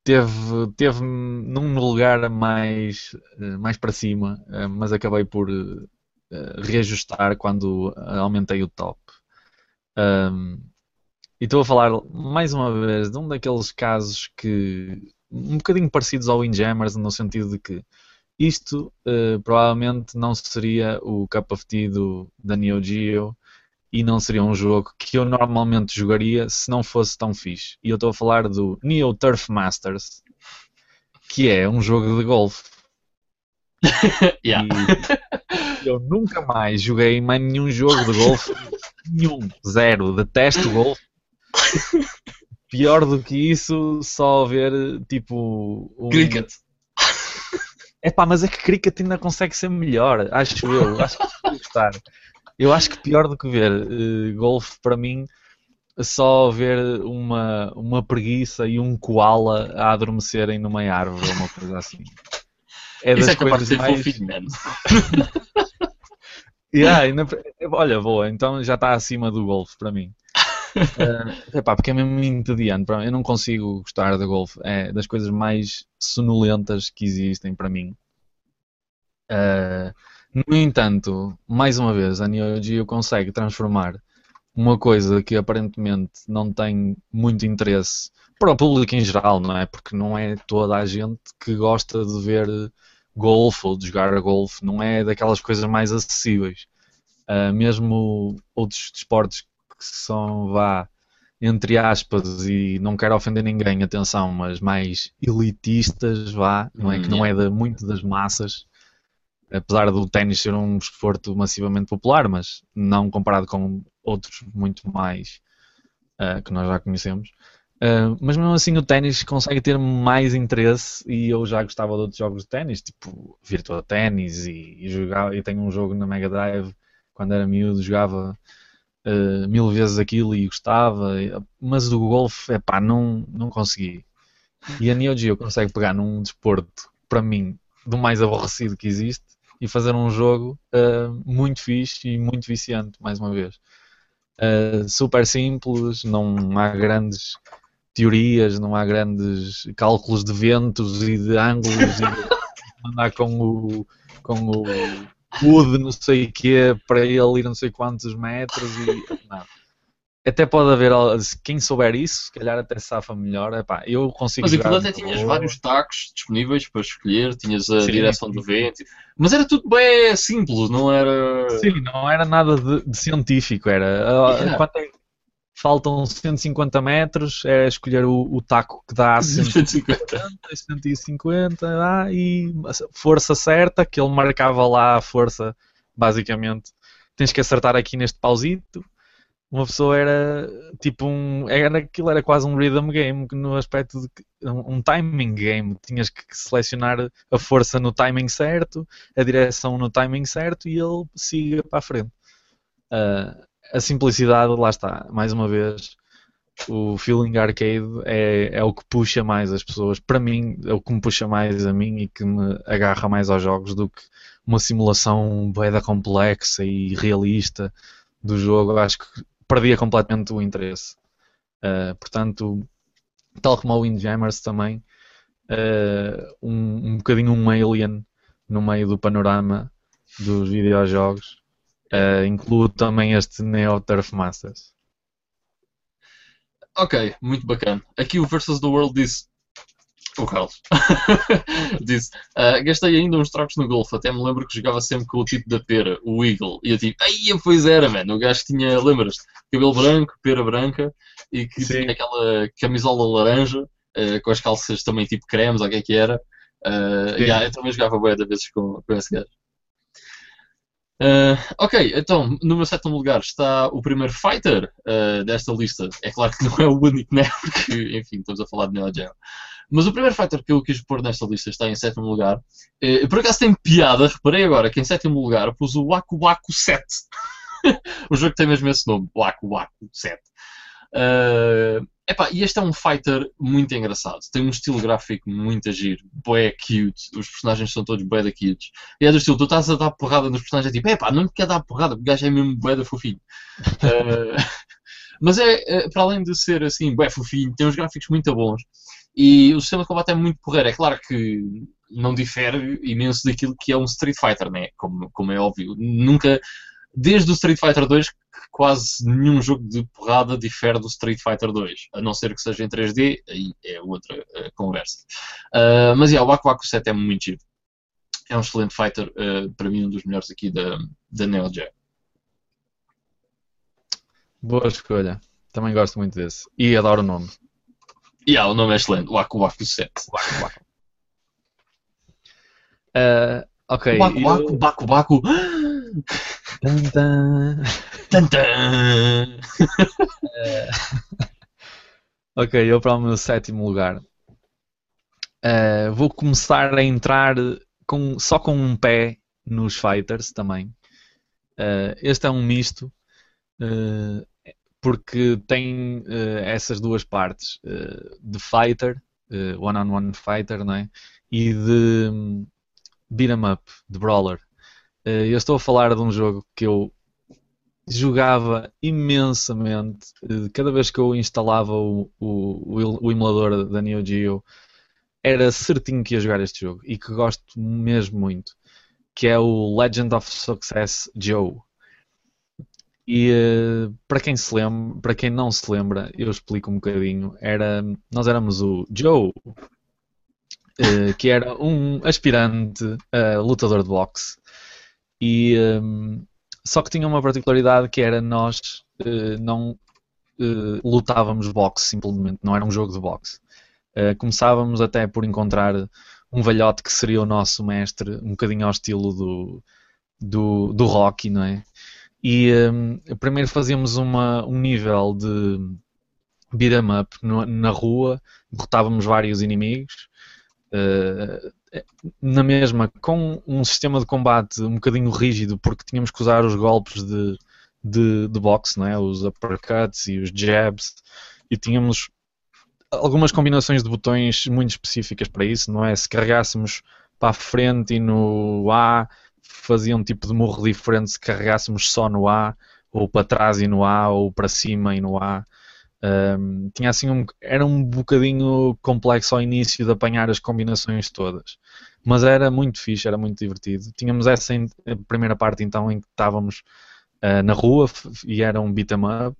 teve, teve num lugar mais, uh, mais para cima, uh, mas acabei por reajustar quando aumentei o top. Um, e estou a falar mais uma vez de um daqueles casos que um bocadinho parecidos ao Windjammers no sentido de que isto uh, provavelmente não seria o Cup of Tea do, da Neo Geo e não seria um jogo que eu normalmente jogaria se não fosse tão fixe. E eu estou a falar do Neo Turf Masters, que é um jogo de golfe. yeah. eu nunca mais joguei mais nenhum jogo de golfe nenhum, zero, detesto golfe. Pior do que isso, só ver tipo. Um... Cricket. É pá, mas é que cricket ainda consegue ser melhor, acho eu. Acho que gostar. Eu acho que pior do que ver uh, golfe para mim só ver uma, uma preguiça e um koala a adormecerem numa árvore ou uma coisa assim. É das Isso é coisas mais. Fofinho, Yeah, ainda, olha, boa, então já está acima do golfe para mim. Uh, epá, porque é mesmo entediante. Eu não consigo gostar de golfe. É das coisas mais sonolentas que existem para mim. Uh, no entanto, mais uma vez, a Neo Geo consegue transformar uma coisa que aparentemente não tem muito interesse para o público em geral, não é? Porque não é toda a gente que gosta de ver golfe ou de jogar golfe, não é daquelas coisas mais acessíveis. Uh, mesmo outros desportos que são, vá, entre aspas, e não quero ofender ninguém, atenção, mas mais elitistas, vá, não é? que não é de, muito das massas, apesar do ténis ser um desporto massivamente popular, mas não comparado com outros muito mais uh, que nós já conhecemos. Uh, mas mesmo assim o ténis consegue ter mais interesse e eu já gostava de outros jogos de ténis, tipo Virtua Tennis e, e, jogar, e tenho um jogo na Mega Drive quando era miúdo, jogava uh, mil vezes aquilo e gostava, mas do golfe, é pá, não, não consegui. E a Neo Geo consegue pegar num desporto, para mim, do mais aborrecido que existe e fazer um jogo uh, muito fixe e muito viciante, mais uma vez. super simples, não há grandes teorias, não há grandes cálculos de ventos e de ângulos e andar com o com o wood não sei o quê para ele ir não sei quantos metros e não. Até pode haver quem souber isso, se calhar até safa melhor. Epá, eu consigo Mas aquilo até tinhas vários tacos disponíveis para escolher, tinhas a Sim. direção do vento, mas era tudo bem simples, não era. Sim, não era nada de, de científico, era. Yeah. É, faltam 150 metros, é escolher o, o taco que dá 150, 150 ah, e força certa, que ele marcava lá a força, basicamente. Tens que acertar aqui neste pausito. Uma pessoa era tipo um. Era, aquilo era quase um rhythm game no aspecto de um, um timing game. Tinhas que selecionar a força no timing certo, a direção no timing certo e ele siga para a frente. Uh, a simplicidade, lá está, mais uma vez, o feeling arcade é, é o que puxa mais as pessoas. Para mim, é o que me puxa mais a mim e que me agarra mais aos jogos do que uma simulação boeda complexa e realista do jogo. Eu acho que perdia completamente o interesse. Uh, portanto, tal como o Windjammers também, uh, um, um bocadinho um alien no meio do panorama dos videojogos Uh, incluo também este Neo Turf Masters. Ok, muito bacana. Aqui o Versus the World disse. O Carlos disse: uh, Gastei ainda uns trocos no golfe. Até me lembro que jogava sempre com o tipo da pera, o Eagle. E eu tipo, ai, pois era, mano. O gajo tinha, lembras? Cabelo branco, pera branca e que Sim. tinha aquela camisola laranja uh, com as calças também tipo cremes, ou o que é que era. Uh, yeah, eu também jogava bem vezes com, com esse gajo. Uh, ok, então, no meu sétimo lugar está o primeiro fighter uh, desta lista. É claro que não é o único, né? Porque, enfim, estamos a falar de Neo Geo. Mas o primeiro fighter que eu quis pôr nesta lista está em sétimo lugar. Uh, por acaso tem piada, reparei agora que em sétimo lugar pus o Waku Waku 7. o jogo tem mesmo esse nome, Waku Waku 7. Uh, epá, e este é um fighter muito engraçado. Tem um estilo gráfico muito agir, bué cute. Os personagens são todos bué da cute. E é do estilo, tu estás a dar porrada nos personagens, é tipo, epá, não quer dar porrada, porque o gajo é mesmo bué da fofinho. Uh, mas é, é, para além de ser assim, bué fofinho, tem uns gráficos muito bons. E o sistema de combate é muito porreiro. É claro que não difere imenso daquilo que é um Street Fighter, né? como, como é óbvio. Nunca, desde o Street Fighter 2, quase nenhum jogo de porrada difere do Street Fighter 2, a não ser que seja em 3D, aí é outra uh, conversa. Uh, mas yeah, o Aku Aku 7 é muito giro. É um excelente fighter, uh, para mim um dos melhores aqui da, da Neo Geo. Boa escolha. Também gosto muito desse. E adoro o nome. Yeah, o nome é excelente. O Aku Aku 7. Waku Waku. Ok. Baku Baku Baku Baku. Tan, tan. ok, eu para o meu sétimo lugar. Uh, vou começar a entrar com, só com um pé nos fighters também. Uh, este é um misto uh, porque tem essas duas partes de fighter, one-on-one -on -one fighter, não é? E de um, beat 'em up, de brawler. Eh, eu estou a falar de um jogo que eu jogava imensamente. Eh, cada vez que eu instalava o, o, o emulador da Neo Geo, era certinho que ia jogar este jogo e que gosto mesmo muito, que é o Legend of Success Joe. E uh, para quem se lembra, para quem não se lembra, eu explico um bocadinho. Era, nós éramos o Joe, que era um aspirante uh, lutador de boxe e, um, só que tinha uma particularidade que era nós uh, não uh, lutávamos boxe simplesmente, não era um jogo de boxe. Uh, começávamos até por encontrar um velhote que seria o nosso mestre, um bocadinho ao estilo do, do, do Rocky, não é? E um, primeiro fazíamos uma, um nível de beat 'em up no, na rua, derrotávamos vários inimigos, na mesma, com um sistema de combate um bocadinho rígido, porque tínhamos que usar os golpes de, de, de boxe, não é? os uppercuts e os jabs, e tínhamos algumas combinações de botões muito específicas para isso, não é? Se carregássemos para a frente e no A, fazia um tipo de morro diferente se carregássemos só no A, ou para trás e no A, ou para cima e no A. Um, tinha assim um, era um bocadinho complexo ao início de apanhar as combinações todas, mas era muito fixe, era muito divertido. Tínhamos essa primeira parte então em que estávamos uh, na rua e era um beat 'em up.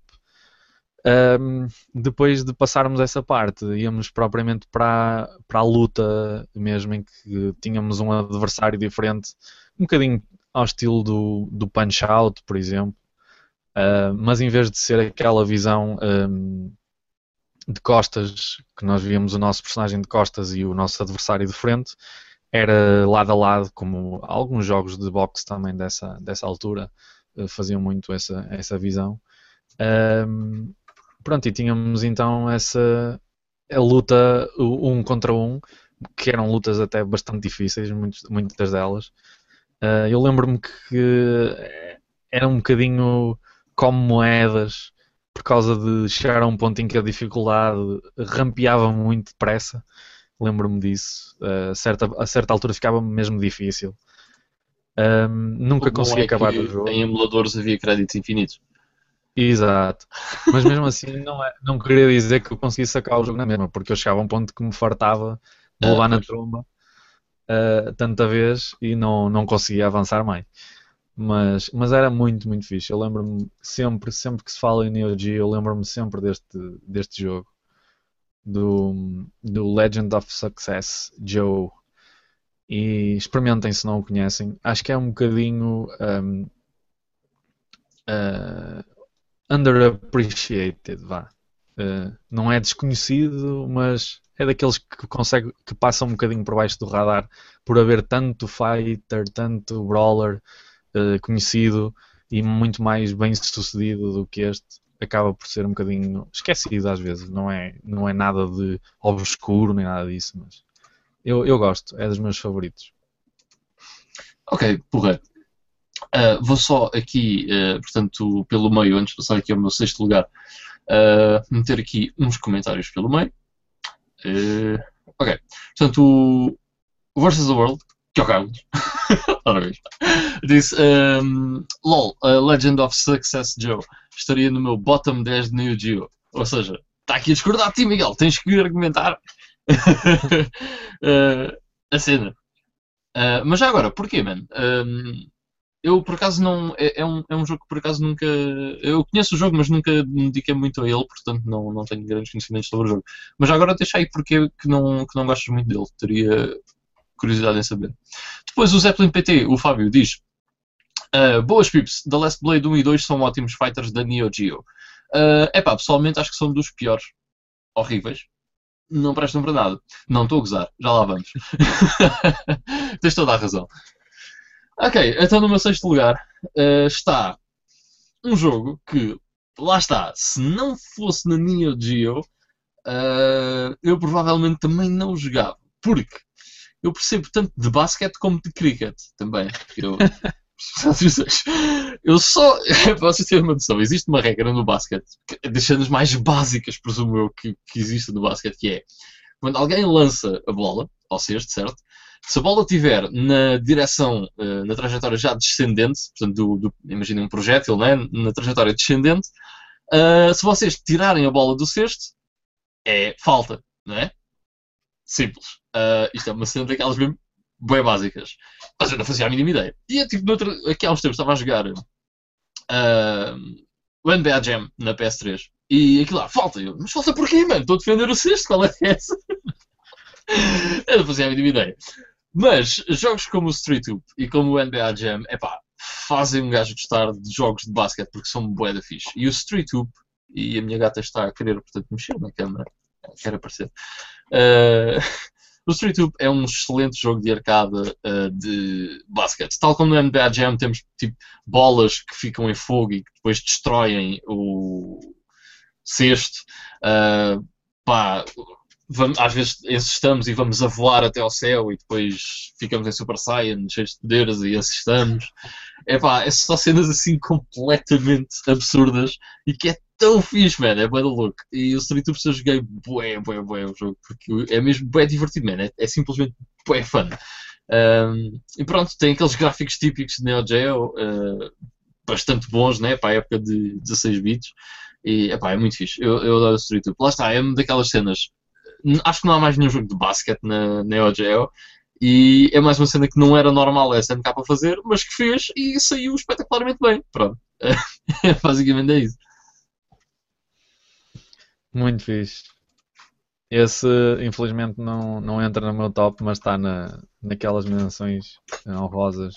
Um, depois de passarmos essa parte, íamos propriamente para, para a luta mesmo, em que tínhamos um adversário diferente, um bocadinho ao estilo do, do Punch Out, por exemplo. Uh, mas em vez de ser aquela visão um, de costas, que nós víamos o nosso personagem de costas e o nosso adversário de frente, era lado a lado, como alguns jogos de boxe também dessa, dessa altura uh, faziam muito essa, essa visão. Um, pronto, e tínhamos então essa a luta um contra um, que eram lutas até bastante difíceis, muitas delas. Uh, eu lembro-me que era um bocadinho como moedas por causa de chegar a um ponto em que a dificuldade rampeava muito depressa. Lembro-me disso. Uh, a, certa, a certa altura ficava mesmo difícil. Nunca consegui é acabar o jogo. Em emuladores havia créditos infinitos. Exato. Mas mesmo assim não, é, não queria dizer que eu conseguisse sacar o jogo na mesma, porque eu chegava a um ponto que me fartava de ah, levar ah, na tromba uh, tanta vez e não, não conseguia avançar mais. Mas, mas era muito, muito fixe. Eu lembro-me sempre, sempre que se fala em Neo Geo, eu lembro-me sempre deste, deste jogo. Do, do Legend of Success Joe. E experimentem se não o conhecem. Acho que é um bocadinho um, uh, underappreciated, vá. Uh, não é desconhecido, mas é daqueles que consegue que passam um bocadinho por baixo do radar por haver tanto fighter, tanto brawler uh, conhecido e muito mais bem sucedido do que este, acaba por ser um bocadinho esquecido às vezes. Não é, não é nada de obscuro nem nada disso, mas eu, eu gosto, é dos meus favoritos. Ok, porra. Uh, vou só aqui, uh, portanto, pelo meio, antes de passar aqui ao meu sexto lugar, uh, meter aqui uns comentários pelo meio. ok, portanto, o Versus the World que é o. Ora vez. Disse: um, LOL, a Legend of Success Joe estaria no meu bottom 10 de Neo Geo. Ou seja, está aqui a discordar de ti, Miguel. Tens que argumentar uh, a cena. Uh, mas já agora, porquê, man? Um, eu por acaso não. É, é, um, é um jogo que por acaso nunca. Eu conheço o jogo, mas nunca me dediquei muito a ele, portanto não, não tenho grandes conhecimentos sobre o jogo. Mas já agora deixa aí porque que não, que não gostas muito dele. Teria curiosidade em saber. Depois o Zeppelin PT, o Fábio, diz: uh, Boas pips, The Last Blade 1 e 2 são ótimos fighters da Neo Geo. Uh, epá, pessoalmente acho que são dos piores. Horríveis. Não prestam para nada. Não estou a gozar, já lá vamos. Tens toda a razão. Ok, então no meu sexto lugar uh, está um jogo que, lá está, se não fosse na Neo Geo, uh, eu provavelmente também não jogava. Porque eu percebo tanto de basquete como de cricket também. Eu, eu só. Para vocês terem uma noção, existe uma regra no basquete, deixando as mais básicas, presumo eu, que, que existe no basquete, que é quando alguém lança a bola ao cesto, certo? Se a bola estiver na direção, eh, na trajetória já descendente, portanto, do, do, imaginem um projétil, né? na trajetória descendente, uh, se vocês tirarem a bola do cesto, é falta, não é? Simples. Uh, isto é uma cena daquelas mesmo bem básicas. Mas eu não fazia a mínima ideia. E tipo, noutro, aqui há uns tempos estava a jogar uh, o NBA Jam na PS3 e aquilo lá, falta. Eu, mas falta porquê, mano? Estou a defender o sexto, qual é essa? eu não fazia a mínima ideia. Mas jogos como o Street Hoop e como o NBA Jam, é pá, fazem um gajo gostar de jogos de basquete porque são bué da fixe. E o Street Hoop, e a minha gata está a querer, portanto, mexer na câmera, quer aparecer. Uh, o Street Hoop é um excelente jogo de arcade uh, de basquete. Tal como no NBA Jam temos tipo bolas que ficam em fogo e que depois destroem o cesto. Uh, pá, vamos, às vezes assustamos e vamos a voar até ao céu e depois ficamos em Super Saiyan cheios de poderes e assustamos. É pá, é só cenas assim completamente absurdas e que é tão fixe, mano, é bem louco. E o Street Trooper eu joguei bué, bué, bué o jogo, porque é mesmo bué divertido, mano, é, é simplesmente bué fun. Um, e pronto, tem aqueles gráficos típicos de Neo Geo, uh, bastante bons, né, para a época de 16 bits. E epá, é muito fixe. Eu, eu adoro Street 2. Lá está, é uma daquelas cenas. Acho que não há mais nenhum jogo de basquete na Neo Geo. E é mais uma cena que não era normal a SNK para fazer, mas que fez e saiu espetacularmente bem. Pronto. Basicamente é isso. Muito fixe. Esse, infelizmente, não, não entra no meu top, mas está na, naquelas menções honrosas.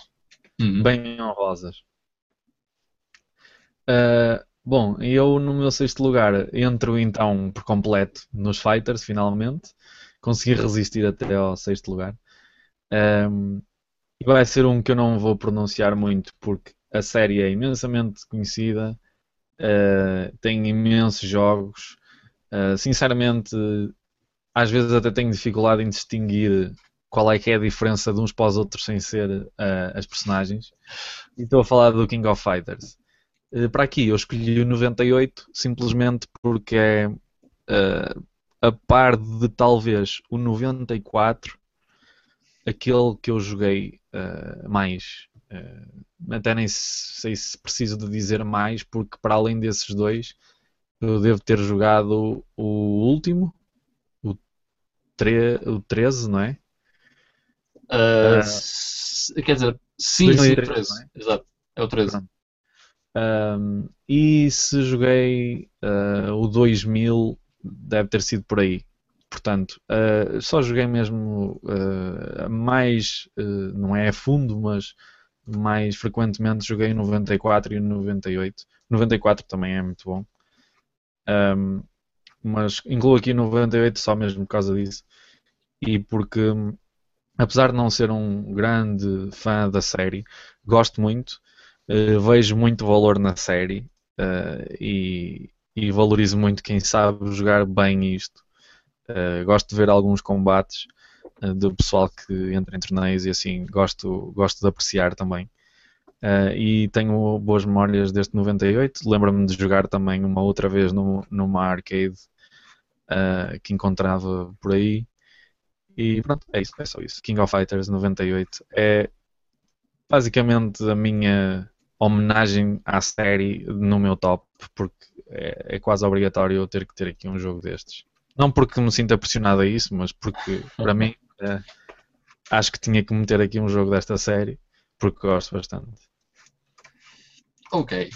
Uhum. Bem honrosas. Uh, bom, eu no meu sexto lugar entro então por completo nos Fighters, finalmente. Consegui resistir até ao sexto lugar. Um, e vai ser um que eu não vou pronunciar muito porque a série é imensamente conhecida, uh, tem imensos jogos. Uh, sinceramente, às vezes até tenho dificuldade em distinguir qual é que é a diferença de uns para os outros sem ser uh, as personagens. E estou a falar do King of Fighters. Uh, para aqui eu escolhi o 98 simplesmente porque é uh, a par de talvez o 94 aquele que eu joguei mais. até nem sei se preciso de dizer mais porque para além desses dois eu devo ter jogado o último tre o 13, não é? Uh, uh, quer dizer, sim, 2013, sim, 13. É? Exato, é o 13. Um, e se joguei uh, o 2000, deve ter sido por aí. Portanto, uh, só joguei mesmo uh, mais, não é a fundo, mas mais frequentemente joguei o 94 e o 98. 94 também é muito bom. Um, mas incluo aqui 98 só mesmo por causa disso. E porque, apesar de não ser um grande fã da série, gosto muito, uh, vejo muito valor na série uh, e, e, valorizo muito quem sabe jogar bem isto. Uh, gosto de ver alguns combates do pessoal que entra em torneios e assim, gosto, gosto de apreciar também. E tenho boas memórias deste 98. Lembro-me de jogar também uma outra vez no, numa arcade que encontrava por aí. E pronto, é isso, é só isso. King of Fighters 98 é basicamente a minha homenagem à série no meu top, porque é, é quase obrigatório eu ter que ter aqui um jogo destes. Não porque me sinta pressionado a isso, mas porque para mim é, acho que tinha que meter aqui um jogo desta série, porque gosto bastante. Ok.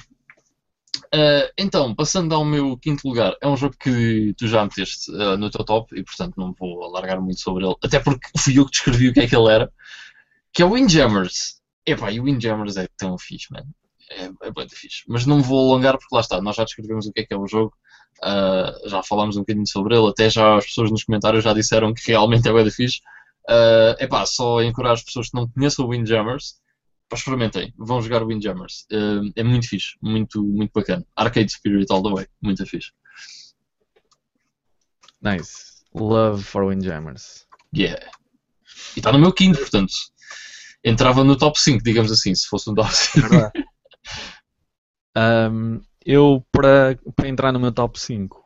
Uh, então, passando ao meu quinto lugar, é um jogo que tu já meteste uh, no teu top e, portanto, não vou alargar muito sobre ele, até porque fui eu que descrevi o que é que ele era, que é o Windjammers. Epá, e o Windjammers é tão fixe, mano. É, é bem fixe. Mas não me vou alongar porque lá está, nós já descrevemos o que é que é o jogo, uh, já falámos um bocadinho sobre ele, até já as pessoas nos comentários já disseram que realmente é bem fixe. Uh, epá, só encorajo as pessoas que não conheçam o Windjammers experimentem, vão jogar Windjammers. Uh, é muito fixe, muito, muito bacana. Arcade Spirit all the way, muito fixe. Nice. Love for Windjammers. Yeah. E está no meu quinto, portanto, entrava no top 5, digamos assim, se fosse um top 5. um, eu, para, para entrar no meu top 5,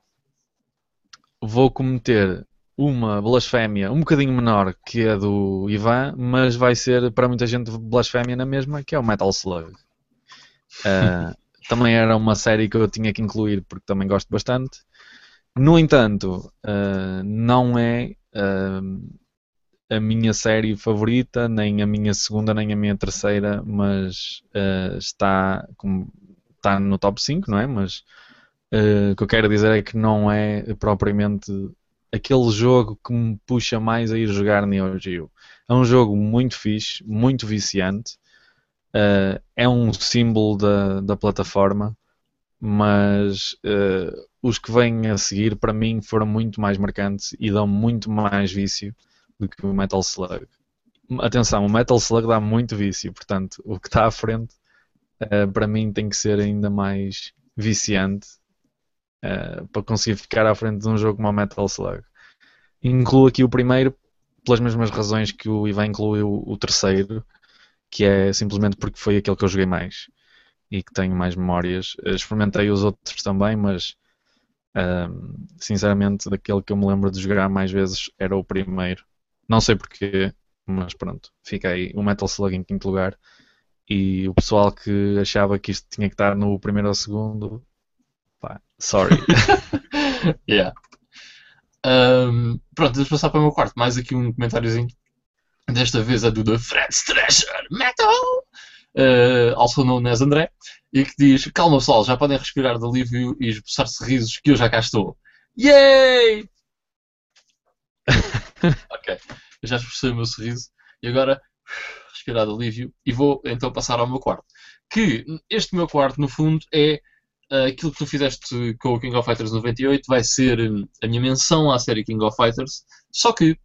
vou cometer uma blasfémia um bocadinho menor que a do Ivan, mas vai ser para muita gente blasfémia na mesma, que é o Metal Slug. Uh, também era uma série que eu tinha que incluir porque também gosto bastante. No entanto, uh, não é uh, a minha série favorita, nem a minha segunda, nem a minha terceira, mas está, está no top 5, não é? Mas o que eu quero dizer é que não é propriamente aquele jogo que me puxa mais a ir jogar Neo Geo. É um jogo muito fixe, muito viciante. Uh, é um símbolo da, da plataforma, mas uh, os que vêm a seguir, para mim, foram muito mais marcantes e dão muito mais vício do que o Metal Slug. Atenção, o Metal Slug dá muito vício, portanto, o que está à frente, uh, para mim, tem que ser ainda mais viciante uh, para conseguir ficar à frente de um jogo como o Metal Slug. Incluo aqui o primeiro pelas mesmas razões que o Ivan incluiu o terceiro, que é simplesmente porque foi aquele que eu joguei mais e que tenho mais memórias. Eh, experimentei os outros também, mas um, sinceramente daquele que eu me lembro de jogar mais vezes era o primeiro. Não sei porquê, mas pronto, fica aí o Metal Slug em quinto lugar. E o pessoal que achava que isto tinha que estar no primeiro ou segundo, pá, Sorry. yeah. Um, pronto, vamos passar para o meu quarto. Mais aqui um comentáriozinho. Desta vez é do The Fred Thrasher Metal, uh, also known as André, e que diz: Calma pessoal, já podem respirar de alívio e esboçar sorrisos que eu já cá estou. Yay! ok, eu já expressei o meu sorriso. E agora respirar de alívio. E vou então passar ao meu quarto. Que este meu quarto, no fundo, é uh, aquilo que tu fizeste com o King of Fighters 98, vai ser um, a minha menção à série King of Fighters, só que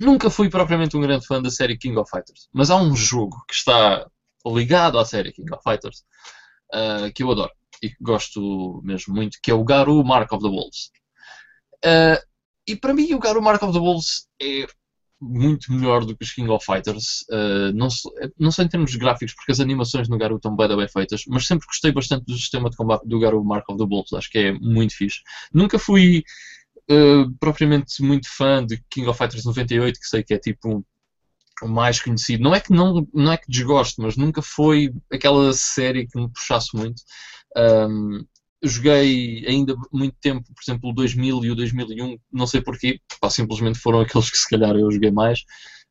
nunca fui propriamente um grande fã da série King of Fighters, mas há um jogo que está ligado à série King of Fighters uh, que eu adoro. E que gosto mesmo muito, que é o Garu Mark of the Wolves. Uh, e para mim o Garu Mark of the Wolves é muito melhor do que os King of Fighters, uh, não, não só em termos gráficos, porque as animações no Garu estão bem, bem feitas, mas sempre gostei bastante do sistema de combate do Garu Mark of the Wolves, acho que é muito fixe. Nunca fui uh, propriamente muito fã de King of Fighters 98, que sei que é tipo o mais conhecido. Não é que não, não é que desgosto, mas nunca foi aquela série que me puxasse muito. Um, joguei ainda muito tempo, por exemplo, o 2000 e o 2001, não sei porquê, pá, simplesmente foram aqueles que se calhar eu joguei mais.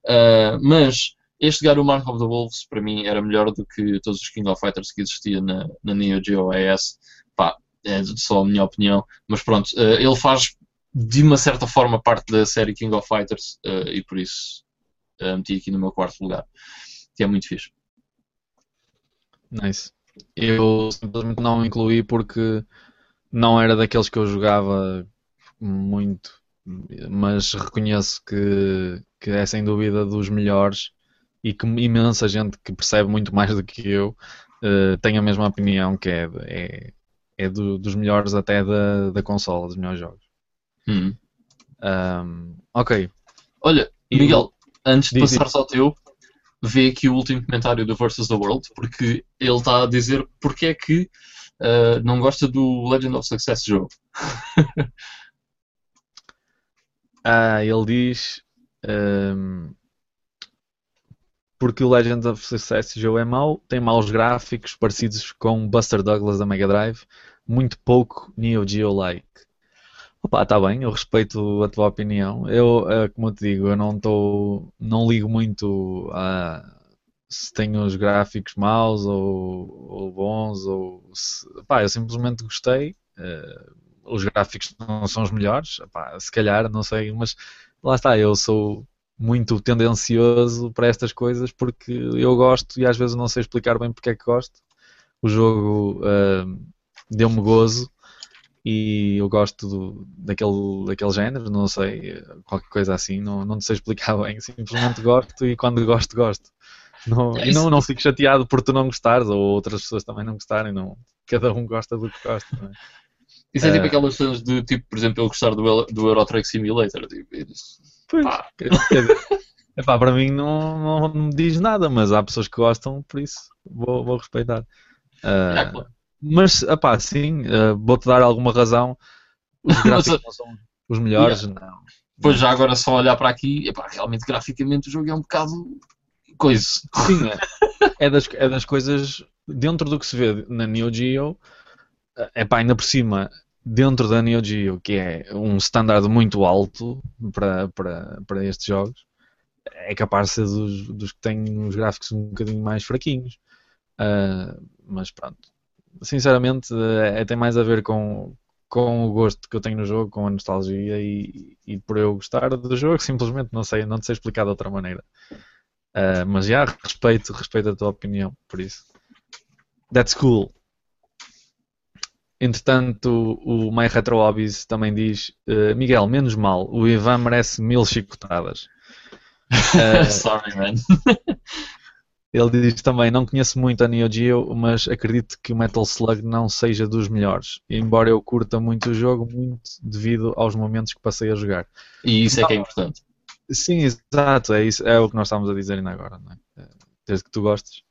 Uh, mas este Garu Mark of the Wolves, para mim, era melhor do que todos os King of Fighters que existia na, na Neo Geo AES. Pá, é só a minha opinião. Mas pronto, uh, ele faz de uma certa forma parte da série King of Fighters uh, e por isso meti aqui no meu quarto lugar, que é muito fixe. Nice. Eu simplesmente não incluí porque não era daqueles que eu jogava muito, mas reconheço que, que é sem dúvida dos melhores e que imensa gente que percebe muito mais do que eu uh, tem a mesma opinião que é, é, é do, dos melhores até da, da consola, dos melhores jogos. Hum. Um, ok. Olha, Miguel, antes de passares ao teu, vê aqui o último comentário do Versus the World, porque ele está a dizer porque é que uh, não gosta do Legend of Success jogo. ah, ele diz um, porque o Legend of Success jogo é mau, tem maus gráficos parecidos com Buster Douglas da Mega Drive, muito pouco Neo Geo-like. Opa, está bem, eu respeito a tua opinião. Eu, eh, como eu te digo, eu não estou, não ligo muito a se tenho os gráficos maus ou, ou bons ou se, eu simplesmente gostei. Uh, os gráficos não são os melhores, pá, se calhar, não sei, mas lá está, eu sou muito tendencioso para estas coisas porque eu gosto e às vezes não sei explicar bem porque é que gosto. O jogo uh, deu-me gozo e eu gosto do, daquele, daquele género, não sei, qualquer coisa assim, não, não sei explicar bem, simplesmente gosto e quando gosto, gosto. Não, é e não, não fico chateado por tu não gostares ou outras pessoas também não gostarem, não. Cada um gosta do que gosta. Não é? Isso é tipo uh, aquelas coisas de, tipo, por exemplo, eu gostar do, do Euro Truck Simulator. Tipo, pois, pá. Epá, para mim não, não, não, me diz nada, mas há pessoas que gostam, por isso vou, vou respeitar. Uh, é. Mas, pá, sim, uh, vou-te dar alguma razão. Os gráficos não são os melhores, yeah. não. Pois já agora só olhar para aqui, epá, realmente graficamente o jogo é um bocado coisa. Sim, é. é, das, é das coisas dentro do que se vê na Neo Geo, é pá, ainda por cima, dentro da Neo Geo, que é um standard muito alto para, para, para estes jogos, é capaz de ser dos, dos que têm os gráficos um bocadinho mais fraquinhos. Uh, mas pronto, sinceramente, é, tem mais a ver com, com o gosto que eu tenho no jogo, com a nostalgia e, e por eu gostar do jogo, simplesmente não sei, não te sei explicar de outra maneira. Uh, mas já respeito, respeito a tua opinião, por isso. That's cool. Entretanto, o My Retro Hobbies também diz: uh, Miguel, menos mal, o Ivan merece mil chicotadas. Uh, Sorry, man. ele diz também: Não conheço muito a Neo Geo, mas acredito que o Metal Slug não seja dos melhores. Embora eu curta muito o jogo, muito devido aos momentos que passei a jogar. E isso é que é importante. Sim, exato, é, isso, é o que nós estamos a dizer ainda agora, não é? é desde que tu gostes.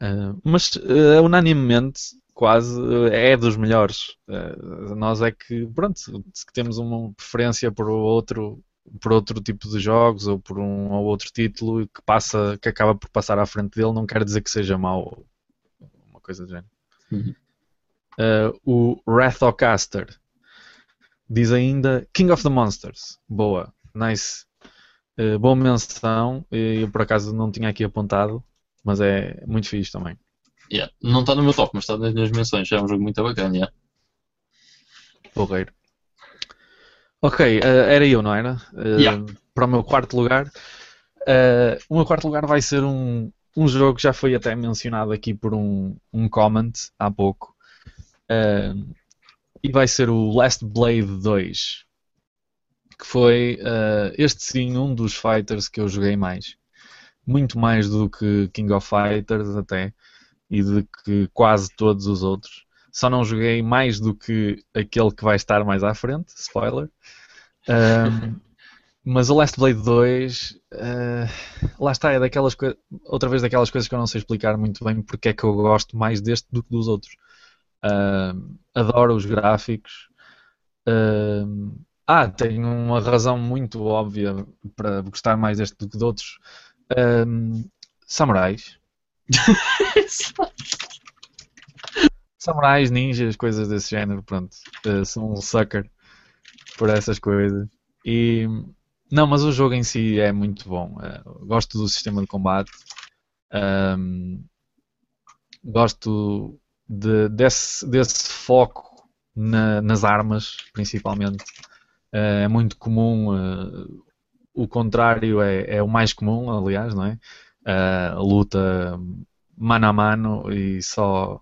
Uh, mas uh, unanimemente, quase, é dos melhores. Uh, nós é que, pronto, que temos uma preferência por outro, por outro tipo de jogos ou por um ou outro título que passa, que acaba por passar à frente dele, não quer dizer que seja mau uma coisa do género. Uhum. Uh, o Rathocaster diz ainda King of the Monsters. Boa, nice. Uh, boa menção. Eu por acaso não tinha aqui apontado, mas é muito fixe também. Yeah. Não está no meu top, mas está nas minhas menções. É um jogo muito bacana. Yeah. Porreiro. Ok, uh, era eu, não era? Yeah. Para o meu quarto lugar. o meu quarto lugar vai ser um, um jogo que já foi até mencionado aqui por um, um comment há pouco. Uh, e vai ser o Last Blade 2. Que foi uh, este sim um dos fighters que eu joguei mais. Muito mais do que King of Fighters até. E de que quase todos os outros. Só não joguei mais do que aquele que vai estar mais à frente. Spoiler. Um, mas o Last Blade 2, uh, eh, lá está, é daquelas outra vez daquelas coisas que eu não sei explicar muito bem porque é que eu gosto mais deste do que dos outros. Uh, adoro os gráficos. Uh, ah, tenho uma razão muito óbvia para gostar mais deste do que de outros. Uh, samurais. samurais, ninjas, coisas desse género, pronto. Uh, sou um sucker por essas coisas. E não, mas o jogo em si é muito bom. Uh, gosto do sistema de combate. Um, gosto de, desse, desse foco na, nas armas, principalmente. Uh, é muito comum, uh, o contrário é, é, o mais comum, aliás, não é? A luta mano a mano e só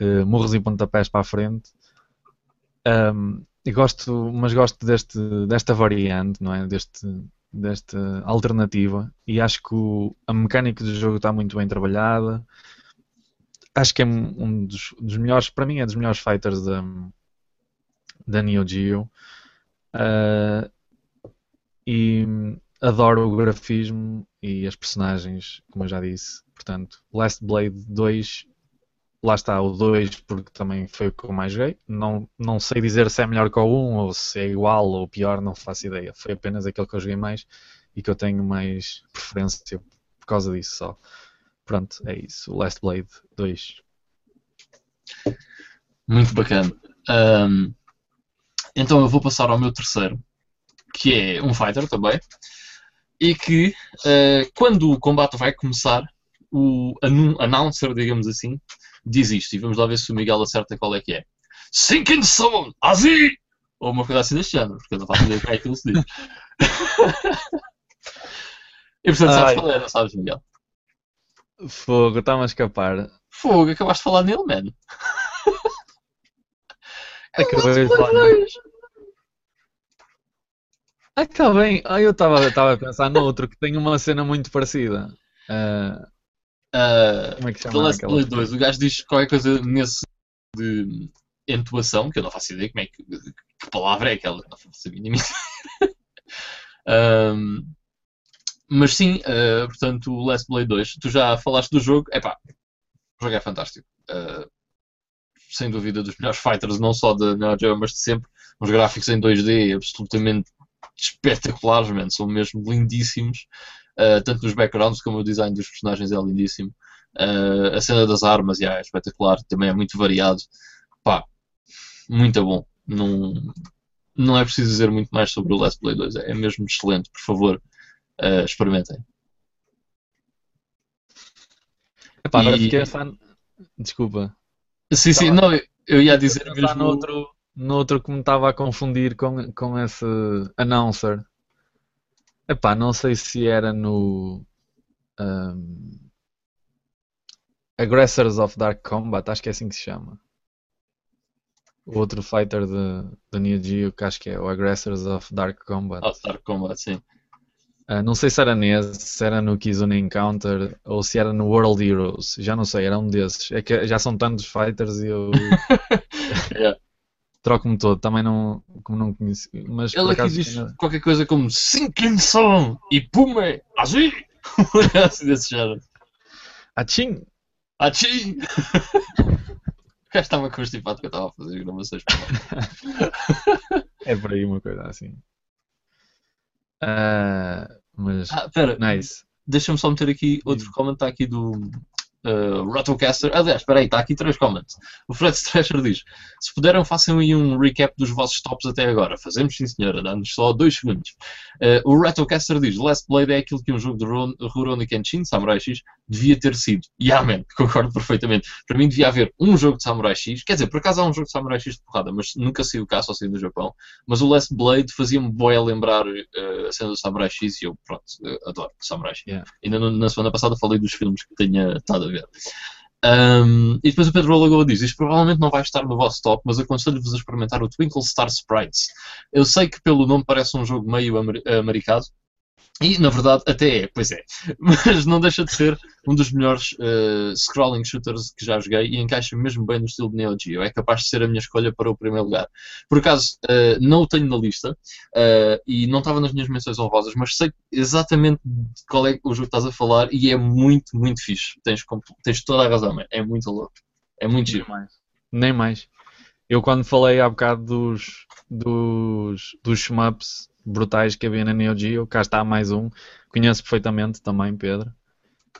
uh, morros e pontapés para a frente. Um, e gosto, mas gosto deste, desta variante, não é? Deste, desta alternativa e acho que o, a mecânica do jogo está muito bem trabalhada acho que é um dos, dos, melhores, para mim é dos melhores fighters da, da Neo Geo. Uh, e adoro o grafismo e as personagens, como eu já disse. Portanto, Last Blade 2, lá está o 2, porque também foi o que eu mais joguei. Não, não sei dizer se é melhor que o 1 ou se é igual ou pior, não faço ideia. Foi apenas aquele que eu joguei mais e que eu tenho mais preferência por causa disso só. Pronto, é isso. Last Blade 2. Muito bacana. Um, então eu vou passar ao meu terceiro, que é um fighter também. E que uh, quando o combate vai começar, o announcer, digamos assim, diz isto. E vamos lá ver se o Miguel acerta qual é que é. Sinking Soul, Azi! Ou uma coisa assim deste género, porque eu não faço ideia o que é que ele se diz. e portanto, sabes qual é, sabes, Miguel? Fogo, está-me a escapar. Fogo, acabaste de falar nele, mano. Acabei de falar nele. Ah, está bem. Ah, eu estava a pensar no outro que tem uma cena muito parecida. Uh, uh, como é que chama aquela? Dois. O gajo diz qualquer coisa nesse de entoação, que eu não faço ideia como é que, que palavra é aquela. Não faço a mínima um, mas sim, uh, portanto, o Last Blade 2, tu já falaste do jogo, epá, o jogo é fantástico. Uh, sem dúvida, dos melhores fighters, não só da Neo Geo, mas de sempre. Uns gráficos em 2D absolutamente espetaculares, man, são mesmo lindíssimos. Uh, tanto nos backgrounds como o design dos personagens é lindíssimo. Uh, a cena das armas yeah, é espetacular, também é muito variado. Pá, muito bom. Não, não é preciso dizer muito mais sobre o Last Play 2, é mesmo excelente, por favor uh, experimentem. Epá, agora e... fiquei a fan... Desculpa. Sim, sim, não, eu ia dizer mesmo... No outro, no outro que me estava a confundir com, com esse announcer. Epá, não sei se era no... Um, Aggressors of Dark Combat, acho que é assim que se chama. O outro fighter de, Neo Geo, que acho que é o Aggressors of Dark Combat. Of Dark Combat, sim. Uh, não sei se era nesse, se era no Kizune Encounter ou se era no World Heroes. Já não sei, era um desses. É que já são tantos fighters e eu. yeah. Troco-me todo, também não, como não conheci. Mas Ele aqui diz tinha... qualquer coisa como Sinking Song e Pume, assim! assim desse género. Achim! Achim! O gajo estava constipado que eu estava a fazer gravações. é por aí uma coisa assim. Uh, mas. Ah, pera, nice. Deixa-me só meter aqui outro comentário aqui do, Uh, Ratocaster, aliás, espera aí, está aqui três comments. O Fred Stretcher diz: Se puderam, façam aí um recap dos vossos tops até agora. Fazemos sim, senhora, dá-nos só dois segundos. Uh, o Ratocaster diz: Last Blade é aquilo que um jogo de Rurouni Kenshin, Samurai X, devia ter sido. E amém, concordo perfeitamente. Para mim, devia haver um jogo de Samurai X. Quer dizer, por acaso há um jogo de Samurai X de porrada, mas nunca saiu cá, só saiu do Japão. Mas o Last Blade fazia-me boia lembrar uh, a cena do Samurai X e eu, pronto, adoro Samurai X. Yeah. Ainda no, na semana passada falei dos filmes que tenha estado a ver. Um, e depois o Pedro Lagoa diz: Isto provavelmente não vai estar no vosso top, mas aconselho-vos a experimentar o Twinkle Star Sprites. Eu sei que pelo nome parece um jogo meio amer americano, e, na verdade, até é, pois é. Mas não deixa de ser um dos melhores uh, scrolling shooters que já joguei e encaixa mesmo bem no estilo de Neo Geo. É capaz de ser a minha escolha para o primeiro lugar. Por acaso, uh, não o tenho na lista uh, e não estava nas minhas menções honrosas, mas sei exatamente qual é o jogo que estás a falar e é muito, muito fixe. Tens, tens toda a razão, é muito louco. É muito giro. Nem mais. Nem mais. Eu, quando falei há bocado dos, dos, dos shmups brutais que havia na Neo Geo. Cá está mais um. Conheço perfeitamente também, Pedro.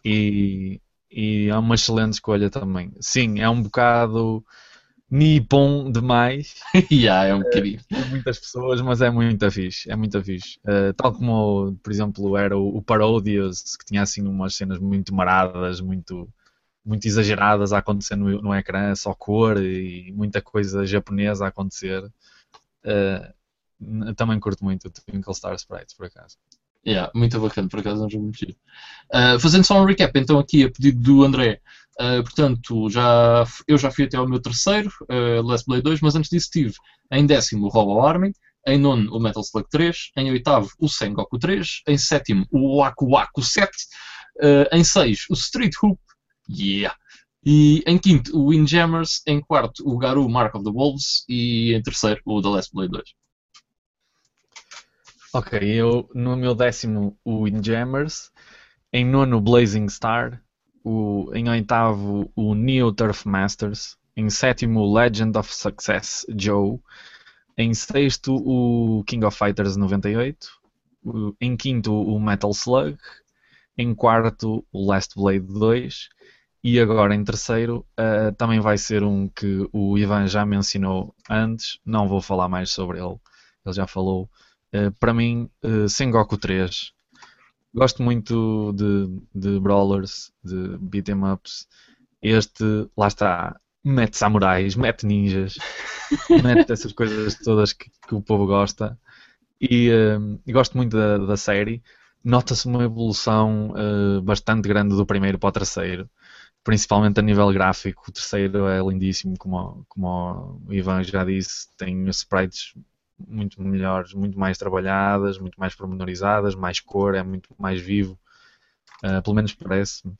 E, e é uma excelente escolha também. Sim, é um bocado nipon demais. yeah, é um bocadinho. Uh, muitas pessoas, mas é muito fixe. É muito fixe. Uh, tal como, por exemplo, era o, o Parodius, que tinha assim umas cenas muito maradas, muito, muito exageradas a acontecer no, no ecrã, só cor e muita coisa japonesa a acontecer. Uh, também curto muito o Twinkle Star Sprites, por acaso. Yeah, muito bacana, por acaso jogo muito giro. Uh, fazendo só um recap, então aqui a pedido do André, uh, portanto, já, eu já fui até ao meu terceiro, uh, Last Blade 2, mas antes disso tive em décimo o Robo Army, em nono o Metal Slug 3, em oitavo o Sengoku 3, em sétimo o Waku Waku 7, uh, em seis o Street Hoop, yeah, e em quinto o Windjammers, em quarto o Garou Mark of the Wolves e em terceiro o The Last Blade 2. Ok, eu no meu décimo o Windjammers, em nono Blazing Star, o, em oitavo o Neo Turf Masters, em sétimo Legend of Success Joe, em sexto o King of Fighters 98, o, em quinto o Metal Slug, em quarto o Last Blade 2 e agora em terceiro uh, também vai ser um que o Ivan já mencionou antes, não vou falar mais sobre ele, ele já falou Uh, para mim, uh, Sengoku 3. Gosto muito de, de brawlers, de beat'em ups. Este, lá está, mete samurais, mete ninjas, mete essas coisas todas que, que o povo gosta. E uh, gosto muito da, da série. Nota-se uma evolução uh, bastante grande do primeiro para o terceiro, principalmente a nível gráfico. O terceiro é lindíssimo, como, como o Ivan já disse, tem sprites muito melhores, muito mais trabalhadas, muito mais pormenorizadas, mais cor, é muito mais vivo, uh, pelo menos parece-me.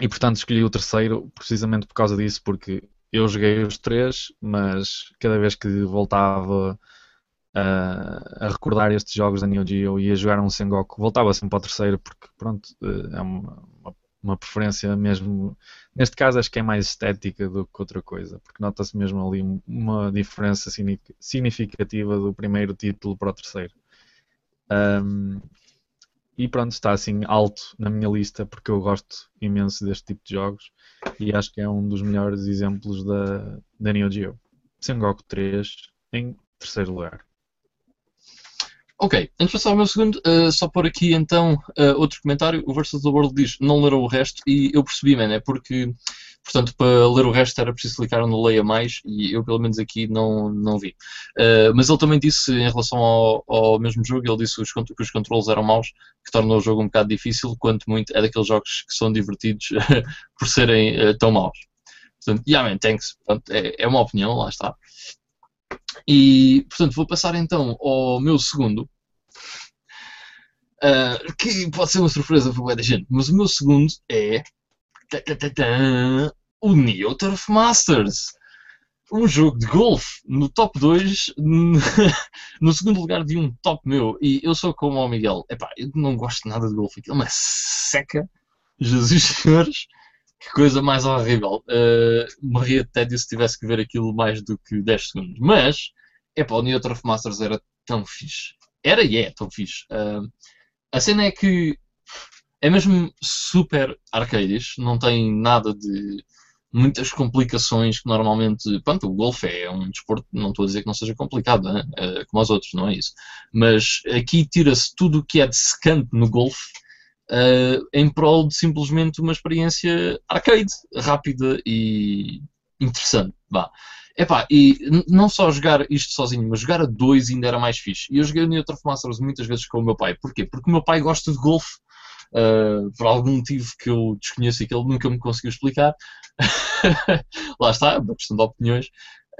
E portanto escolhi o terceiro precisamente por causa disso, porque eu joguei os três, mas cada vez que voltava a, a recordar estes jogos da Neo Geo e a jogar um Sengoku, voltava sempre para o terceiro, porque pronto, eh, é uma, uma preferência mesmo. Neste caso, acho que é mais estética do que outra coisa, porque nota-se mesmo ali uma diferença significativa do primeiro título para o terceiro. Um, e pronto, está assim alto na minha lista porque eu gosto imenso deste tipo de jogos e acho que é um dos melhores exemplos da, da Neo Geo. Sengoku 3 em terceiro lugar. Ok, antes de passar ao meu segundo, uh, só por aqui então uh, outro comentário. O Versus the World diz não leram o resto e eu percebi, man, é porque, portanto, para ler o resto era preciso clicar no Leia Mais e eu, pelo menos aqui, não, não vi. Uh, mas ele também disse, em relação ao, ao mesmo jogo, ele disse os, que os controles eram maus, que tornou o jogo um bocado difícil, quanto muito é daqueles jogos que são divertidos por serem tão maus. Portanto, yeah, man, thanks. Portanto, é, é uma opinião, lá está. E, portanto, vou passar então ao meu segundo, uh, que pode ser uma surpresa para muita gente, mas o meu segundo é o Neo Turf Masters. Um jogo de golfe no top 2, no segundo lugar de um top meu. E eu sou como o Miguel. Epá, eu não gosto nada de golfe. Aquilo é uma seca. Jesus senhores. Que coisa mais horrível. Uh, morria de tédio se tivesse que ver aquilo mais do que 10 segundos. Mas, é pá, o Neo Turf Masters era tão fixe. Era e é tão fixe. Uh, a cena é que é mesmo super arcades, não tem nada de muitas complicações que normalmente. Pronto, o golfe é um desporto, não estou a dizer que não seja complicado, né? é, como os outros, não é isso. Mas aqui tira-se tudo o que é de secante no golfe uh, em prol de simplesmente uma experiência arcade, rápida e interessante. Vá. Epá, e não só jogar isto sozinho, mas jogar a dois ainda era mais fixe. E eu joguei o Neutron Masters muitas vezes com o meu pai. Porquê? Porque o meu pai gosta de golfe uh, por algum motivo que eu desconheço e que ele nunca me conseguiu explicar. Lá está, é uma questão de opiniões.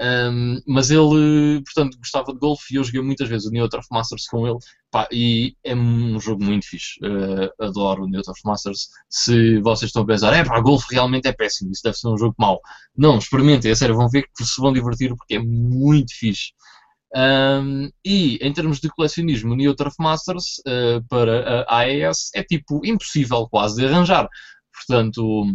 Um, mas ele, portanto, gostava de golfe e eu joguei muitas vezes o Neo Masters com ele. Pá, e é um jogo muito fixe. Uh, adoro o Neo Masters. Se vocês estão a pensar, é pá, golfe realmente é péssimo, isso deve ser um jogo mau. Não, experimentem, é sério, vão ver que se vão divertir porque é muito fixe. Um, e em termos de colecionismo, o Neo Masters uh, para a AES é tipo impossível quase de arranjar. Portanto,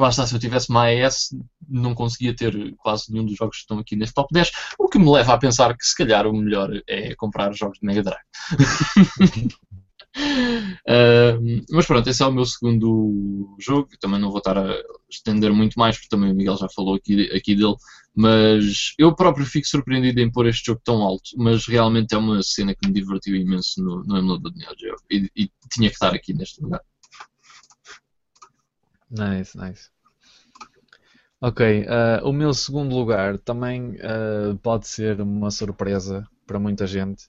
está, se eu tivesse uma AES, não conseguia ter quase nenhum dos jogos que estão aqui neste top 10, o que me leva a pensar que se calhar o melhor é comprar jogos de Mega Drive. Uh, mas pronto, esse é o meu segundo jogo. Também não vou estar a estender muito mais, porque também o Miguel já falou aqui, aqui dele. Mas eu próprio fico surpreendido em pôr este jogo tão alto. Mas realmente é uma cena que me divertiu imenso no, no emulador de Neo Geo. E, e tinha que estar aqui neste lugar. Nice, nice. Ok, uh, o meu segundo lugar também uh, pode ser uma surpresa para muita gente.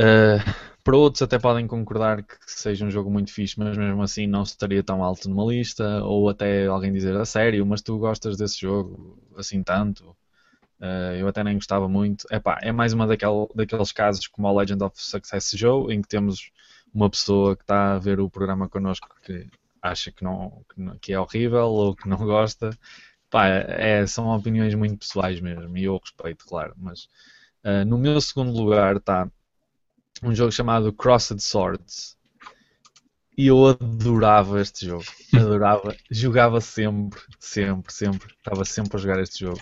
Uh, para outros até podem concordar que seja um jogo muito fixe, mas mesmo assim não estaria tão alto numa lista, ou até alguém dizer a sério, mas tu gostas desse jogo assim tanto. Uh, eu até nem gostava muito. Epá, é mais uma daquel, daqueles casos como o Legend of Success Joe, em que temos uma pessoa que está a ver o programa connosco que acha que, não, que é horrível ou que não gosta. Epá, é, são opiniões muito pessoais mesmo, e eu respeito, claro. Mas uh, no meu segundo lugar está um jogo chamado Crossed Swords. E eu adorava este jogo. Adorava. Jogava sempre, sempre, sempre. Estava sempre a jogar este jogo.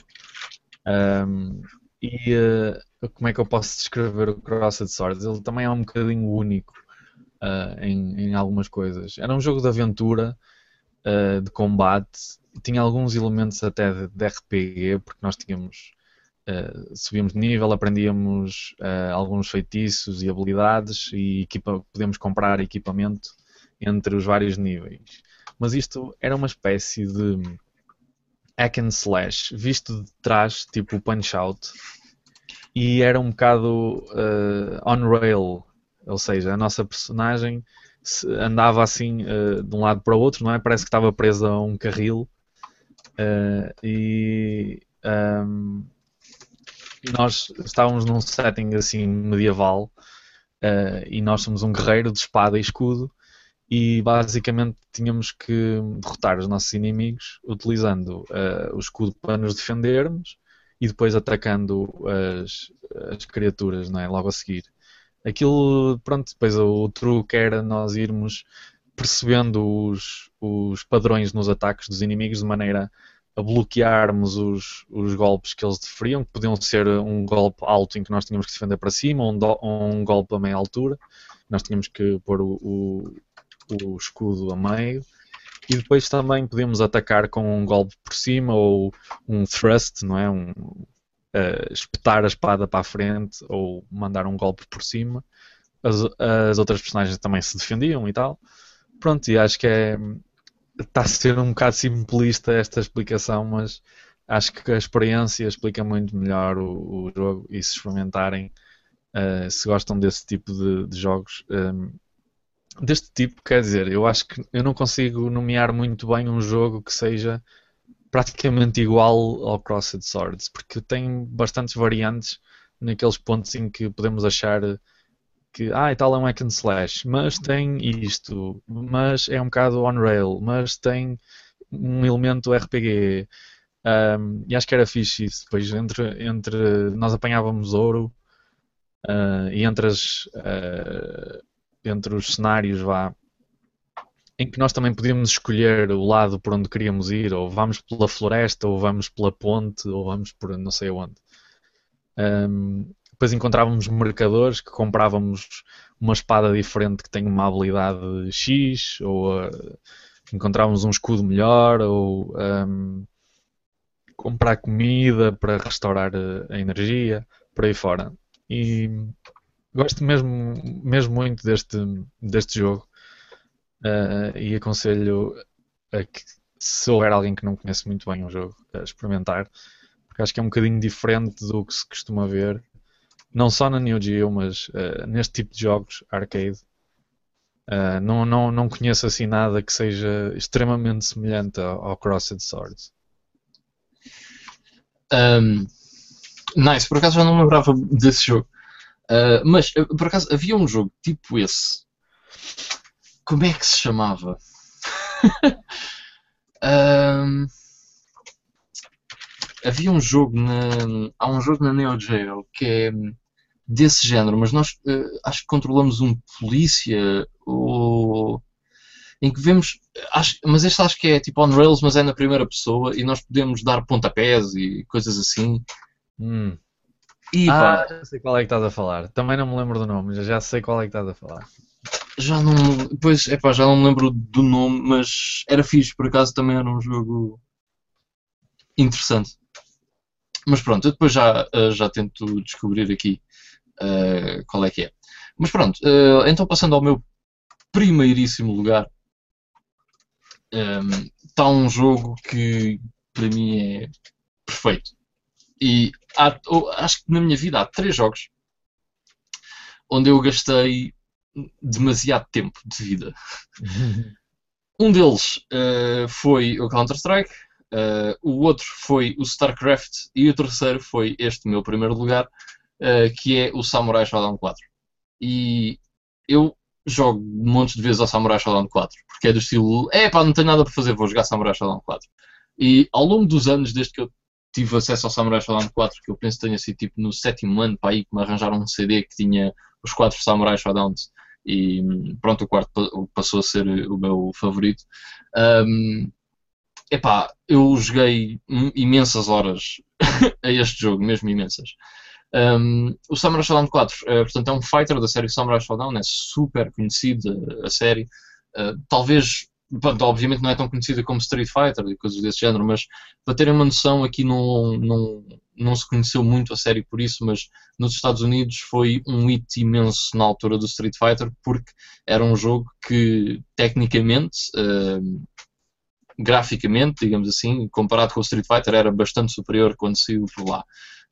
Um, e uh, como é que eu posso descrever o Crossed Swords? Ele também é um bocadinho único uh, em, em, algumas coisas. Era um jogo de aventura, uh, de combate. Tinha alguns elementos até de, de RPG, porque nós tínhamos Uh, subíamos de nível, aprendíamos alguns feitiços e habilidades e equipa, podíamos comprar equipamento entre os vários níveis. Mas isto era uma espécie de hack and slash, visto de trás, tipo punch out, e era um bocado uh, on rail, ou seja, a nossa personagem andava assim de um lado para o outro, não é? Parece que estava presa a um carril e um, nós estávamos num setting assim medieval uh, e nós somos um guerreiro de espada e escudo e basicamente tínhamos que derrotar os nossos inimigos utilizando uh, o escudo para nos defendermos e depois atacando as, as criaturas não é? logo a seguir. Aquilo, pronto, depois o, truque era nós irmos percebendo os, os padrões nos ataques dos inimigos de maneira a bloquearmos os, os golpes que eles deferiam, que podiam ser um golpe alto em que nós tínhamos que defender para cima, ou um, do, um golpe a meia altura, nós tínhamos que pôr o, o, o, escudo a meio, e depois também podíamos atacar com um golpe por cima, ou um thrust, não é? Um, uh, espetar a espada para a frente, ou mandar um golpe por cima. As, as outras personagens também se defendiam e tal. Pronto, e acho que é está a ser um bocado simplista esta explicação, mas acho que a experiência explica muito melhor o, o jogo e se experimentarem, uh, se gostam desse tipo de, de jogos. Um, ehm, deste tipo, quer dizer, eu acho que eu não consigo nomear muito bem um jogo que seja praticamente igual ao Crossed Swords, porque tem bastantes variantes naqueles pontos em que podemos achar que ah, e tal é um hack and slash, mas tem isto, mas é um bocado on-rail, mas tem um elemento RPG. Um, e acho que era fixe isso. Depois, entre, entre nós apanhávamos ouro uh, e entre, as, uh, entre os cenários, vá, em que nós também podíamos escolher o lado por onde queríamos ir, ou vamos pela floresta, ou vamos pela ponte, ou vamos por não sei onde. Um, depois encontrávamos mercadores que comprávamos uma espada diferente que tem uma habilidade X, ou uh, encontrávamos um escudo melhor, ou um, comprar comida para restaurar a energia, por aí fora. E gosto mesmo, mesmo muito deste, deste jogo uh, e aconselho a que se houver alguém que não conhece muito bem o jogo, a experimentar, porque acho que é um bocadinho diferente do que se costuma ver, não só na Neo Geo, mas uh, neste tipo de jogos arcade. Uh, não, não, não conheço assim nada que seja extremamente semelhante ao, Crossed Swords. Um, nice, por acaso já não lembrava desse jogo. Uh, mas, por acaso, havia um jogo tipo esse. Como é que se chamava? um, havia um jogo na. Há um jogo na Neo Geo que é desse género, mas nós uh, acho que controlamos um polícia ou em que vemos, acho, mas este acho que é tipo on rails, mas é na primeira pessoa e nós podemos dar pontapés e coisas assim. Hum. E, ah, pá, já sei qual é que estás a falar. Também não me lembro do nome, já sei qual é que estás a falar. Já não, pois, é pá, já não me lembro do nome, mas era fixe, por acaso também era um jogo interessante. Mas pronto, eu depois já, eh, já tento descobrir aqui uh, qual é que é. Mas pronto, uh, então passando ao meu primeiríssimo lugar, está um, um jogo que para mim é perfeito. E há, acho que na minha vida há três jogos onde eu gastei demasiado tempo de vida. um deles uh, foi o Counter-Strike, uh, o outro foi o StarCraft e o terceiro foi este meu primeiro lugar, uh, que é o Samurai Shodown 4. E eu jogo montes de vezes ao Samurai Shodown 4, porque é do estilo, é pá, não tenho nada para fazer, vou jogar Samurai Shodown 4. E ao longo dos anos, desde que eu tive acesso ao Samurai Shodown 4, que eu penso que tenha sido tipo no sétimo ano, para aí que me arranjaram um CD que tinha os quatro Samurai Showdowns e pronto, o quarto passou a ser o meu favorito. Um, epá, eu joguei imensas horas a este jogo, mesmo imensas. Um, o Samurai Shodown 4, uh, portanto, é um fighter da série Samurai Shodown, é super conhecida a série. Uh, talvez pronto, obviamente não é tão conhecida como Street Fighter e coisas desse género, mas para terem uma noção, aqui não, não, não se conheceu muito a série por isso, mas nos Estados Unidos foi um hit imenso na altura do Street Fighter, porque era um jogo que, tecnicamente, uh, graficamente, digamos assim, comparado com o Street Fighter, era bastante superior quando saiu por lá.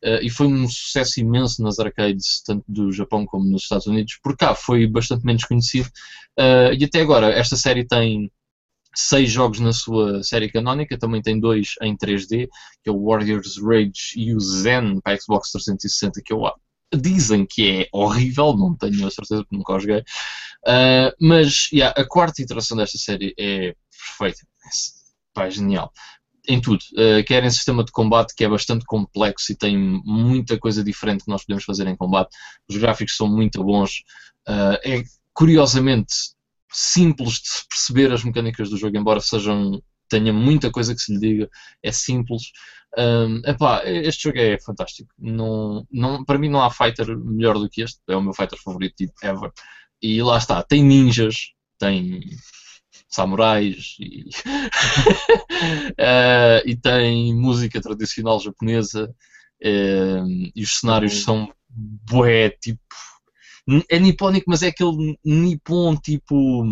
Uh, e foi um sucesso imenso nas arcades, tanto do Japão como nos Estados Unidos. Por cá foi bastante menos conhecido. Uh, e até agora, esta série tem seis jogos na sua série canónica, também tem dois em 3D, que é o Warriors Rage e o Zen para Xbox 360, que eu dizem que é horrível, não tenho a certeza porque nunca o joguei. Uh, mas yeah, a quarta iteração desta série é perfeita. Pá, é genial. Em tudo. Uh, quer em sistema de combate, que é bastante complexo e tem muita coisa diferente que nós podemos fazer em combate. Os gráficos são muito bons. Uh, é curiosamente simples de se perceber as mecânicas do jogo, embora sejam tenha muita coisa que se lhe diga, é simples. Um, epá, este jogo é fantástico. Não, não, para mim não há fighter melhor do que este, é o meu fighter favorito tipo, ever. E lá está, tem ninjas, tem samurais e, uh, e tem música tradicional japonesa uh, e os cenários uhum. são bué, tipo é nipónico, mas é aquele nipon tipo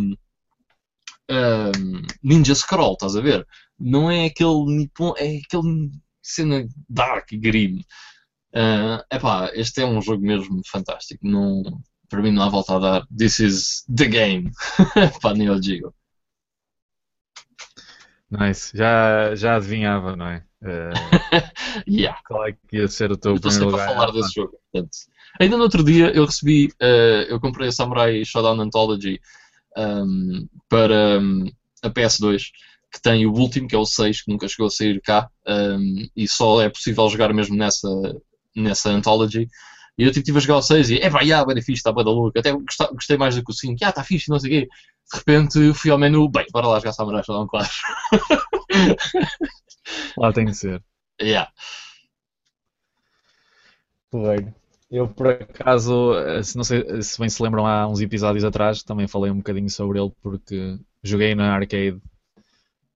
um, Ninja Scroll, estás a ver? Não é aquele nipon, é aquele cena dark e grim. Uh, epá, este é um jogo mesmo fantástico. Não, para mim não há volta a dar. This is the game. para Neo Geo. Nice. Já, já adivinhava, não é? Uh, yeah. Qual é que ia ser o teu eu primeiro lugar? falar desse jogo. Portanto, Ainda no outro dia eu recebi, uh, eu comprei a Samurai Shodown Anthology um, para um, a PS2, que tem o último, que é o 6, que nunca chegou a sair cá, um, e só é possível jogar mesmo nessa, nessa Anthology. E eu tipo, estive a jogar o 6 e é vai, ah, bem fixe, está bem da louca. Até gostei, gostei mais do que o 5, ah, está fixe, não sei o quê. De repente fui ao menu, bem, bora lá jogar Samurai Shodown 4. lá tem que ser. Yeah. Porreiro. Eu, por acaso, eh, se não sei se bem se lembram, há uns episódios atrás também falei um bocadinho sobre ele porque joguei na arcade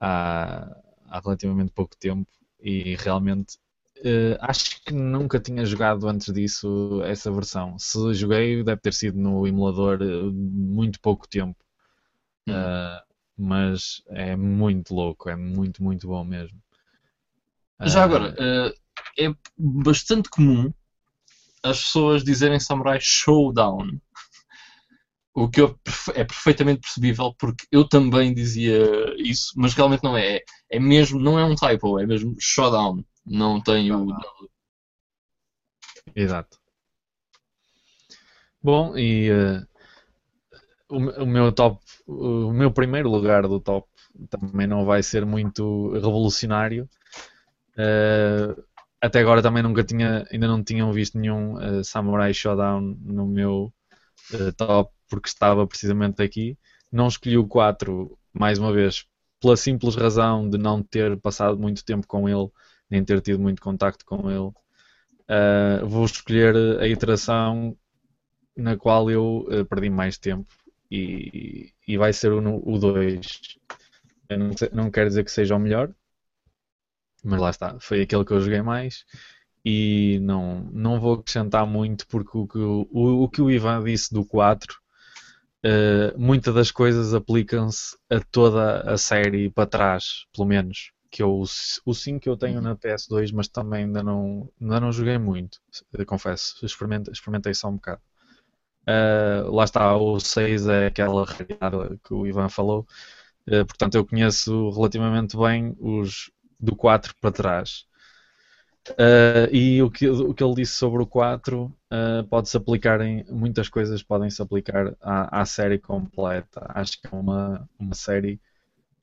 há, há relativamente pouco tempo e realmente uh, acho que nunca tinha jogado antes disso essa versão. Se joguei, deve ter sido no emulador uh, muito pouco tempo. Uh, mas é muito louco, é muito, muito bom mesmo. Já agora, é bastante comum as pessoas dizerem Samurai Showdown. O que é perfeitamente percebível porque eu também dizia isso, mas realmente não é. É mesmo, não é um typo, é mesmo Showdown. Não tem o. Exato. Bom, e uh, o, o, meu top, o meu primeiro lugar do top também não vai ser muito revolucionário. Uh, até agora também nunca tinha, ainda não tinham visto nenhum uh, Samurai Showdown no meu uh, top porque estava precisamente aqui. Não escolhi o 4 mais uma vez pela simples razão de não ter passado muito tempo com ele, nem ter tido muito contacto com ele. Uh, vou escolher a iteração na qual eu perdi mais tempo e, e vai ser o 2. Não, não quero dizer que seja o melhor, mas lá está, foi aquele que eu joguei mais e não, não vou acrescentar muito porque o que o, o, que o Ivan disse do 4 uh, eh, muitas das coisas aplicam-se a toda a série para trás, pelo menos que eu, o 5 eu tenho na PS2 mas também ainda não, ainda não joguei muito confesso, experimentei, experimentei só um bocado. Uh, lá está, o 6 é aquela realidade que o Ivan falou uh, portanto eu conheço relativamente bem os, do 4 para trás. Uh, e o que, o que ele disse sobre o 4 uh, ah, pode-se aplicar em muitas coisas, podem-se aplicar à, à, série completa. Acho que é uma, uma série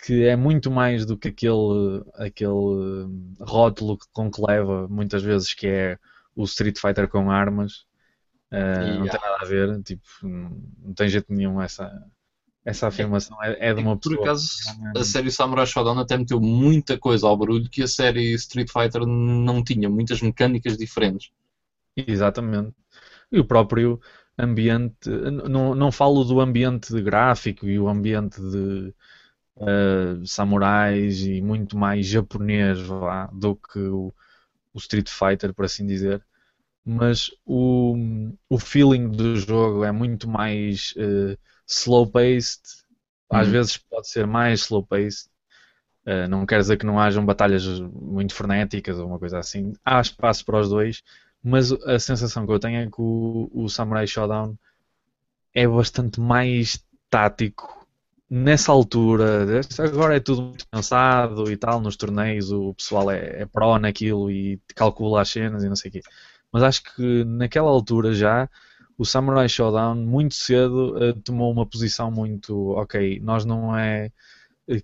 que é muito mais do que aquele, aquele rótulo com que leva muitas vezes que é o Street Fighter com armas. Uh, yeah. Não tem nada a ver, tipo, não tem jeito nenhum essa, essa afirmação é, é de uma pessoa. Por acaso, a série Samurai Shodown até meteu muita coisa ao barulho que a série Street Fighter não tinha, muitas mecânicas diferentes. Exatamente. E o próprio ambiente, não, não falo do ambiente gráfico e o ambiente de uh, samurais e muito mais japonês lá, do que o, o Street Fighter, por assim dizer mas o, o feeling do jogo é muito mais uh, slow-paced, às uhum. vezes pode ser mais slow-paced. Uh, não quer dizer que não hajam batalhas muito frenéticas ou uma coisa assim. Há espaço para os dois, mas a sensação que eu tenho é que o, o Samurai Showdown é bastante mais tático. Nessa altura, agora é tudo muito cansado e tal, nos torneios o pessoal é, é pró naquilo e calcula as cenas e não sei o quê. Mas acho que naquela altura já o Samurai Showdown muito cedo uh, tomou uma posição muito ok, nós não é uh,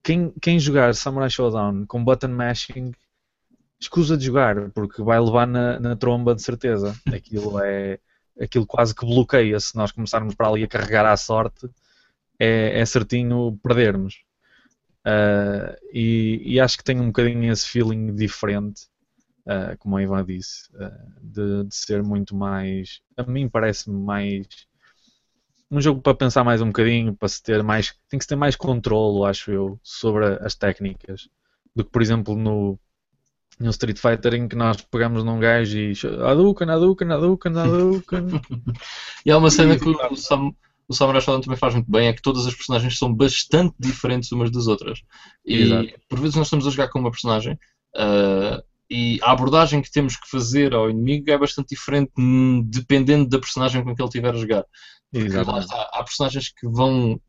quem, quem jogar Samurai Showdown com button mashing escusa de jogar porque vai levar na, na tromba de certeza. Aquilo é aquilo quase que bloqueia se nós começarmos para ali a carregar à sorte é, é certinho perdermos. Uh, e, e acho que tem um bocadinho esse feeling diferente uh, como a Ivan disse, uh, de, de, ser muito mais. A mim parece-me mais. Um jogo para pensar mais um bocadinho, para se ter mais. Tem que se ter mais controlo, acho eu, sobre as técnicas. Do que, por exemplo, no, no Street Fighter em que nós pegamos num gajo e Hadouken, Hadouken, Hadouken, Hadouken. e há uma cena que o, Sam, o Samurai Shodown também faz muito bem, é que todas as personagens são bastante diferentes umas das outras. E Exato. por vezes nós estamos a jogar com uma personagem uh, e a abordagem que temos que fazer ao inimigo é bastante diferente hum, dependendo da personagem com que ele estiver a jogar. Está, há personagens que vão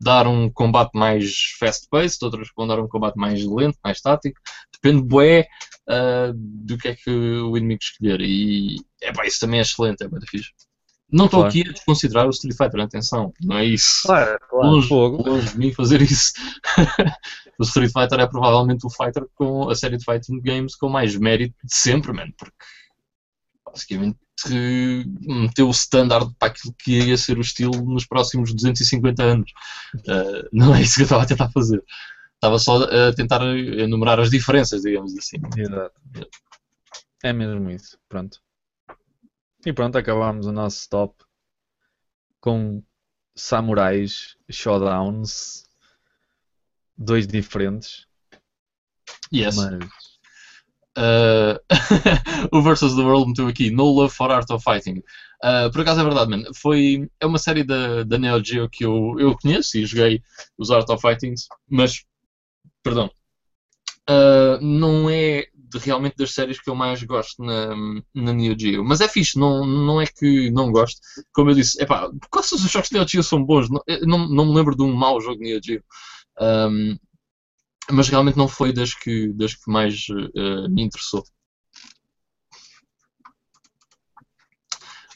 dar um combate mais fast-paced, outras que vão dar um combate mais lento, mais tático. Depende bué uh, do que é que o inimigo escolher. E é, pá, isso também é excelente, é bem difícil. Não estou claro. aqui a desconsiderar o Street Fighter, atenção, não é isso. Claro, claro. Longe, longe de mim fazer isso. o Street Fighter é provavelmente o fighter com a série de fighting games com mais mérito de sempre, man, porque basicamente meteu o standard para aquilo que ia ser o estilo nos próximos 250 anos. Uh, não é isso que eu estava a tentar fazer. Estava só a tentar enumerar as diferenças, digamos assim. Exato. É mesmo isso, pronto. E pronto, acabámos o nosso stop com samurais showdowns, dois diferentes. Yes. Mas Uh, o Versus the World meteu aqui No Love for Art of Fighting. Uh, por acaso é verdade, mano. Foi, é uma série da, da Neo Geo que eu, eu conheço e joguei os Art of Fightings, mas, perdão, uh, não é de, realmente das séries que eu mais gosto na, na Neo Geo. Mas é fixe, não, não é que não gosto. Como eu disse, quase os jogos de Neo Geo são bons. Não, não, não me lembro de um mau jogo de Neo Geo. Um, mas realmente não foi das que, das que mais uh, me interessou.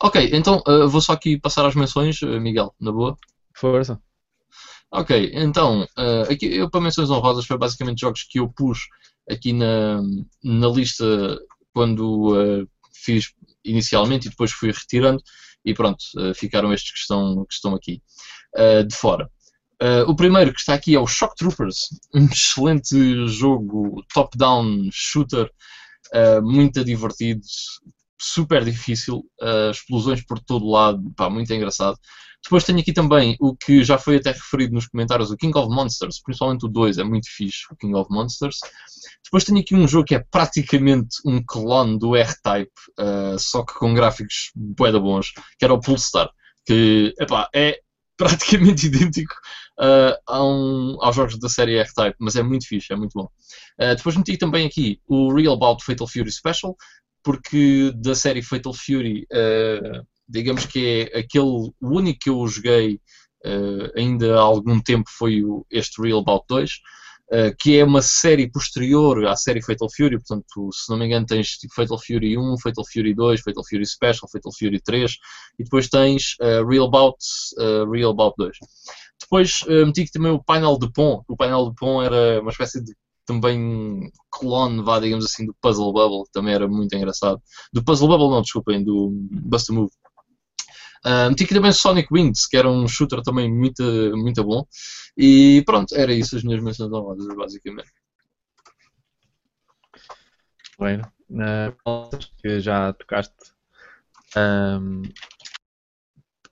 Ok, então uh, vou só aqui passar as menções, Miguel, na boa. Força. Ok, então, aqui eu para menções honrosas foi basicamente jogos que eu pus aqui na, na lista quando fiz inicialmente e depois fui retirando e pronto, ficaram estes que estão, que estão aqui de fora. Uh, o primeiro que está aqui é o Shock Troopers, um excelente jogo top-down shooter, uh, muito divertido, super difícil, uh, explosões por todo lado, pá, muito engraçado. Depois tenho aqui também o que já foi até referido nos comentários, o King of Monsters, principalmente o 2, é muito fixe, o King of Monsters. Depois tenho aqui um jogo que é praticamente um clone do R-Type, só que com gráficos bué bons, que era o Pulsar, que epá, é praticamente idêntico uh, a um, aos jogos da série R-Type, mas é muito fixe, é muito bom. Uh, depois meti também aqui o Real Bout Fatal Fury Special, porque da série Fatal Fury, uh, digamos que é aquele, o único que eu joguei ainda há algum tempo foi o, este Real Bout 2. Uh, que é uma série posterior à série Fatal Fury, portanto, se não me engano, tens tipo, Fatal Fury 1, Fatal Fury 2, Fatal Fury Special, Fatal Fury 3 e depois tens uh, Real Bout, uh, Real Bout 2. Depois meti também o painel de Pon. O painel de Pon era uma espécie de também clone, vá, digamos assim, do Puzzle Bubble, que também era muito engraçado. Do Puzzle Bubble, não, desculpem, do Bust a Move. Uh, aqui também Sonic Wings, que era um shooter também muito, muito bom. E pronto, era isso as minhas menções honrosas, basicamente. Bueno, uh, que já tocaste. Um,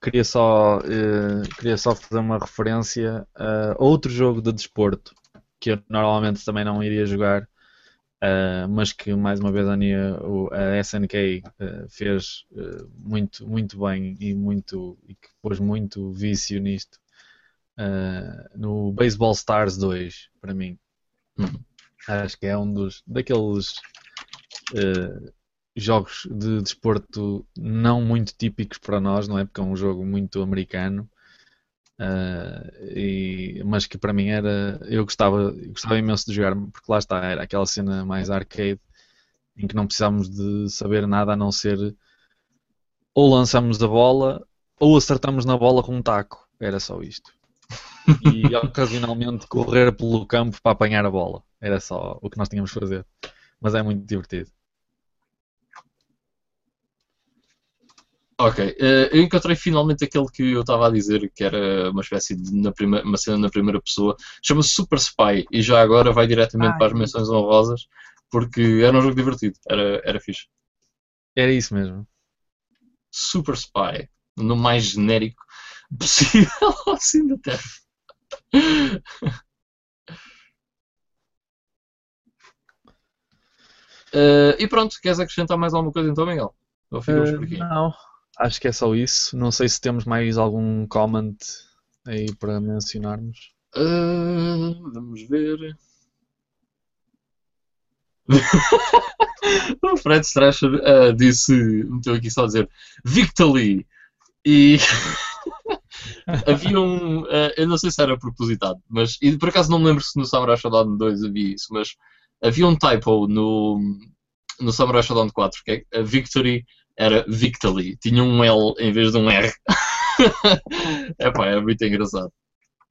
queria, só, uh, queria só fazer uma referência a outro jogo de desporto que eu normalmente também não iria jogar, Uh, mas que mais uma vez a, Nia, a SNK uh, ah, fez uh, muito, muito bem e, muito, e que pôs muito vício nisto no Baseball Stars 2 para mim acho que é um dos daqueles jogos de desporto não muito típicos para nós, não é? Porque é um jogo muito americano Uh, e, mas que para mim era. Eu gostava, gostava imenso de jogar, porque lá está, era aquela cena mais arcade em que não precisávamos de saber nada a não ser ou lançamos a bola ou acertamos na bola com um taco. Era só isto. E ocasionalmente correr pelo campo para apanhar a bola. Era só o que nós tínhamos de fazer. Mas é muito divertido. Ok, uh, eu encontrei finalmente aquele que eu estava a dizer, que era uma espécie de na prima, uma cena na primeira pessoa. Chama-se Super Spy e já agora vai diretamente ah, para as menções honrosas, porque era um jogo divertido, era, era fixe. Era isso mesmo. Super Spy, no mais genérico possível assim da Terra. Uh, e pronto, queres acrescentar mais alguma coisa então, Miguel? Ou ficamos uh, por aqui? Não, Acho que é só isso. Não sei se temos mais algum comment aí para mencionarmos. Uh, vamos ver. o Fred Strasher uh, disse, meteu aqui só a dizer Victory e havia um, uh, eu não sei se era propositado, mas e por acaso não me lembro se no Samurai Shodown 2 havia isso, mas havia um typo no, no Samurai Shodown 4 que é a Victory era Victory, tinha um L em vez de um R. é pá, muito engraçado.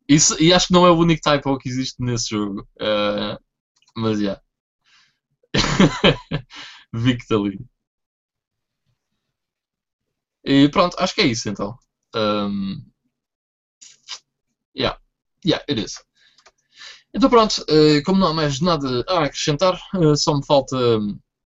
Isso, e acho que não é o único typo que existe nesse jogo. Uh, mas já. Yeah. Victory. E pronto, acho que é isso então. Um, yeah, yeah, it is. Então pronto, uh, como não há mais nada a acrescentar, uh, só me falta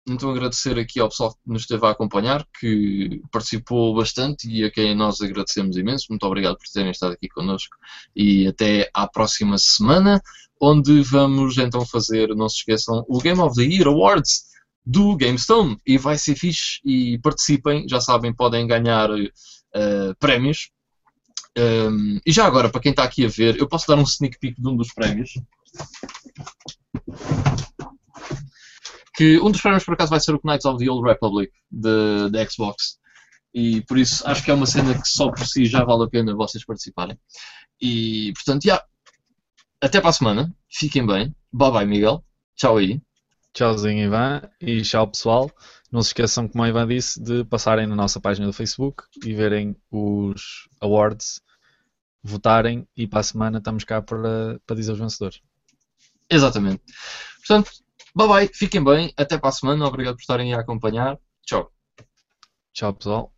então agradecer aqui ao pessoal que nos esteve a acompanhar, que participou bastante e a quem nós agradecemos imenso. Muito obrigado por terem estado aqui connosco e até à próxima semana, onde vamos então fazer, não se esqueçam, o Game of the Year Awards do GameStone e vai ser fixe e participem, já sabem, podem ganhar uh, prémios. Um, e já agora, para quem está aqui a ver, eu posso dar um sneak peek de um dos prémios que um dos prémios por acaso vai ser o Knights of the Old Republic da Xbox. E por isso acho que é uma cena que só por si já vale a pena vocês participarem. E portanto, já. Até para a semana. Fiquem bem. Bye bye, Miguel. Tchau aí. Tchauzinho, Ivan. E tchau, pessoal. Não se esqueçam, como o Ivan disse, de passarem na nossa página do Facebook e verem os awards, votarem e para a semana estamos cá para, para dizer os vencedores. Exatamente. Portanto, Bye bye, fiquem bem, até para a semana, obrigado por estarem a acompanhar. Tchau. Tchau, pessoal.